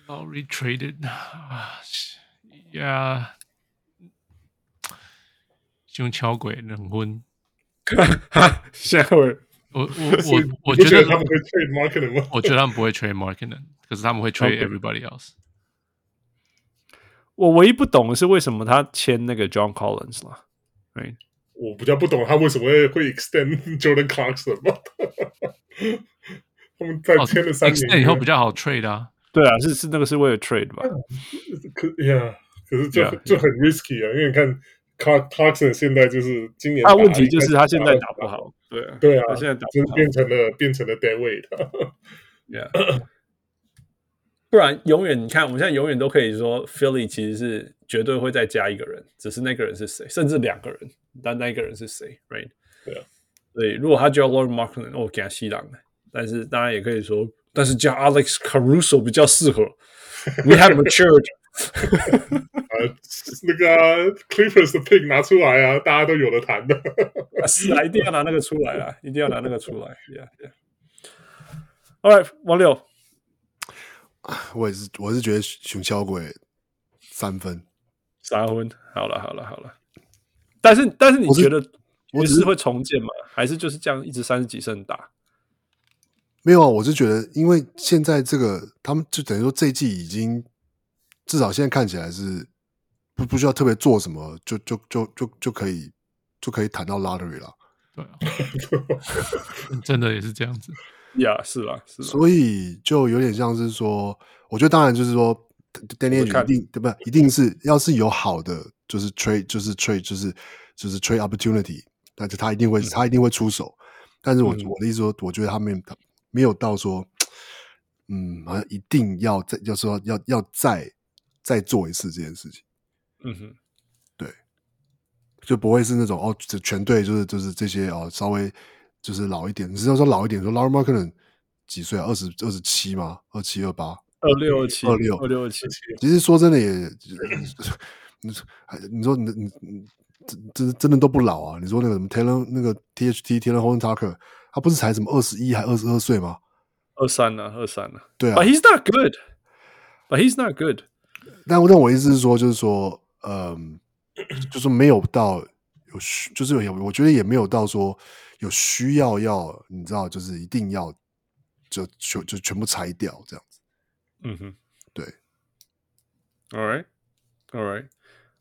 ？Lowry traded 啊呀，熊敲鬼冷昏。下回我我我我觉得他们会 trade Markkanen 吗？我觉得他们不会 trade Markkanen，可是他们会 trade everybody else。我唯一不懂的是为什么他签那个 John Collins 了，right？我比较不懂他为什么会会 extend *laughs* Jordan Clarkson 吗？*laughs* 他们在签了三年以后比较好 trade 啊。对啊，是是那个是为了 trade 吧？*laughs* 可呀，可是就就很 risky 啊，因为你看 Clarkson 现在就是今年，他问题就是他现在打不好，对啊，对啊，他现在打就是变成了变成了 dead weight。Yeah，不然永远你看，我们现在永远都可以说 Philly 其实是绝对会再加一个人，只是那个人是谁，甚至两个人，但那个人是谁？Right？对啊，所以如果他叫 Lord Markkanen，我给他吸档，但是当然也可以说。但是叫 Alex Caruso 比较适合。We have matured。*laughs* 呃，那个 Clippers 的 pick 拿出来啊，大家都有的谈的。是啊，一定要拿那个出来啊，一定要拿那个出来。Yeah, yeah. All right，王六，*sighs* 我也是，我是觉得熊小鬼三分，三分。好了，好了，好了。但是，但是你觉得我是会重建吗？还是就是这样一直三十几胜打？没有啊，我是觉得，因为现在这个他们就等于说这一季已经至少现在看起来是不不需要特别做什么，就就就就就可以就可以谈到 lottery 了。对啊，*laughs* 真的也是这样子。呀、是啦，是啦。所以就有点像是说，我觉得当然就是说，Danny Ainge 一定对不？一定是要是有好的就是 trade 就是 trade 就是就是 trade opportunity，那就他一定会、嗯、他一定会出手。但是我、嗯、我的意思说，我觉得他们他。没有到说，嗯，好像一定要再，要说要要再再做一次这件事情。嗯哼，对，就不会是那种哦，这全队就是就是这些哦，稍微就是老一点。你是要说老一点，说 Lauri Markkanen 可能几岁啊？二十二十七吗？二七二八？二六二七？二六二六二七？其实说真的也，*laughs* 你你说你你你真真的都不老啊？你说那个什么 Taylor 那个 THT Taylor Horton Tucker。他不是才什么二十一还二十二岁吗？二三呢？二三呢？对啊。But he's not good. But he's not good. 但但我意思是说，就是说，嗯，就是没有到有，就是有，我觉得也没有到说有需要要，你知道，就是一定要就就就全部拆掉这样子。嗯哼，对。All right, all right.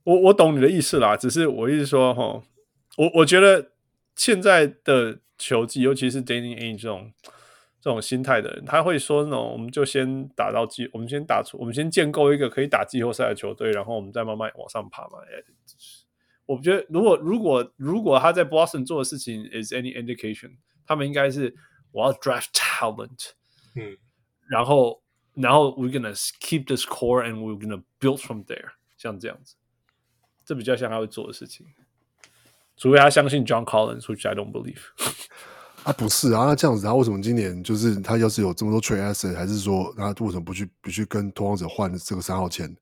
我我懂你的意思啦，只是我意思说，哈，我我觉得现在的。球技，尤其是 Danny Ainge 这种这种心态的人，他会说：“那种我们就先打到季，我们先打出，我们先建构一个可以打季后赛的球队，然后我们再慢慢往上爬嘛。”我觉得如果如果如果他在 Boston 做的事情 is any indication，他们应该是我要 draft talent，嗯，然后然后 we're gonna keep this core and we're gonna build from there，像这样子，这比较像他会做的事情。除非他相信 John Collins，which I don't believe。啊，不是啊，那这样子，他为什么今年就是他要是有这么多 trade asset，还是说他为什么不去不去跟拓荒者换这个三号签？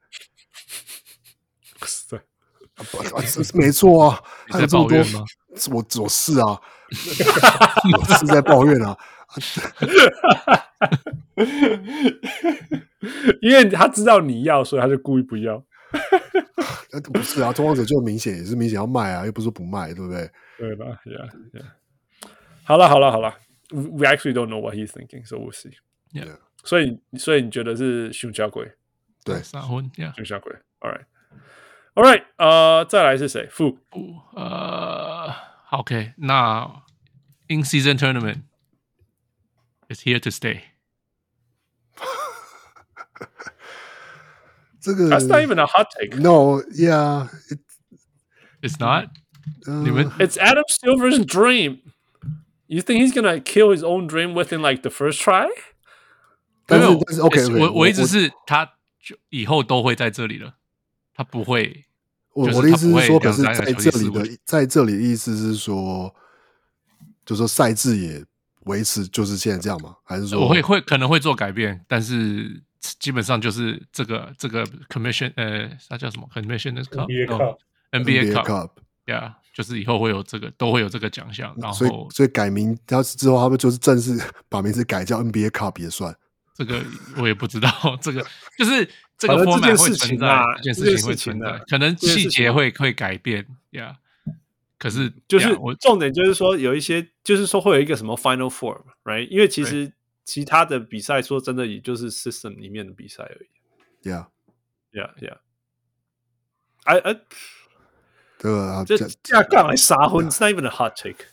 对，啊*laughs* 不啊， *laughs* *laughs* 没错啊，还有这么多你在抱怨吗？我我是啊，*laughs* 我是在抱怨啊，*laughs* 因为他知道你要，所以他就故意不要。那不是啊，拓荒者就明显也是明显要卖啊，又不是说不卖，对不对？对吧？Yeah, yeah. 好了，好了，好了。We actually don't know what he's thinking, so we'll see. Yeah. 所以，所以你觉得是熊小鬼？对，闪婚，Yeah，熊小鬼。All right, all right. 呃，再来是谁？负不，呃，OK，那 In Season Tournament is here to stay。这个 *laughs* That's not even a hot take. No, yeah, it, It's not。呃你们 It's Adam Silver's dream. You think he's gonna kill his own dream within like the first try? 但是没有但是 OK，, it's- OK，我我一直是他就以后都会在这里了， 他不会。就是我我的意思会是说，可是在这里的，在这里的意思是说，就是说赛制也维持就是现在这样吗？还是说我会会可能会做改变，但是基本上就是这个这个 commission 呃，它叫什么 commission cup NBA Cup NBA NBA cup Cup？yeah，就是以后会有这个都会有这个奖项，然所以后所以改名，要是之后他们就是正式 *laughs* 把名字改叫 NBA Cup 也算。这个我也不知道，这个就是这个反正这 format 件事会存在情啊，这件事情会存在，可能细节会会改变，yeah。可是就是我重点就是说有一些，就是说会有一个什么 Final Four，right？因为其实其他的比赛说真的也就是 system 里面的比赛而已。Yeah，Yeah, yeah. 哎哎，这个啊，这这架杠来杀婚，It's not even a hot take。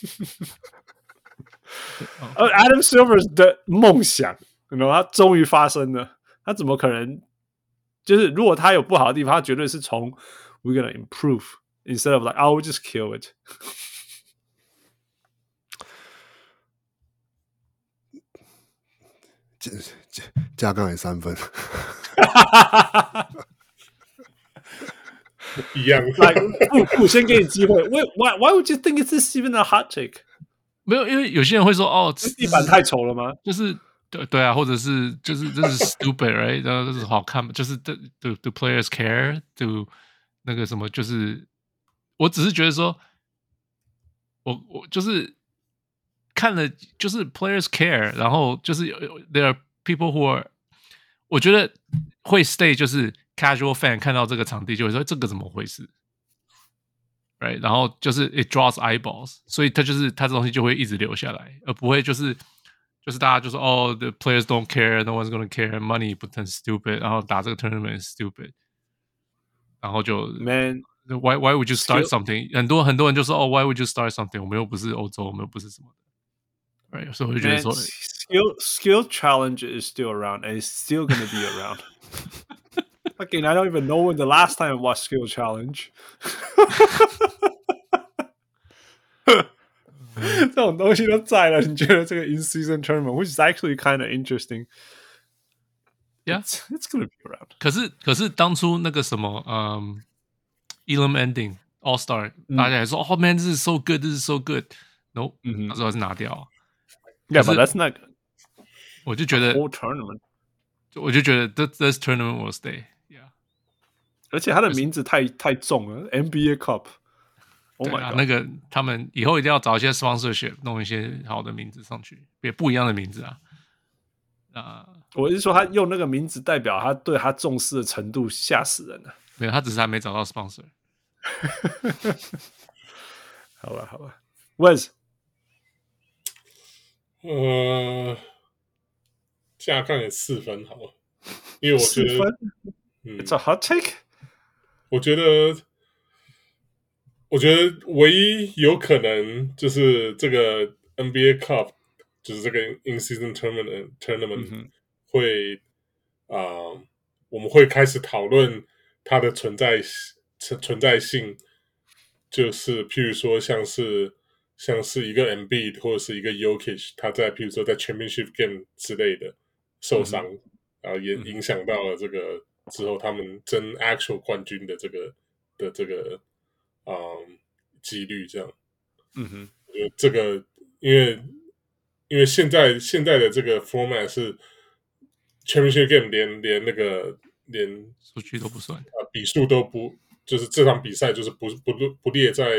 *laughs* 而 Adam Silver 的梦想，你知道他终于发生了。他怎么可能？就是如果他有不好的地方，他绝对是从 We're gonna improve instead of like I will just kill it。加加加杠也三分，一样。来，不不，先给你机会。Why why why would you think it's even a hot take？没有，因为有些人会说哦，地板太丑了吗？就是对对啊，或者是就是这是 stupid，right？然后这是好看嘛？就是 do do do players care？do 那个什么？就是我只是觉得说，我我就是看了，就是 players care，然后就是有 there are people who are，我觉得会 stay，就是 casual fan 看到这个场地就会说这个怎么回事？right？然后就是 it draws eyeballs，所以他就是他这东西就会一直留下来，而不会就是就是大家就说哦，the players don't care，no one's gonna care，money 不很 stupid，然后打这个 tournament is stupid，然后就 Man, why why would you start Skill- something？很多很多人就说哦，why would you start something？我们又不是欧洲，我们又不是什么的，right？所以我就觉得 man, 说 skill skill challenge is still around and it's still gonna be around. *laughs* Fucking, I don't even know when the last time I watched skill challenge. *laughs* 这*laughs* 种东西都在了，你觉得这个 in season tournament, which is actually kind of interesting. Yeah. it's, it's gonna be around. 可是可是当初那个什么，嗯，Elam Ending All Star，、大家还说哦，man，this is so good，this is so good，no，、嗯哼那时候还是拿掉啊， Yeah, 可 but 是 that's not 我就觉得 whole tournament. 我就觉得 this this tournament will stay，yeah，而且他的名字太太重了，NBA Cup。 Oh 对 my 啊，god！那个他们以后一定要找一些 sponsorship，弄一些好的名字上去，别不一样的名字啊，啊、我是说，他用那个名字代表他对他重视的程度，吓死人了。没有，他只是还没找到 sponsor。*laughs* 好吧，好吧，Wes，呃，加看也四分好了，因为我觉得，嗯，，It's a hot take。我觉得，我觉得唯一有可能就是这个 NBA Cup，就是这个 In Season Tournament Tournament、嗯会啊、呃，我们会开始讨论它的存在存存在性就是譬如说像是像是一个 Embiid 或者是一个 Jokic，他在譬如说在 Championship Game 之类的受伤，嗯、然后也影响到了这个、嗯、之后他们争 Actual 冠军的这个的这个嗯几率这样。嗯哼，我觉得这个因为因为现在现在的这个 Format 是 Championship Game 连连那个连数据都不算啊，比数都不。就是这场比赛就是不不不列在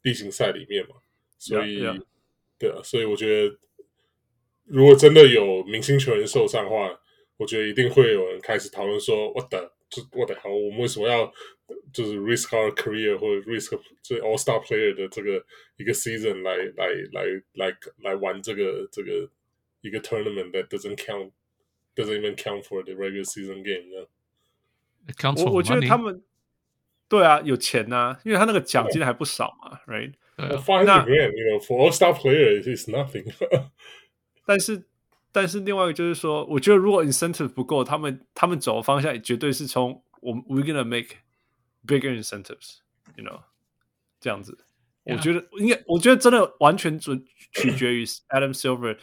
例行赛里面嘛，所以 yeah, yeah. 对啊，所以我觉得如果真的有明星球员受伤的话，我觉得一定会有人开始讨论说，what the 就 what the hell，我们为什么要就是 risk our career 或者 risk 这 all star player 的这个一个 season 来来来来来玩这个这个一个 tournament that doesn't count doesn't even count for the regular season game 呢？我我觉得他们。对啊，有钱呐、啊，因为他那个奖金还不少嘛，right？那 you know for all star players is nothing *laughs* 但是，但是另外一个就是说，我觉得如果 incentive 不够，他们他们走的方向也绝对是从我们 we're gonna make bigger incentives，you know，这样子。Yeah. 我觉得应该，我觉得真的完全准取决于 *coughs* Adam Silver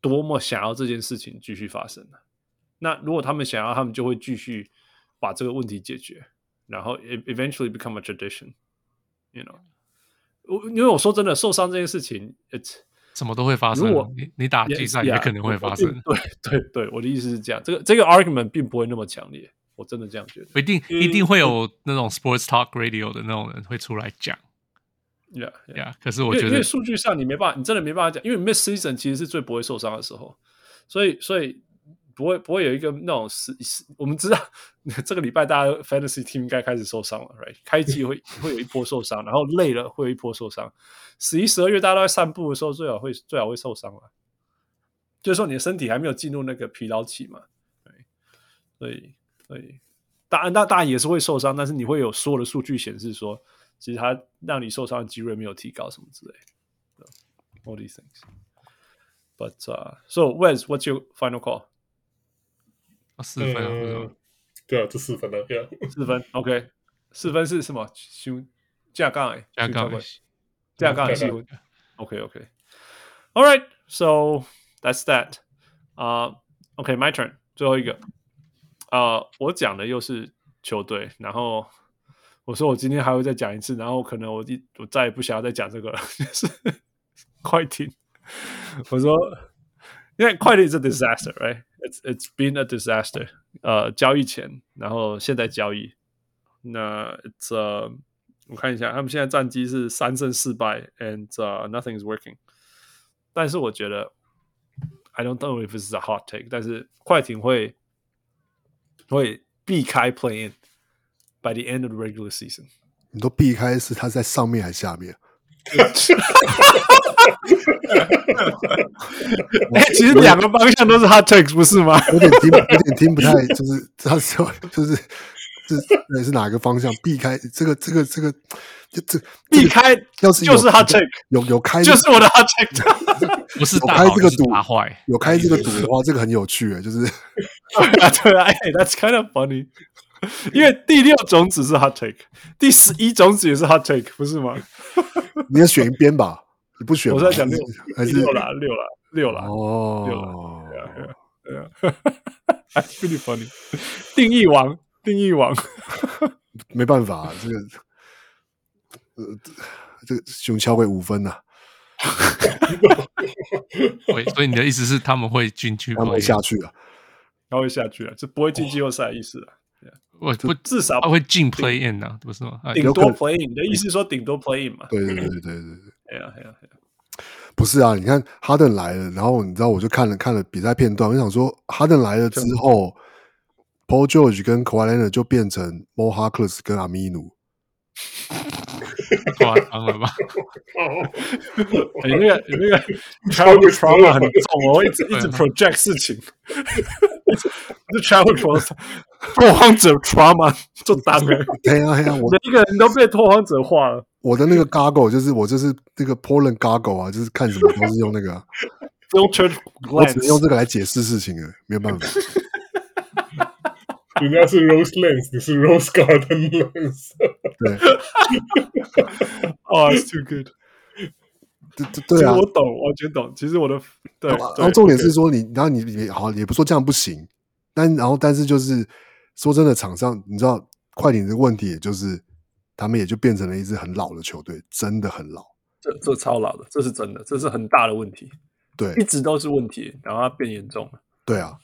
多么想要这件事情继续发生。那如果他们想要，他们就会继续把这个问题解决。然后 eventually become a tradition，you know，我因为我说真的，受伤这件事情，it's 什么都会发生。如果你你打季赛也可能会发生。对对对，我的意思是这样，这个这个 argument 并不会那么强烈，我真的这样觉得。一定一定会有那种 sports talk radio 的那种人会出来讲。Yeah yeah，可是我觉得，因为数据上你没办法，你真的没办法讲，因为 miss season 其实是最不会受伤的时候，所以所以。不会不会有一个那种是是，我们知道这个礼拜大家 fantasy team 应该开始受伤了，right？开季会会有一波受伤，然后累了会有一波受伤。十一、十二月大家都在散步的时候，最好会最好会受伤了。就是说你的身体还没有进入那个疲劳期嘛，对，所以所以当然大大也是会受伤，但是你会有所有的数据显示说，其实它让你受伤的几率没有提高什么之类的。All these things, but uh, so Wes, what's your final call? 四分啊、嗯，对啊，这四分了，对啊，四分，OK，四分是什么？修架杠哎，架杠，架杠七分，OK，OK，All right，so that's that，啊、uh,，OK，my、okay, turn，最后一个， 啊、我讲的又是球队，然后我说我今天还会再讲一次，然后可能我一我再也不想要再讲这个了，*laughs* 就是快艇，我说，因为快艇是 disaster，right？It's it's been a disaster。呃，交易前，然后现在交易，那 it's、uh, 我看一下，他们现在战绩是三胜四败，and、nothing is working。但是我觉得，I don't know if it's a hot take，但是快艇会会避开 play in by the end of the regular season。你都避开是他在上面还是下面？*laughs* 哎，其实两个方向都是 hot takes，不是吗？有点听，有点听不太，就是他说，就是是是 *laughs* 是哪个方向？避开这个，这个，这个，就这避开，要是就是 hot take，有有开，就是我的 hot take，不是有开这个 *laughs* 赌，坏，有开这个赌的话，这个很有趣诶，就是 *laughs* 对啊，对啊，哎，That's kind of funny，因为第六种子是 hot take，第十一种子也是 hot take，不是吗？你要选一边吧。你不选？我在讲六还是六了，六了，六了。哦，六了。对啊，对啊，对啊。I feel funny。定义王，定义王。*laughs* 没办法，这个，呃，这个熊敲会五分呐。*laughs* 所以你的意思是他们会进去？他们会下去啊，他会下去啊，这不会进季后赛的意思啊。我不至少他会进 play in 啊，不是吗？顶多 play in，你的意思是说顶多 play in 嘛？对对对对对对。哎呀哎呀哎呀！不是啊，你看哈登来了，然后你知道，我就看了看了比赛片段，我想说哈登来了之后，Paul George 跟 Kawhi Leonard 就变成 Mo Harkless 跟阿米努，夸张了吧？你那个你那个 childhood trauma 很重，哦一直一直 project 事情，是 childhood trauma 拓荒者 trauma 就当了，对呀对呀，我每一个人都被拓荒者化了。我的那个 goggle 就是我就是那个 Portland goggle 啊，就是看什么都是用那个，用 church，我只能用这个来解释事情了，没有办法。人家是 Rose Lens，你是 Rose Garden Lens。对，哦、oh,，It's too good。对对对啊，我懂，完全懂。其实我的对，然后重点是说你，然后你你好，也不说这样不行，但然后但是就是说真的，场上你知道快艇这个问题，也就是他们也就变成了一支很老的球队，真的很老。这这超老的，这是真的，这是很大的问题。对，一直都是问题，然后它变严重了。对啊，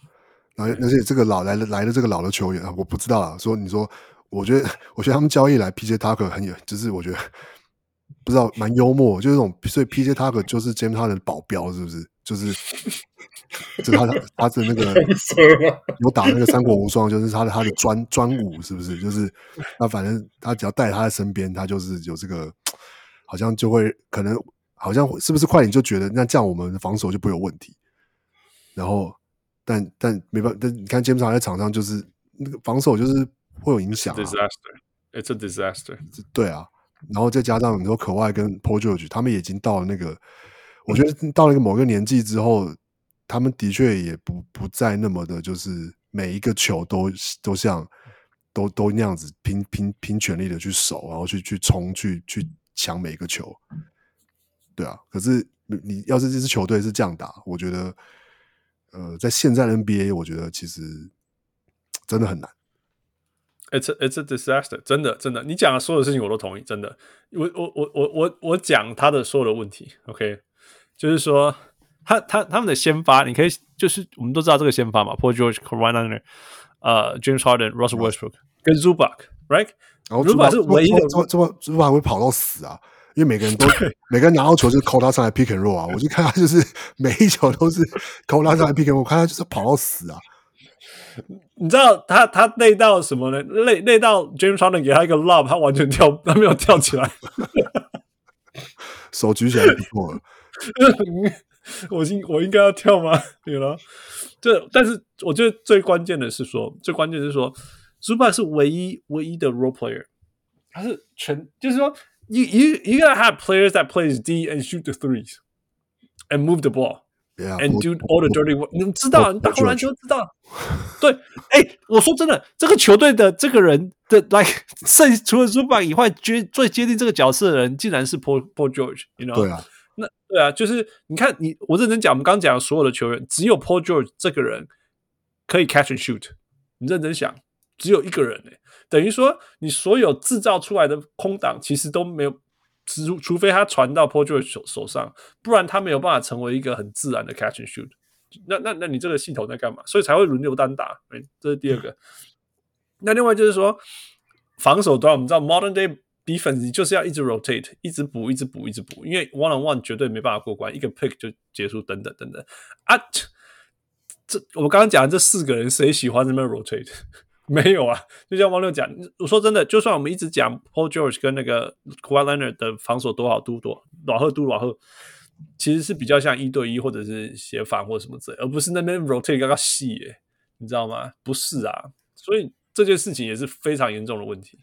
然后而且这个老来了来的这个老的球员啊，我不知道啊。说你说，我觉得我觉得他们交易来 PJ Tucker 很有，就是我觉得不知道蛮幽默，就是这种，所以 PJ Tucker 就是 James Harden 的保镖，是不是？就是就他他的那个 *laughs* 有打那个三国无双，就是他的他的专专武，是不是？就是那反正他只要带他在身边，他就是有这个。好像就会可能，好像是不是快点就觉得那这样我们的防守就不会有问题。然后，但但没办法，但你看詹姆斯在场上就是那个防守就是会有影响、啊。Disaster，it's a disaster。对啊，然后再加上你说可外跟 Paul George，他们已经到了那个，我觉得到了一个某个年纪之后，他们的确也不不再那么的，就是每一个球都都像都都那样子拼拼拼全力的去守，然后去去冲去去。抢每一个球，对啊。可是你你要是这支球队是这样打，我觉得，呃，在现在的 NBA，我觉得其实真的很难。It's a, it's a disaster，真的真的。你讲的所有的事情我都同意，真的。我我我我我我讲他的所有的问题，OK，就是说他他他们的先发，你可以就是我们都知道这个先发嘛，Paul George、Kawhi Leonard 呃，James Harden、Russell Westbrook 跟 Zubac，right？然后朱巴是唯一的，朱朱朱巴还会跑到死啊！因为每个人都每个人拿到球就是扣他上来 pick and roll 啊！我就看他就是 *laughs* 每一球都是扣他上来 pick and roll，我看他就是跑到死啊！你知道他他累到什么呢？累累到 James Harden 给他一个 love，他完全跳，他没有跳起来，*laughs* 手举起来就不错了。*laughs* 我应我应该要跳吗？对了，这但是我觉得最关键的是说，最关键是说。Zubac 是唯一唯一的 role player，他是全就是说 ，you you you gotta have players that plays D and shoot the threes and move the ball yeah, and Paul, do all the dirty work。你知道， Paul, 你打过篮球知道。对，哎、欸，我说真的，这个球队的这个人的，like *laughs* 剩除了 Zubac 以外，接最接近这个角色的人，竟然是 Paul Paul George，you know？对啊，那对啊，就是你看你，我认真讲，我们刚刚讲的所有的球员，只有 Paul George 这个人可以 catch and shoot。你认真想。只有一个人诶、欸， 等于说你所有制造出来的空档其实都没有，除除非他传到 poetry 手手上，不然他没有办法成为一个很自然的 catch and shoot。那那那你这个系统在干嘛？所以才会轮流单打。哎，这是第二个。那另外就是说，防守端我们知道 modern day defense 就是要一直 rotate，一直补，一直补，一直补，因为 one on one 绝对没办法过关，一个 pick 就结束，等等等等。啊，这我刚刚讲的这四个人，谁喜欢这边 rotate？*laughs* 没有啊，就像汪六讲，我说真的，就算我们一直讲 Paul George 跟那个 Kawhi Leonard 的防守多好，多多老赫多老赫，其实是比较像一对一或者是协防或什么之类，而不是那边 rotate 刚刚细耶，你知道吗？不是啊，所以这件事情也是非常严重的问题。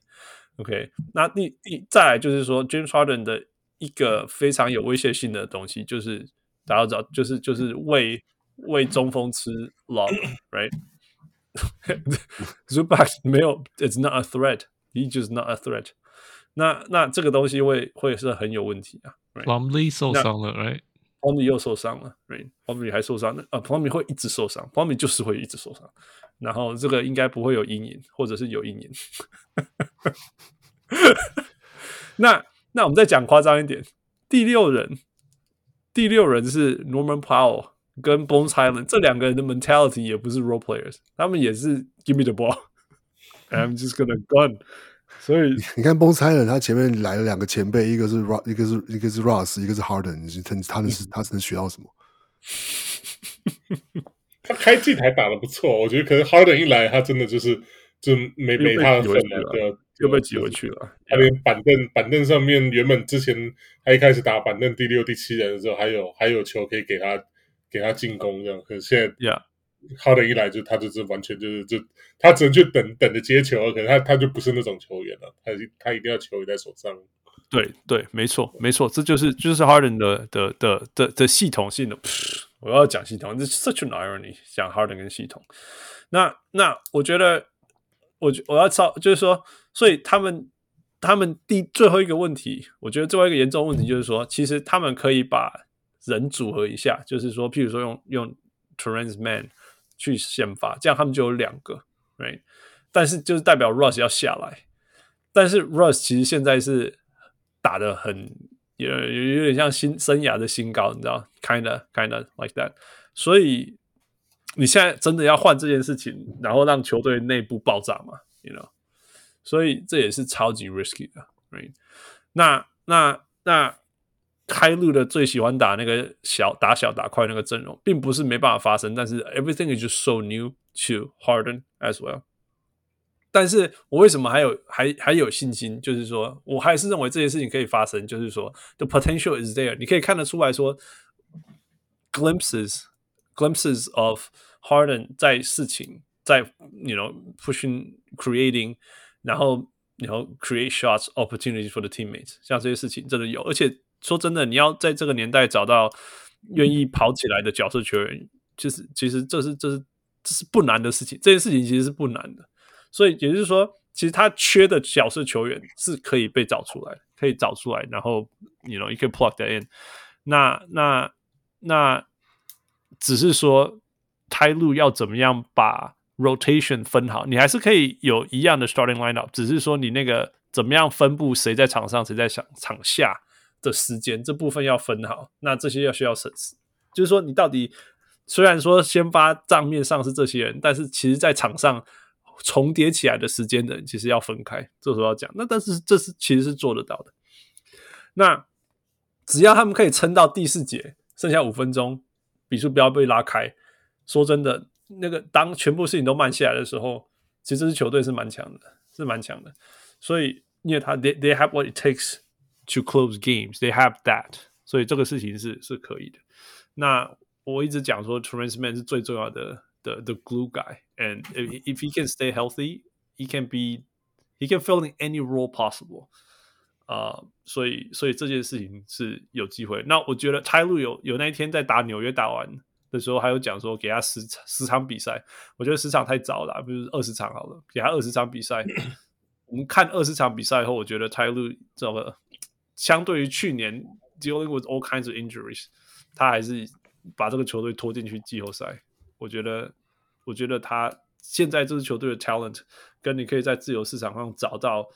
OK，那第第再来就是说 James Harden 的一个非常有威胁性的东西，就是大家知道，就是就是为为中锋吃 lob，right？Zubac 没有，It's not a threat. He just not a threat. 那那这个东西会会是很有问题啊。Plumlee 受伤了，right？Plumlee 又受伤了，right？Plumlee 还受伤，那啊，Plumlee 会一直受伤，Plumlee 就是会一直受伤。然后这个应该不会有阴影，或者是有阴影。那那我们再讲夸张一点，第六人，第六人是 Norman Powell。跟 Bones Hyland 这两个人的 mentality 也不是 role players，他们也是 give me the ball，I'm *laughs* just gonna gun。所以你看 Bones Hyland 他前面来了两个前辈，一个是 Ross，一个是一个是 Ross，一个是 Harden，你他他能是他能学到什么？*laughs* 他开季台打得不错，我觉得可能 Harden 一来，他真的就是就没没他的份了，对，又被挤回去了。他连板凳板凳上面原本之前他一开始打板凳第六第七人的时候，还有还有球可以给他。给他进攻这样，可是现在呀，哈登一来就他就是完全就是就他只能去等等着接球，可能他他就不是那种球员了，他他一定要球在手上。对对，没错没错，这就是就是哈登的的的的的系统性的。我要讲系统，这 such an irony，讲 Harden 跟系统。那那我觉得我我要操，就是说，所以他们他们第最后一个问题，我觉得最后一个严重问题就是说，其实他们可以把人组合一下，就是说，譬如说用用 Terance Mann 去先发，这样他们就有两个，right？但是就是代表 Russ 要下来，但是 Russ 其实现在是打得很有有点像新生涯的新高，你知道，kinda kinda like that。所以你现在真的要换这件事情，然后让球队内部爆炸嘛？You know？所以这也是超级 risky 的，right？那那那开路的最喜欢打那个小打小打快那个阵容，并不是没办法发生，但是 everything is just so new to Harden as well。但是我为什么还有还还有信心？就是说我还是认为这件事情可以发生，就是说 the potential is there，你可以看得出来说 glimpses glimpses of Harden 在事情在 you know pushing creating。然后，然后 create shots opportunities for the teammates，像这些事情真的有，而且 说真的，你要在这个年代找到愿意跑起来的角色球员，其实其实这是这是这是不难的事情，这件事情其实是不难的。所以也就是说，其实他缺的角色球员是可以被找出来，可以找出来，然后 you know you can plug that in 那。那那那只是说，开路要怎么样把。rotation 分好，你还是可以有一样的 starting lineup，只是说你那个怎么样分布，谁在场上，谁在场场下的时间这部分要分好。那这些要需要审视，就是说你到底虽然说先发账面上是这些人，但是其实在场上重叠起来的时间的人，其实要分开。这时候要讲，那但是这是其实是做得到的。那只要他们可以撑到第四节，剩下五分钟，比数不要被拉开。说真的。那个当全部事情都慢下来的时候，其实这支球队是蛮强的，是蛮强的。所以因为他 they they have what it takes to close games, they have that，所以这个事情是是可以的。那我一直讲说，Terance Mann 是最重要的的 the glue guy，and if if he can stay healthy, he can be he can fill in any role possible。啊、uh，所以所以这件事情是有机会。那我觉得 Ty Lue 有有那一天在打纽约打完。的时候还有讲说给他十十场比赛，我觉得十场太早了，不是二十场好了，给他二十场比赛。我们看二十场比赛后，我觉得 Ty Lue 这个 *clears throat* 相对于去年 dealing with all kinds of injuries，他还是把这个球队拖进去季后赛。我觉得，我觉得他现在这支球队的 talent，跟你可以在自由市场上找到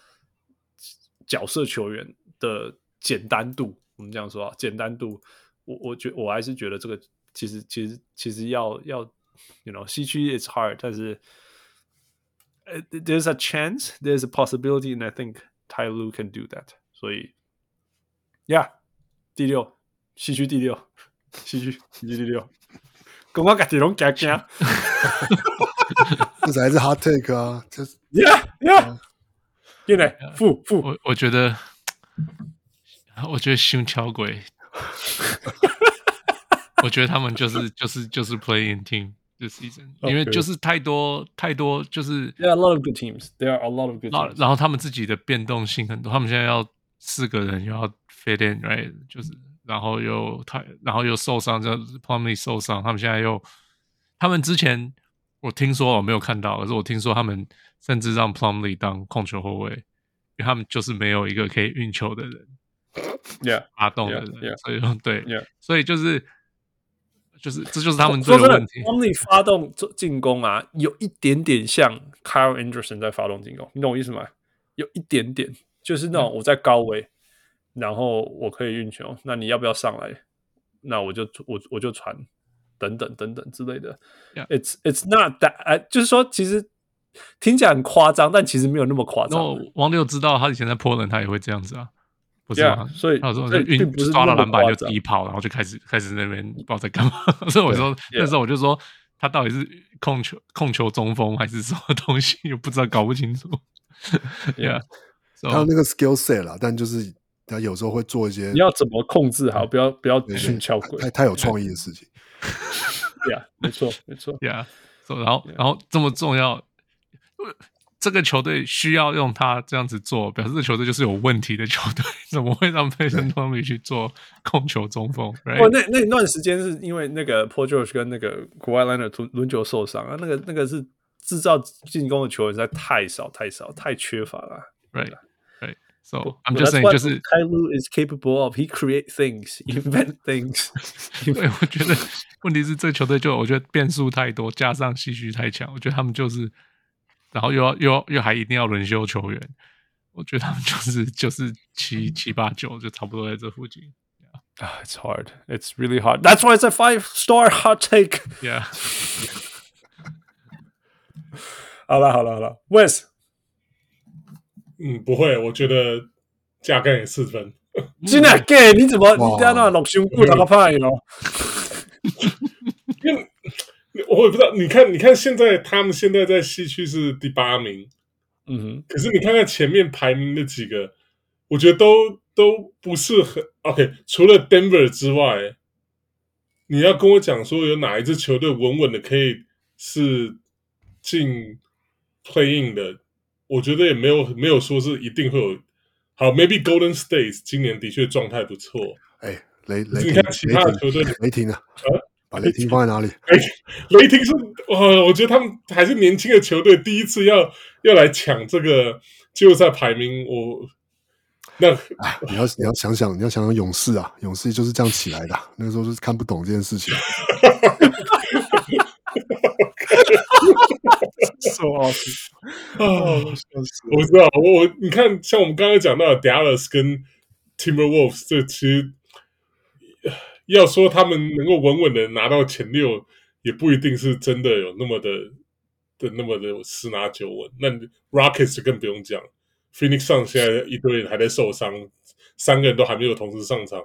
角色球员的简单度，我们这样说啊，简单度，我我觉我还是觉得这个。其实，其实，其实要要，you know，西区 is hard，但是，there's a chance，there's a possibility，and I think Ty Lue can do that。所以 ，yeah，第六，西区第六，西区西区第六，跟我感觉拢惊惊，这才是 hot take 啊，这，yeah，yeah，进来，负负，我我觉得，我觉得胸桥鬼。我觉得他们就是就是就是 playing team this season，因为就是太多太多就是 there are a lot of good teams, there are a lot of good teams。然后他们自己的变动性很多，他们现在要四个人又要 fit in，right？就是然后又太然后又受伤，这 Plumley 受伤，他们现在又他们之前我听说我没有看到，可是我听说他们甚至让 Plumley 当控球后卫，因为他们就是没有一个可以运球的人，yeah，发动的人，yeah, yeah, 所以说对，yeah，所以就是。就是，这就是他们最的问题。他们发动进攻啊，有一点点像 Kyle Anderson 在发动进攻，你懂我意思吗？有一点点，就是那种我在高位，嗯、然后我可以运球，那你要不要上来？那我就我我就传，等等等等之类的。It's it's not that，哎，就是说其实听起来很夸张，但其实没有那么夸张。王六知道他以前在 Portland 他也会这样子啊。不是吗？所以他说运抓到篮板就自己跑，然后就开始开始那边不知道在干嘛。*laughs* 所以我说那时候我就说他到底是控球控球中锋还是什么东西，又不知道搞不清楚。*laughs* Yeah，他有那个 skill set 啦，但就是他有时候会做一些你要怎么控制好，不要不要去敲鬼，太太有创意的事情。*laughs* Yeah，没错没错。*laughs* Yeah，然后然后这么重要。这个球队需要用他这样子做，表示这个球队就是有问题的球队，怎么会让 Mason Plumlee 去做控球中锋？哦，那那段时间是因为那个 Paul George 跟那个 Kawhi Leonard 轮流受伤啊，那个那个是制造进攻的球员实在太少太少太缺乏了。Right，right，So I'm Well, just that's saying， what 就是 Ty Lue is capable of. He create things, *laughs* invent things. *laughs* 对，我觉得问题是这个球队就我觉得变数太多，加上西区太强，我觉得他们就是，然后又要又要又还一定要轮休球员，我觉得他们就是就是七七八九就差不多在这附近。 Ah, it's hard. It's really hard. That's why it's a five star hot take. Yeah，*laughs* 好了好了好了，Wes， 嗯，不会，我觉得加干也四分。真的 gay，你怎么哇你在那录胸部打个派咯？*laughs* 因为我也不知道，你看，你看，现在他们现在在西区是第八名，嗯哼，可是你看看前面排名的几个，我觉得都都不是很 OK。除了 Denver 之外，你要跟我讲说有哪一支球队稳稳的可以是进 Playing 的，我觉得也没有没有说是一定会有。好，Maybe Golden State 今年的确状态不错。哎，雷雷霆，你看其他的球队雷霆啊，把雷霆放在哪里？雷雷霆是哇，我觉得他们还是年轻的球队，第一次要要来抢这个季后赛排名。我那哎，你要你要想想，你要想想勇士啊，勇士就是这样起来的啊。那个时候就是看不懂这件事情。*laughs* 说 *laughs* 哦，啊，我知道，我我你看，像我们刚刚讲到的 Dallas 跟 Timberwolves，这其实要说他们能够稳稳的拿到前六，也不一定是真的有那么的的那么的十拿九稳。那 Rockets 就更不用讲，Phoenix 上现在一堆人还在受伤，三个人都还没有同时上场。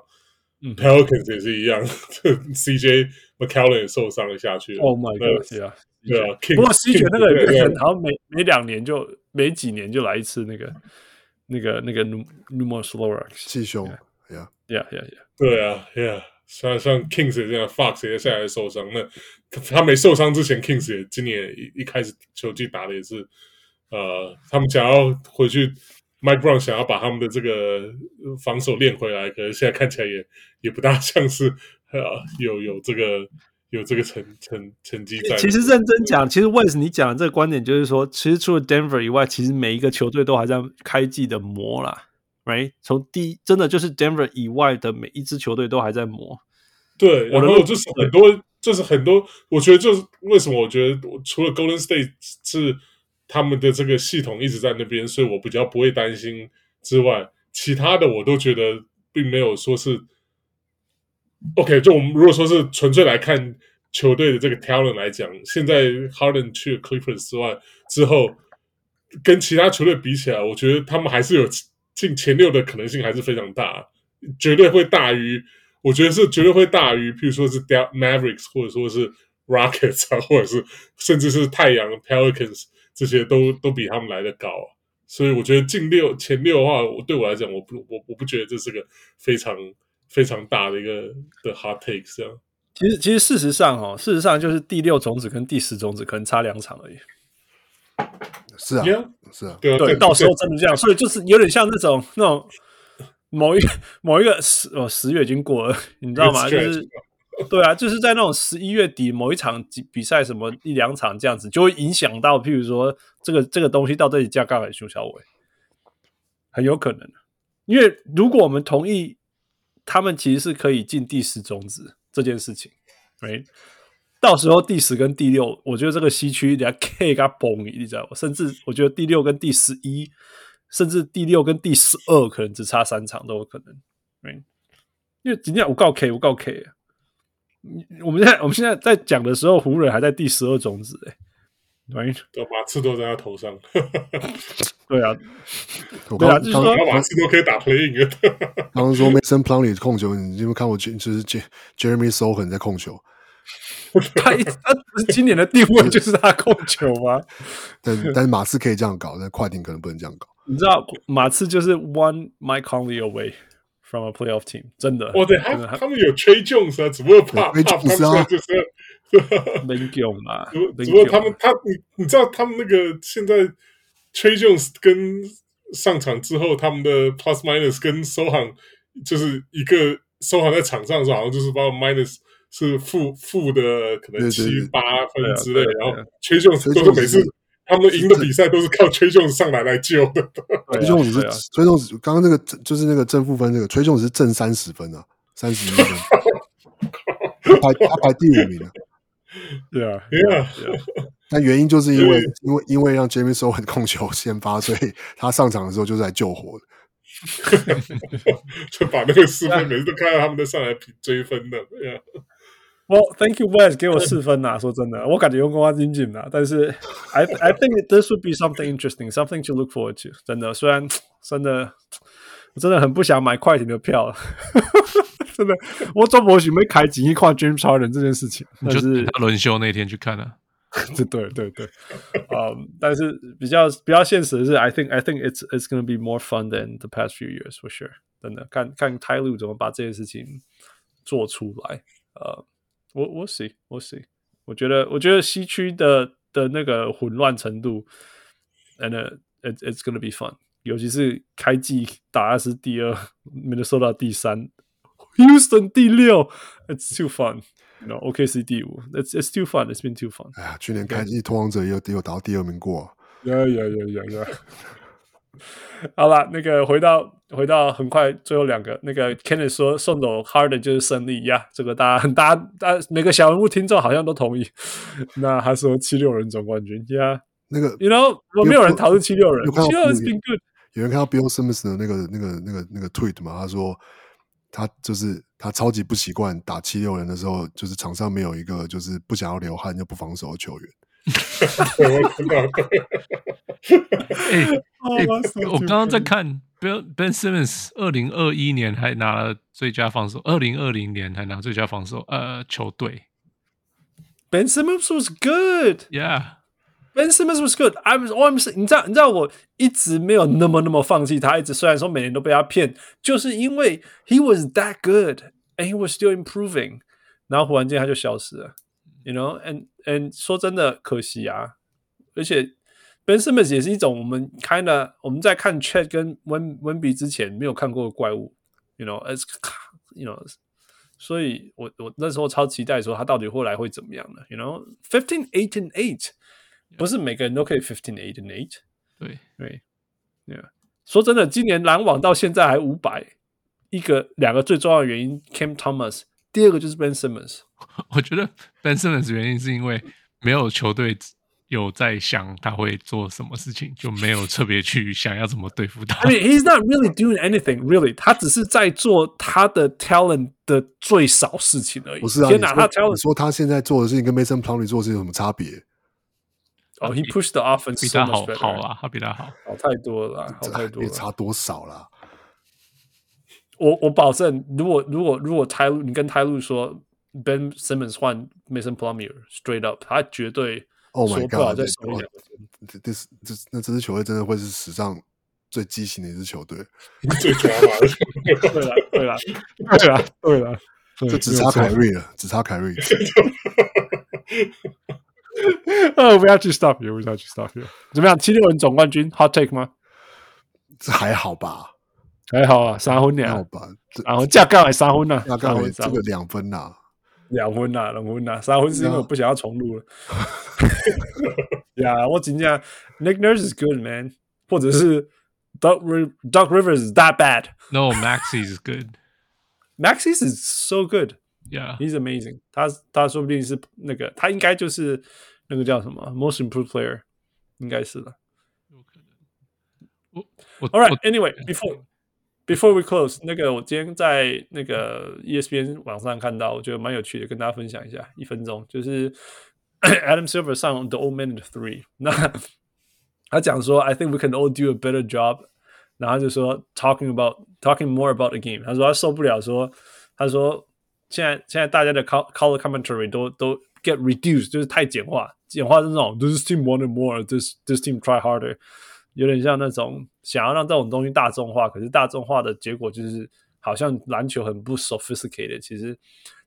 嗯 Pelicans 也是一样，CJ McCollum 也受伤了下去了。Oh my god！对啊，不过 King- CJ 那个好像每每两年就每几年就来一次那个那个那个 pneumothorax。气胸呀，Yeah, yeah, yeah. 对啊，Yeah，像像 Kings 也这样，Fox 也下来受伤。那他没受伤之前，Kings 也今年一一开始球季打的也是，呃，他们想要回去，Mike Brown 想要把他们的这个防守练回来，可是现在看起来也也不大像是呃有有这个有这个成成成绩在。其实认真讲，其实 Wes 你讲的这个观点就是说，其实除了 Denver 以外，其实每一个球队都还在开季的磨啦，right？从第一真的就是 Denver 以外的每一支球队都还在磨。对，然后就是很多，就是很多，我觉得就是为什么我觉得除了 Golden State 是他们的这个系统一直在那边，所以我比较不会担心之外，其他的我都觉得并没有说是 OK。就我们如果说是纯粹来看球队的这个 talent 来讲，现在 Harden 去了 Clippers 之外之后，跟其他球队比起来，我觉得他们还是有进前六的可能性还是非常大，绝对会大于。我觉得是绝对会大于，譬如说是 Mavericks，或者说是 Rockets 啊，或者是甚至是太阳 Pelicans 这些都都比他们来的高。所以我觉得进六前六的话，对我来讲，我不我我不觉得这是个非常非常大的一个的 hot take 这样。其实其实事实上哦，事实上就是第六种子跟第十种子可能差两场而已。是啊 Yeah，是啊，对啊，对，到时候真的这样，所以就是有点像那种那种某一某一个十哦十月已经过了，你知道吗？就是对啊，就是在那种十一月底某一场比赛，什么一两场这样子，就会影响到，譬如说这个这个东西到这里加杠来修小伟，很有可能。因为如果我们同意他们其实是可以进第十种子这件事情，right？到时候第十跟第六，我觉得这个西区人家 K 个崩，你知道吗？甚至我觉得第六跟第十一，甚至第六跟第十二，可能只差三场都有可能。Right? 因为今天我告 K，我告 K。我们现在我们现在在讲的时候，湖人还在第十二种子，哎对，马刺都在他头上。*laughs* 对啊，我对啊，刚就是说马刺都可以打 playing。*laughs* 刚刚说 Mason Plumlee 控球，你有没有看过？就是 Jeremy Sochan 在控球。*laughs* 他他今年的定位就是他控球吗？但但是马刺可以这样搞，但快艇可能不能这样搞。你知道马刺就是 one Mike Conley away from a playoff team，真的。哦，对，他他们有 Trey Jones 啊，只不过怕怕他们就是 *laughs* 没用啊，*laughs* 只不过他们他你你知道他们那个现在 Trey Jones 跟上场之后，他们的 plus minus 跟收行就是一个收行在场上的时候，好像就是包括 minus。是负负的可能七八分之类，然后 Trey Jones 都是每次他们赢的比赛都是靠 Tre Jones 上来来救的。Tre Jones 是 Tre Jones 刚刚那个就是那个正负分，那个 Tre Jones 是正三十分啊，三十一分，*laughs* 他排他排第五名啊。对啊，对啊。但原因就是因为因为因为让 James Harden 控球先发，所以他上场的时候就是来救火的。就把那个四分每次都看到他们都上来追分的。Yeah. Well, thank you, Wes，给我四分呐。说真的，我感觉用光精进了。但是，I I think this would be something interesting, something to look forward to。真的，虽然真的我真的很不想买快艇的票，真的，我周伯许没开几亿看 James Harden 这件事情。就是就他轮休那天去看啊。对对对，啊、um,，但是比较比较现实的是，I think I think it's it's going to be more fun than the past few years for sure。真的，看看 Ty Lue 怎么把这件事情做出来。呃，我我 see 我 see，我觉得我觉得西区的的那个混乱程度，and it's it's to be fun。尤其是开季打的是第二，Minnesota 第三，Houston 第六，it's too fun。No, OKC 第五，It's it's too fun. It's been too fun. 哎呀，去年开季拓荒者也有也有打到第二名过。呀呀呀呀呀！好了，那个回到回到很快最后两个，那个 Kenneth 说送走 Harden 就是胜利呀，yeah, 这个大家很大，大每个小人物听众好像都同意。*laughs* 那他说七六人总冠军呀，yeah, 那个 You know 我没有人讨论七六人，七六人 has been good。有人看到 Bill Simmons 的那个那个那个那个 tweet 吗？他说。他就是他超级不习惯打七六人的时候，就是场上没有一个就是不想要流汗又不防守的球员。*laughs* 我 *laughs* 刚刚在看 Ben Simmons，二零二一年还拿了最佳防守，二零二零年还拿最佳防守，呃，球队。Ben Simmons was good. Yeah. Ben Simmons was good. I'm, I'm, 你知道，你知道我一直没有那么那么放弃他，一直虽然说每年都被他骗，就是因为 he was that good and he was still improving。然后忽然间他就消失了，you know，and and 说真的可惜啊。而且 Ben Simmons 也是一种我们 kinda 我们在看 Chet 跟温温比之前没有看过的怪物，you know，as *laughs* you know，所以我我那时候超期待说他到底后来会怎么样的，you know，fifteen eight and eight。 不是每个人都可以 fifteen eight and eight，对对，yeah。说真的，今年篮网到现在还五百，一个两个最重要的原因，Cam Thomas，第二个就是 Ben Simmons。我觉得 Ben Simmons 原因是因为没有球队有在想他会做什么事情，就没有特别去想要怎么对付他。I mean, he's not really doing anything, really。他只是在做他的 talent 的最少事情而已。不是啊，天哪，他 talent 你说他现在做的事情跟 Mason Plumlee 做的事情有什么差别？哦、oh,，He pushed the offense 比他好好啊，他比他好，好太多了，好太多了，差多少了？我我保证，如果如果如果泰路，你跟泰路说 Ben Simmons 换 Mason Plumlee straight up，他绝对 Oh my God！这这这这那这支球队真的会是史上最畸形的一支球队，*laughs* 最抓马的。对了对了对了对了，就只差凯瑞了，只差凯瑞。*laughs* 哦，不要去 stop you，不要去 stop you。怎么样？七六人总冠军，hot take 吗？这还好吧，还好啊，三分两，好吧。然后加杠还三分呢，加杠还这个两分呐，两分呐，两分呐，三分是因为我不想要重录了。呀，我今天 Nick Nurse is good man，或者是 Doc Doc Rivers is that bad。No，Maxey is good。Maxey is so good。Yeah，he's amazing 他。他他说不定是那个，他应该就是那个叫什么 Most Improved Player，应该是的。有可能。我 All right，Anyway，before before we close，那个我今天在那个 ESPN 网上看到，我觉得蛮有趣的，跟大家分享一下。一分钟，就是 *coughs* Adam Silver 上 The Old Man Three，那他讲说，I *laughs* think we can all do a better job。然后就说 talking about talking more about the game。他说他受不了说，说他说。 现在现在大家的 color commentary 都都 get reduced，就是太简化，简化是那种 this team wanted more，this this team try harder，有点像那种想要让这种东西大众化，可是大众化的结果就是好像篮球很不 sophisticated。其实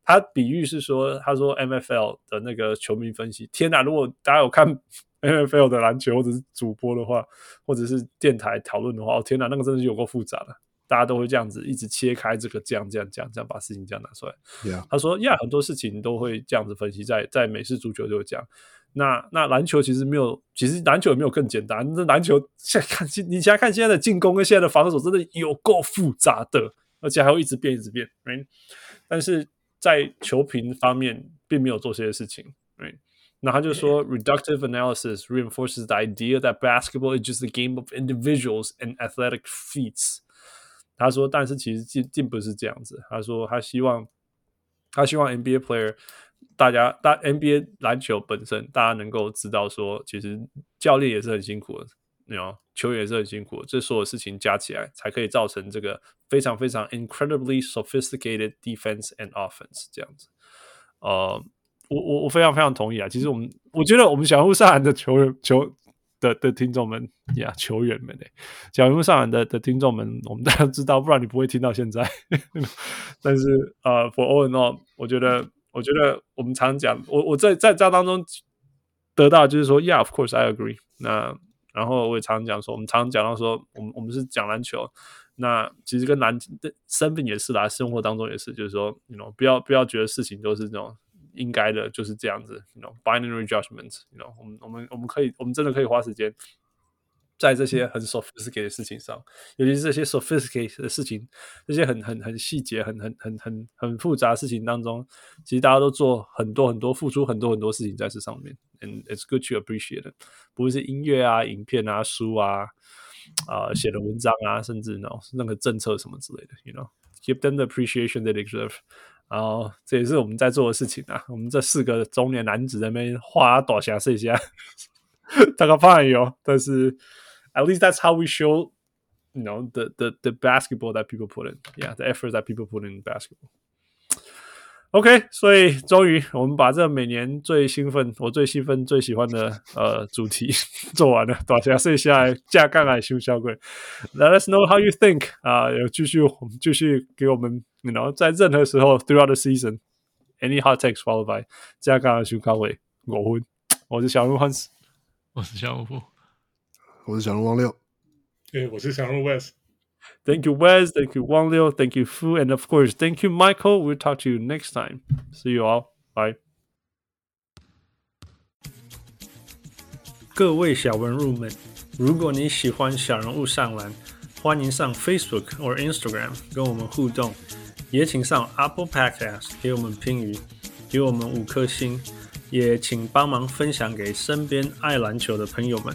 他比喻是说，他说 MFL 的那个球迷分析，天哪！如果大家有看 *laughs* MFL 的篮球或者是主播的话，或者是电台讨论的话，哦天哪，那个真的是有够复杂的。大家都会这样子一直切开这个这样这样这样这样把事情这样拿出来。Yeah. 他说呀，很多事情都会这样子分析，在在美式足球就会这样。那那篮球其实没有，其实篮球也没有更简单。那篮球现在看，你现在看现在的进攻跟现在的防守，真的有够复杂的，而且还会一直变一直变。Right? 但是在球评方面，并没有做这些事情。Right? 那他就说，reductive analysis reinforces the idea that basketball is just a game of individuals and athletic feats。他说，但是其实并并不是这样子。他说，他希望，他希望 NBA player。大家，大 NBA 篮球本身，大家能够知道说，其实教练也是很辛苦的，你知，球员也是很辛苦，这所有事情加起来，才可以造成这个非常非常 incredibly sophisticated defense and offense 这样子。呃，我我我非常非常同意啊。其实我们，我觉得我们小人物上的球员球的的听众们呀，球员们呢，小人物上海的的听众们，我们大家知道，不然你不会听到现在。*laughs* 但是呃，for all in all，我觉得。我觉得我们常讲，我我在在这当中得到就是说，Yeah，of course I agree。那然后我也常常讲说，我们常常讲到说，我们我们是讲篮球，那其实跟篮的身份也是啦，生活当中也是，就是说，you know，不要不要觉得事情都是这种应该的，就是这样子，you know，binary judgments，you know，我们我们我们可以，我们真的可以花时间。在这些很 sophisticated 的事情上，尤其是这些 sophisticated 的事情，这些很很很细节、很很很很很复杂的事情当中，其实大家都做很多很多，付出很多很多事情在这上面。And it's good to appreciate it。不论是音乐啊、影片啊、书啊、啊、呃、写的文章啊，甚至呢任何政策什么之类的，you know，give them the appreciation they deserve。 然后这也是我们在做的事情啊。我们这四个中年男子在那边画大侠一下，大概怕有，但是。At least that's how we show, you know, the the the basketball that people put in. Yeah, the effort that people put in basketball. OK，所以终于我们把这每年最兴奋、我最兴奋、最喜欢的呃主题 *laughs* 做完了。大家剩下来架杠来修小鬼。Let us know how you think 啊，有继续我们继续给我们，you know，在任何时候 throughout the season any hot takes followed by 架杠来修小鬼。我分，我是小鹿 Hans，我是小鹿。我是小鹿王六，对，我是小鹿 West。Thank you, West. Thank you, Wang Liu. Thank you, Fu. And of course, thank you, Michael. We'll talk to you next time. See you all. Bye. 各位小文入们，如果你喜欢小人物上篮，欢迎上 Facebook 或 Instagram 跟我们互动，也请上 Apple Podcast 给我们评语，给我们五颗星，也请帮忙分享给身边爱篮球的朋友们。